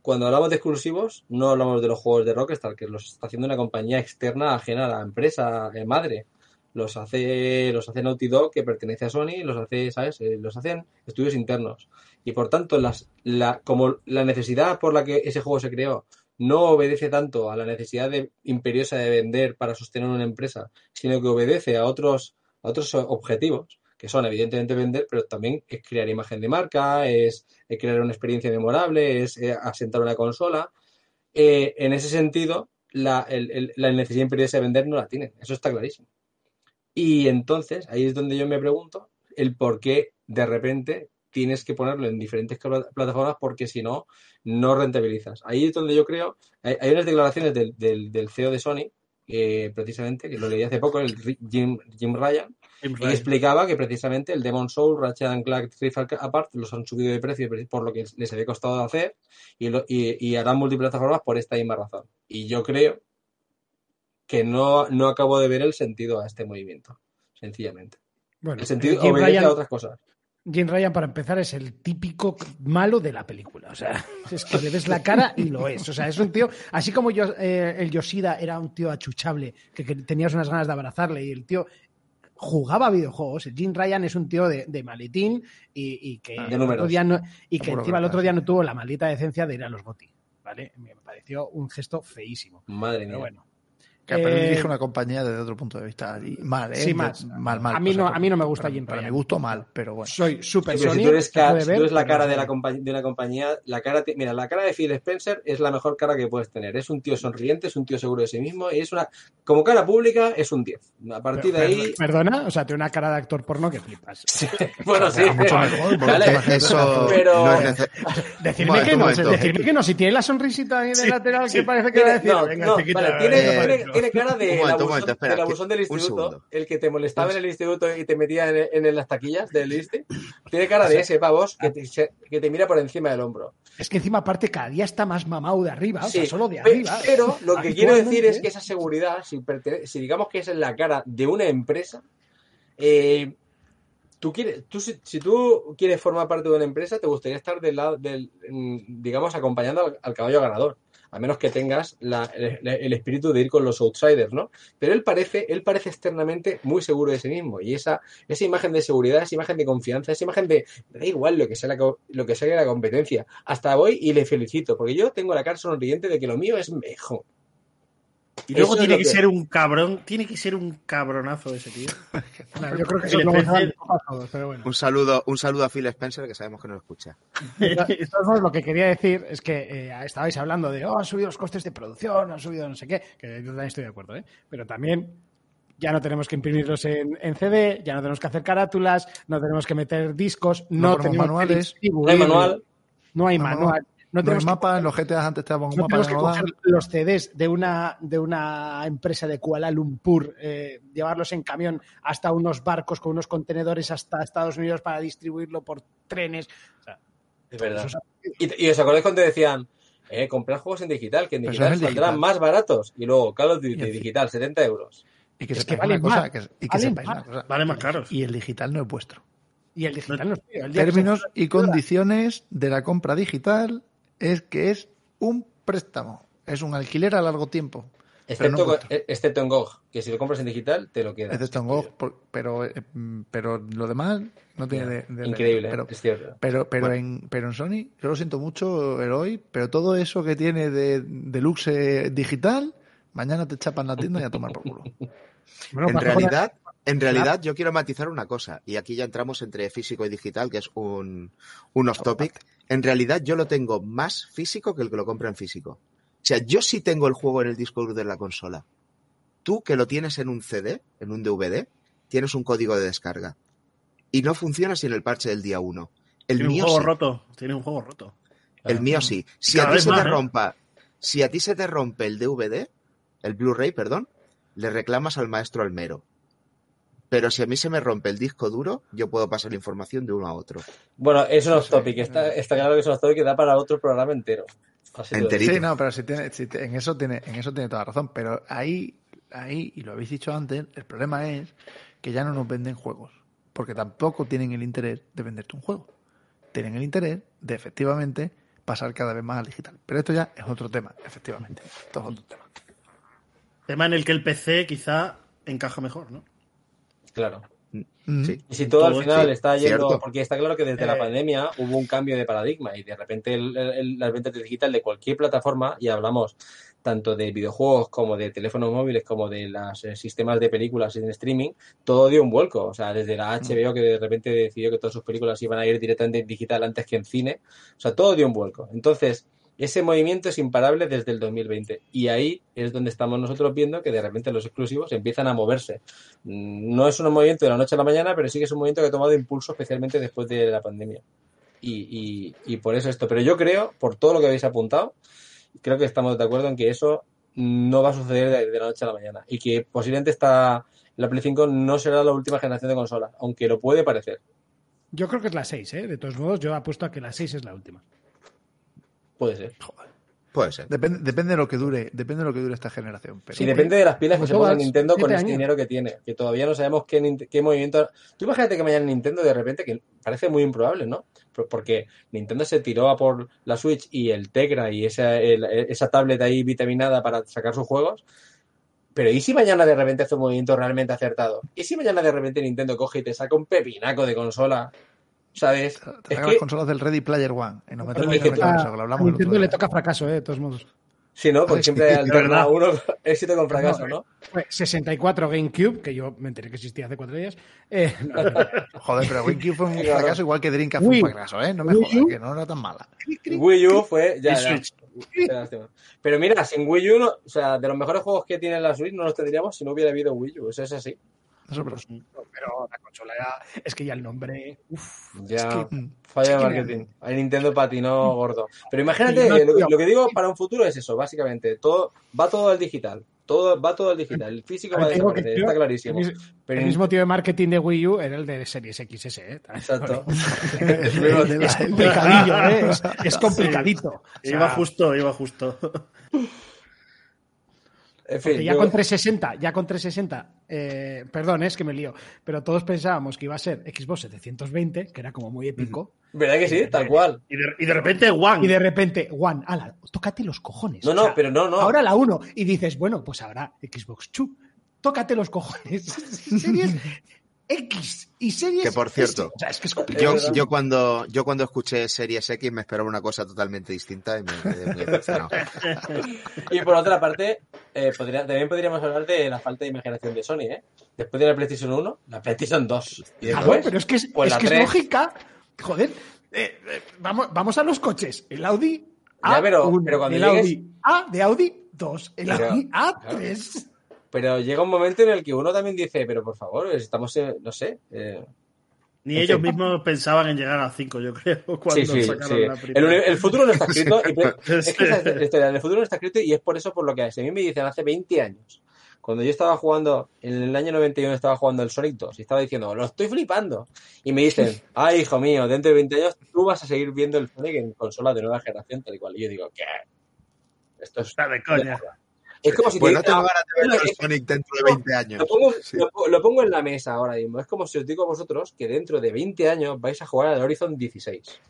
cuando hablamos de exclusivos, no hablamos de los juegos de Rockstar, que los está haciendo una compañía externa ajena a la empresa eh, madre. Los hace, los hace Naughty Dog, que pertenece a Sony, los hace, ¿sabes? Eh, los hacen estudios internos. Y por tanto, las, la, como la necesidad por la que ese juego se creó no obedece tanto a la necesidad imperiosa de vender para sostener una empresa, sino que obedece a otros, a otros objetivos, que son evidentemente vender, pero también es crear imagen de marca, es, crear una experiencia memorable, es eh, asentar una consola. Eh, en ese sentido, la, el- el- la necesidad imperiosa de vender no la tienen, eso está clarísimo. Y entonces, ahí es donde yo me pregunto el por qué de repente tienes que ponerlo en diferentes plataformas porque si no, no rentabilizas. Ahí es donde yo creo, hay, unas declaraciones del, del, CEO de Sony, eh, precisamente, que lo leí hace poco, el Jim, Jim Ryan, y explicaba que precisamente el Demon Soul, Ratchet and Clank Rift Apart los han subido de precio por lo que les había costado hacer y, lo- y, y harán multiplataformas por esta misma razón. Y yo creo que no, no acabo de ver el sentido a este movimiento, sencillamente. Bueno, El sentido eh, Jim obedece Ryan, a otras cosas. Jim Ryan, para empezar, es el típico malo de la película. O sea, [LAUGHS] es que le ves la cara y lo es. O sea, es un tío, así como yo, eh, el Yoshida era un tío achuchable, que, que tenías unas ganas de abrazarle y el tío jugaba videojuegos. El Jim Ryan es un tío de, de maletín y, y que, De el otro día no- y que encima el otro día no tuvo la maldita decencia de ir a los GOTY. ¿Vale? Me pareció un gesto feísimo. Madre mía. Pero bueno. Que pero Eh, dirige una compañía desde otro punto de vista. Y mal, ¿eh? Sí. Mal, mal. A mí no- a mí no me gusta Jim Ryan. gusto, mal, pero bueno. Soy súper Sí, si tú eres, tú la cara de, la de una compañía, la cara, mira, la cara de Phil Spencer es la mejor cara que puedes tener. Es un tío sonriente, es un tío seguro de sí mismo y es una, como cara pública, es un 10. A partir de ahí, Perdona, o sea, tiene una cara de actor porno que flipas. [LAUGHS] bueno, sí, Mucho mejor, Vale, Eso Pero- no es Decirme Bueno, que no, decirme que no, si tiene la sonrisita ahí de lateral que parece que va a decir. no, venga, no, chiquita, vale, tiene, tiene- cara de momento, espera, del que- abusón del instituto, el que te molestaba en el instituto y te metía en, en las taquillas del ISTE. Tiene cara de ese pavos que te, que te mira por encima del hombro. Es que encima, aparte, cada día está más mamado de arriba, o sea, Sí, solo de arriba. Pero lo que quiero decir es que esa seguridad, si, digamos que es la cara de una empresa, eh, tú quieres, tú, si, si tú quieres formar parte de una empresa, te gustaría estar del lado, del, mm, digamos, acompañando al, al caballo ganador. A menos que tengas la- el, espíritu de ir con los outsiders, ¿no? Pero él parece, él parece externamente muy seguro de sí mismo. Y esa, esa imagen de seguridad, esa imagen de confianza, esa imagen de da igual lo que sea la, lo que sea la competencia. Hasta voy y le felicito, porque yo tengo la cara sonriente de que lo mío es mejor. Y luego tiene que, que- ser un cabrón, tiene que ser un cabronazo ese tío. [LAUGHS] Yo creo que eso todos, pero bueno. Un saludo, un saludo a Phil Spencer, que sabemos que no lo escucha. Modos, lo que quería decir es que eh, estabais hablando de, oh, han subido los costes de producción, han subido no sé qué, que yo también estoy de acuerdo, ¿eh? Pero también ya no tenemos que imprimirlos en, en CD, ya no tenemos que hacer carátulas, no tenemos que meter discos, no, tenemos manuales. que No hay manual. no hay manual, no tenemos que mapa, en los GTA antes te daban un no mapa tenemos de que no coger dan. los CDs de una, de una empresa de Kuala Lumpur, eh, llevarlos en camión hasta unos barcos con unos contenedores hasta Estados Unidos para distribuirlo por trenes. O sea, Es verdad. eso es- Y, y os acordáis cuando te decían, eh, comprar juegos en digital, que en digital saldrán digital. más baratos. Y luego Call of Duty digital, 70 euros. Y que Es que una cosa, más. que, y que Valen sepáis más. una cosa. Vale más caros. Y el digital no es vuestro. Y el digital no es tuyo. El Términos y condiciones de la compra digital es que es un préstamo. Es un alquiler a largo tiempo. No Excepto, eh, excepto en GOG, que si lo compras en digital, te lo quedas. De Stone Gog, pero, eh, mm, pero lo demás no tiene de, de- Increíble, Pero, es cierto. pero, pero, Bueno. en, pero en Sony, yo lo siento mucho, Eloy, pero todo eso que tiene de deluxe digital Mañana te chapan la tienda y a tomar por culo. [LAUGHS] Bueno, en realidad, en realidad yo quiero matizar una cosa, y aquí ya entramos entre físico y digital, que es un, un off topic. En realidad yo lo tengo más físico que el que lo compra en físico. O sea, yo sí tengo el juego en el disco duro de la consola. Tú que lo tienes en un CD, en un DVD, tienes un código de descarga. Y no funciona sin el parche del día 1. El Tiene un mío juego sí. roto. Tiene un juego roto. El mío sí. Si Cada a ti se más, te ¿eh? rompa, si a ti se te rompe el DVD, el Blu-ray, perdón, le reclamas al maestro Almero. Pero si a mí se me rompe el disco duro, yo puedo pasar la información de uno a otro. Bueno, es un Sí, off sí. topic. Está, está claro que es un off topic que da para otro programa entero. Así Enterito. Sí, no, pero si tiene, si te- en eso tiene, en eso tiene toda razón. Pero ahí, ahí, y lo habéis dicho antes, el problema es que ya no nos venden juegos. Porque tampoco tienen el interés de venderte un juego. Tienen el interés de efectivamente pasar cada vez más al digital. Pero esto ya es otro tema, efectivamente. Esto es otro tema. Tema en el que el PC quizá encaja mejor, ¿no? Claro. Mm. Sí. Y si todo, al final sí, está yendo, cierto. porque está claro que desde la Eh. pandemia hubo un cambio de paradigma y de repente el- el- las ventas de digital de cualquier plataforma, y hablamos tanto de videojuegos como de teléfonos móviles como de los eh, sistemas de películas en streaming, todo dio un vuelco. O sea, desde la HBO que de repente decidió que todas sus películas iban a ir directamente en digital antes que en cine. O sea, todo dio un vuelco. Entonces, ese movimiento es imparable desde el 2020 y ahí es donde estamos nosotros viendo que de repente los exclusivos empiezan a moverse. Mm, No es un movimiento de la noche a la mañana, pero sí que es un movimiento que ha tomado impulso especialmente después de la pandemia. Y, por eso esto. Pero yo creo, por todo lo que habéis apuntado, creo que estamos de acuerdo en que eso no va a suceder de, la noche a la mañana y que posiblemente esta, la Play 5 no será la última generación de consolas, aunque lo puede parecer. Yo creo que es la 6, ¿eh? De todos modos, yo apuesto a que la 6 es la última. Puede ser. Puede ser. Depende, depende de lo que dure, depende de lo que dure esta generación. Pero Sí, depende de las pilas que se ponga Nintendo con este años. dinero que tiene, que todavía no sabemos qué, movimiento. Tú imagínate que mañana Nintendo de repente, que parece muy improbable, ¿no? Por- Porque Nintendo se tiró a por la Switch y el Tegra y esa, el- esa tablet ahí vitaminada para sacar sus juegos. Pero ¿y si mañana de repente hace un movimiento realmente acertado? ¿Y si mañana de repente Nintendo coge y te saca un pepinaco de consola? ¿Sabes? Te Es que, las consolas del Ready Player One. Y nos metemos en el a- lo hablamos Nintendo le toca fracaso, ¿eh? De todos modos. sí, ¿no? Porque siempre que- alterna uno [LAUGHS] éxito con fracaso, ¿no? Fue 64 GameCube, que yo me enteré que existía hace cuatro días. Eh, no, no, no. [LAUGHS] Joder, pero GameCube fue un fracaso igual que Dreamcast fue un fracaso, ¿eh? No me jodas, que no era tan mala. Wii U fue ya, Y ya. Pero mira, sin Wii U, no- o sea, de los mejores juegos que tiene la Switch no los tendríamos si no hubiera habido Wii U. Eso es así. Eso, pero- Pero la consola era- es que ya el nombre. Uf, Ya. es que- Mm. Falla de marketing. Ahí Nintendo patinó gordo. Pero imagínate, no, lo, que digo para un futuro es eso, básicamente. Todo, va todo al digital. Todo, va todo al digital. El físico va a que, desaparecer, tío, está el, clarísimo. mis- Pero el mismo tío de marketing de Wii U era el de Series XS, ¿eh? Exacto. [LAUGHS] Es complicadillo, ¿eh? Es, es complicadito. O sea, Iba justo, iba justo. En fin, porque ya yo- con 360, ya con 360, eh, perdón, es que me lío, pero todos pensábamos que iba a ser Xbox 720, que era como muy épico, ¿verdad que sí? Tal cual. Y de, y de repente, One. y de repente, One, ala, tócate los cojones. No, O no, sea, pero no, no. Ahora la 1, y dices, bueno, pues ahora Xbox 2, tócate los cojones. [LAUGHS] [LAUGHS] Series X y series Que, por cierto, S. O sea, es que es Yo, yo cuando yo cuando escuché Series X me esperaba una cosa totalmente distinta y me quedé muy. [LAUGHS] Y por otra parte, eh, podría- también podríamos hablar de la falta de imaginación de Sony, ¿eh? Después de la PlayStation 1, la PlayStation 2. Y Claro, después, pero es que es, pues es que es 3. lógica. Joder, eh, eh, vamos, vamos a los coches. El Audi Ya, A1, pero- pero cuando el llegues- Audi A de Audi 2, el Pero- Audi A3. Pero llega un momento en el que uno también dice, pero por favor, estamos, eh, no sé. eh, Ni En ellos fin. mismos pensaban en llegar a 5, yo creo, [LAUGHS] cuando Sí, sí, sacaron sí. la El, primera. el futuro no está escrito. y [LAUGHS] es que esa el futuro no está escrito y es por eso por lo que a mí me dicen hace 20 años, cuando yo estaba jugando, en el año 91 estaba jugando el Sonic 2 y estaba diciendo, lo estoy flipando. Y me dicen, ay, hijo mío, dentro de 20 años tú vas a seguir viendo el Sonic en consola de nueva generación, tal y cual. Y yo digo, ¿qué? Esto es, Está de coña. Es como si Pues te no de ver no, el es- Sonic dentro de 20 años. lo pongo, Sí. lo, lo pongo en la mesa ahora mismo. Es como si os digo a vosotros que dentro de 20 años vais a jugar al Horizon 16.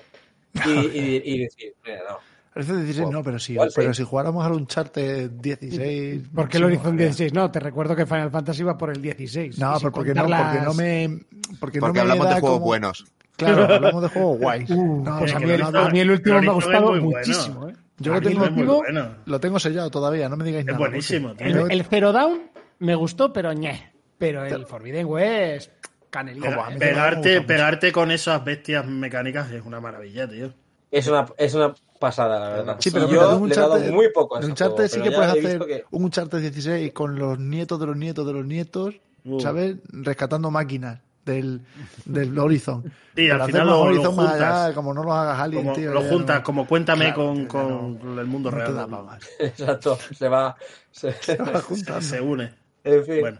Y, y, [LAUGHS] y decir, mira, no. Parece 16, no, pero si, sí. pero si jugáramos al Uncharted 16. ¿Por qué el Horizon joder. 16? No, te recuerdo que Final Fantasy va por el 16. No, pero porque no, porque no me. Porque, no Porque me hablamos de juegos como- buenos. Claro, [LAUGHS] hablamos de juegos guays. Uh, No, pues a mí, el, no, a mí el último el me ha Horizon gustado bueno. muchísimo. ¿eh? Yo lo tengo, bueno. lo tengo sellado todavía, no me digáis Es nada. buenísimo, porque- tío. El, el Zero Down me gustó, pero ñe. Pero el Forbidden West, canelita. Pegarte, pegarte con esas bestias mecánicas es una maravilla, tío. Es una, es una pasada, la verdad. Sí, pero yo un le he dado muy poco a ese Uncharted juego, sí que puedes hacer que- un Uncharted 16 con los nietos de los nietos de los nietos, Uh. ¿sabes? Rescatando máquinas del, del Horizon. [LAUGHS] Sí, al final lo- lo Horizon más juntas. allá, como no lo hagas Alien, Como tío. lo juntas, no- como cuéntame Claro, con, tío, con no- el mundo no real. da más. [LAUGHS] Exacto, se va. se- Se va juntando. Se une. En fin. Bueno,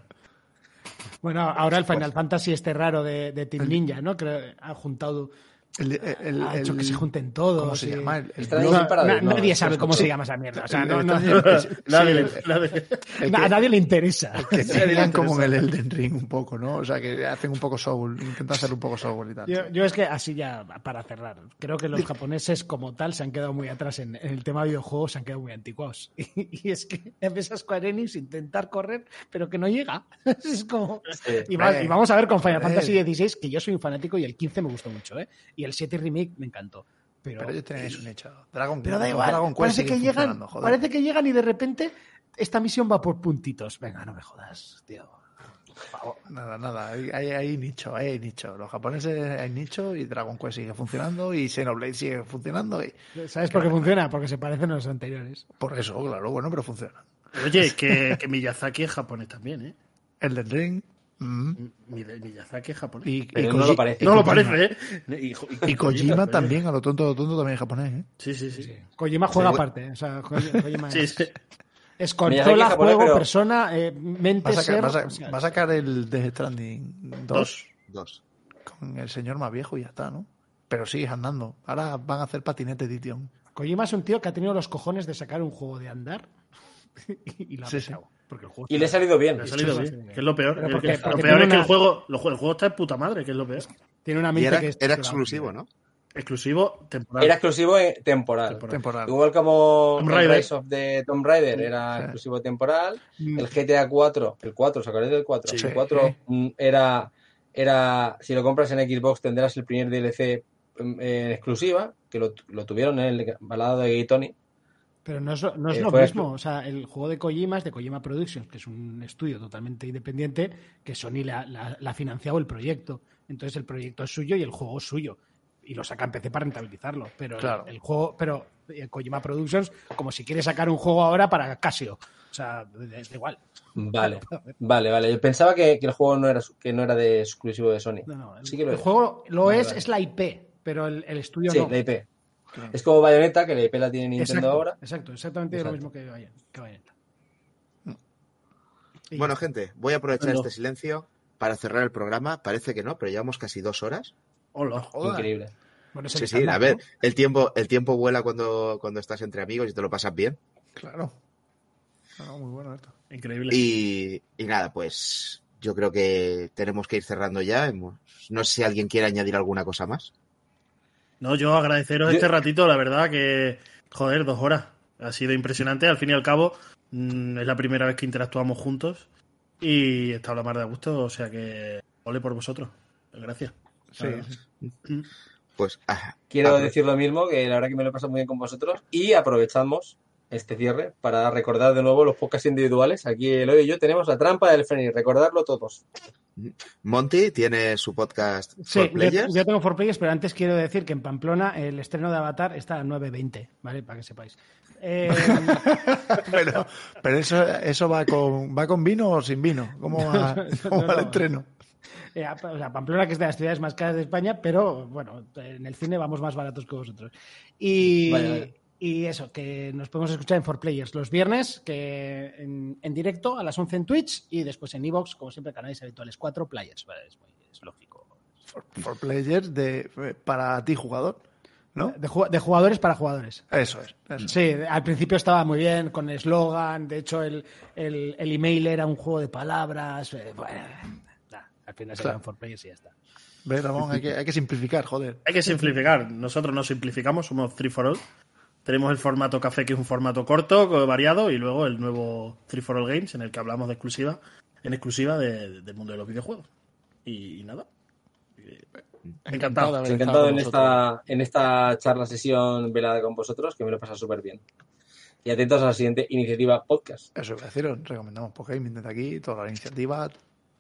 Bueno, ahora el Final Fantasy este raro de, de Team Ninja, ¿no? Creo ha juntado, El, ha hecho que se junten todos. ¿Cómo se y- llama? El, el Está ahí Blue- sin parar, Na- no, nadie sabe cómo se llama esa mierda. O sea, el- no, el- no- el- [LAUGHS] sí, nadie, nadie- que- a nadie le interesa. que [LAUGHS] sigan como en el Elden Ring un poco, ¿no? O sea, que hacen un poco soul, intentan hacer un poco soul y tal. Yo, yo es que así ya, para cerrar, creo que los japoneses como tal se han quedado muy atrás en, en el tema videojuegos, se han quedado muy anticuados. [LAUGHS] Y, y es que a Square Enix intentar correr, pero que no llega. Es como... Sí. Y, va- y vamos a ver con Final. Fantasy XVI, que yo soy un fanático y el 15 me gustó mucho, ¿eh? Y el 7 Remake me encantó. Pero, Pero eso un hecho. Dragon, pero da Dragon igual, Quest parece sigue que, llegan, joder. parece que llegan y de repente esta misión va por puntitos. Venga, no me jodas, tío. Nada, nada, hay, hay, hay nicho, hay nicho. Los japoneses hay nicho y Dragon Quest sigue funcionando y Xenoblade sigue funcionando y ¿Sabes por qué funciona? Porque se parecen a los anteriores. por eso, claro, bueno, pero funciona. Oye, que, que Miyazaki es japonés también, ¿eh? Elden Ring mm, Mi- Miyazaki es japonés. y, y Pero no lo parece. y no lo Kojima. parece, ¿eh? [LAUGHS] Y, Y Kojima también, a lo tonto, a lo tonto también es japonés, ¿eh? Sí, sí, sí. Kojima juega Sí, aparte. O sea, Ko- Kojima Sí, es, sí. es consola, es japonés, juego, pero- persona, eh, mente, Va a, sacar, ser. va a va sacar el Death Stranding 2 Dos. Dos. con el señor más viejo y ya está, ¿no? Pero sigues andando. Ahora van a hacer patinete edition. Kojima es un tío que ha tenido los cojones de sacar un juego de andar [LAUGHS] y, y lo ha Sí, sí. Porque el juego Y le ha salido bien. Le ha salido sí, bien, sí. que es lo peor. Porque- lo peor es que una- el juego, lo el juego está de puta madre, que es lo peor. tiene una era, que es- era exclusivo, ¿no? Exclusivo temporal. Era exclusivo eh, temporal. Temporal. Temporal. Igual como Tomb el Raider. Rise of the Tomb Raider era Sí. exclusivo temporal. Mm. El GTA 4, el 4, ¿os acordáis del 4? Sí. El 4 mm, era, era, si lo compras en Xbox tendrás el primer DLC mm, en exclusiva, que lo, lo tuvieron en el balado de Gay Tony. Pero no es, lo- no es Eh, lo mismo. O sea, el juego de Kojima es de Kojima Productions, que es un estudio totalmente independiente, que Sony le ha, la- la ha financiado el proyecto. Entonces el proyecto es suyo y el juego es suyo. Y lo saca en PC para rentabilizarlo. Pero el- Claro. el, juego, pero eh, Kojima Productions, como si quiere sacar un juego ahora para Casio. O sea, es da igual. Vale, vale, vale. Yo pensaba que, que el juego no era, su- que no era de exclusivo de Sony. No, no, el, Sí que lo el es. juego lo Vale, es, vale. es la IP, pero el, el estudio Sí, no. la IP. Es como Bayonetta, que la IP la tiene Nintendo Exacto, ahora. exacto, exactamente lo Exacto. mismo que Bayon- que Bayonetta. Bueno, gente, voy a aprovechar No. este silencio para cerrar el programa. Parece que no, pero llevamos casi dos horas. Hola. Joder. Increíble. Bueno, es Sí, sí, a ver, ¿no? el tiempo, el tiempo vuela cuando, cuando estás entre amigos y te lo pasas bien. Claro. No, muy bueno esto. Increíble. Y, y nada, pues yo creo que tenemos que ir cerrando ya. No sé si alguien quiere añadir alguna cosa más. No, yo agradeceros Yo- este ratito, la verdad que, joder, dos horas. Ha sido impresionante. Al fin y al cabo, mm, es la primera vez que interactuamos juntos y está la mar de gusto, o sea que ole por vosotros. Gracias. Sí, sí. Pues ah, Quiero ah, decir lo mismo, que la verdad que me lo he pasado muy bien con vosotros y aprovechamos este cierre para recordar de nuevo los podcasts individuales. Aquí Eloy y yo tenemos la trampa del Fénix, recordarlo todos. Monty tiene su podcast Sí, For Players. yo tengo For Players, pero antes quiero decir que en Pamplona el estreno de Avatar está a 9.20, ¿vale? Para que sepáis. [LAUGHS] Eh, Pero, pero eso, eso va con va con vino o sin vino. ¿Cómo va, cómo No, va el no. entreno? eh, o sea, Pamplona, que es de las ciudades más caras de España, pero bueno, en el cine vamos más baratos que vosotros. Y, vaya. Y eso, que nos podemos escuchar en For Players los viernes, que en, en directo a las 11 en Twitch y después en Evox, como siempre, canales habituales 4 Players. Vale, es, muy- es lógico. For, for players de, para ti, jugador. ¿No? De, de jugadores para jugadores. Eso es. eso. Sí, al principio estaba muy bien con eslogan. De hecho, el, el, el email era un juego de palabras. eh, Bueno, nah, al final se Claro. quedan for players y ya está. ¿Ves, Ramón? Hay que, hay que simplificar, joder. Hay que simplificar. Nosotros no simplificamos, somos 3 for All. Tenemos el formato café, que es un formato corto, co- variado, y luego el nuevo 3 for All Games, en el que hablamos de exclusiva, en exclusiva de- del mundo de los videojuegos. Y, nada. Encantado. haber Encantado estado en esta, en esta charla sesión velada con vosotros, que me lo he pasado súper bien. Y atentos a la siguiente iniciativa podcast. Eso a deciros, recomendamos Pokémon desde aquí, toda la iniciativa,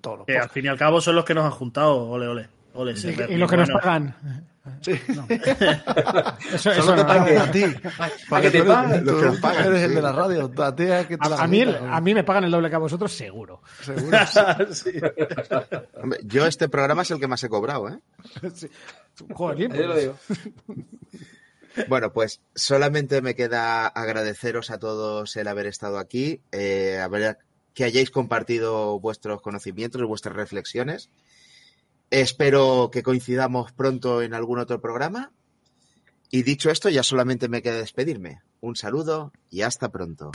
todos los Que al fin y al cabo son los que nos han juntado. Ole, ole. Ole, Y, Sever, y lo que nos pagan. Sí. [LAUGHS] Eso, [LAUGHS] eso Solo te no. pagan a ti. ¿A que te pagan? tú Lo que nos pagan, eres el de la radio. A ti es que te la A, a mí, comida, a mí me pagan el doble que a vosotros, seguro. Seguro. [LAUGHS] Sí. Hombre, yo este programa es el que más he cobrado, ¿eh? Joder, Ahí lo digo. Bueno, pues solamente me queda agradeceros a todos el haber estado aquí, eh, haber- que hayáis compartido vuestros conocimientos y vuestras reflexiones. Espero que coincidamos pronto en algún otro programa. Y dicho esto, ya solamente me queda despedirme. Un saludo y hasta pronto.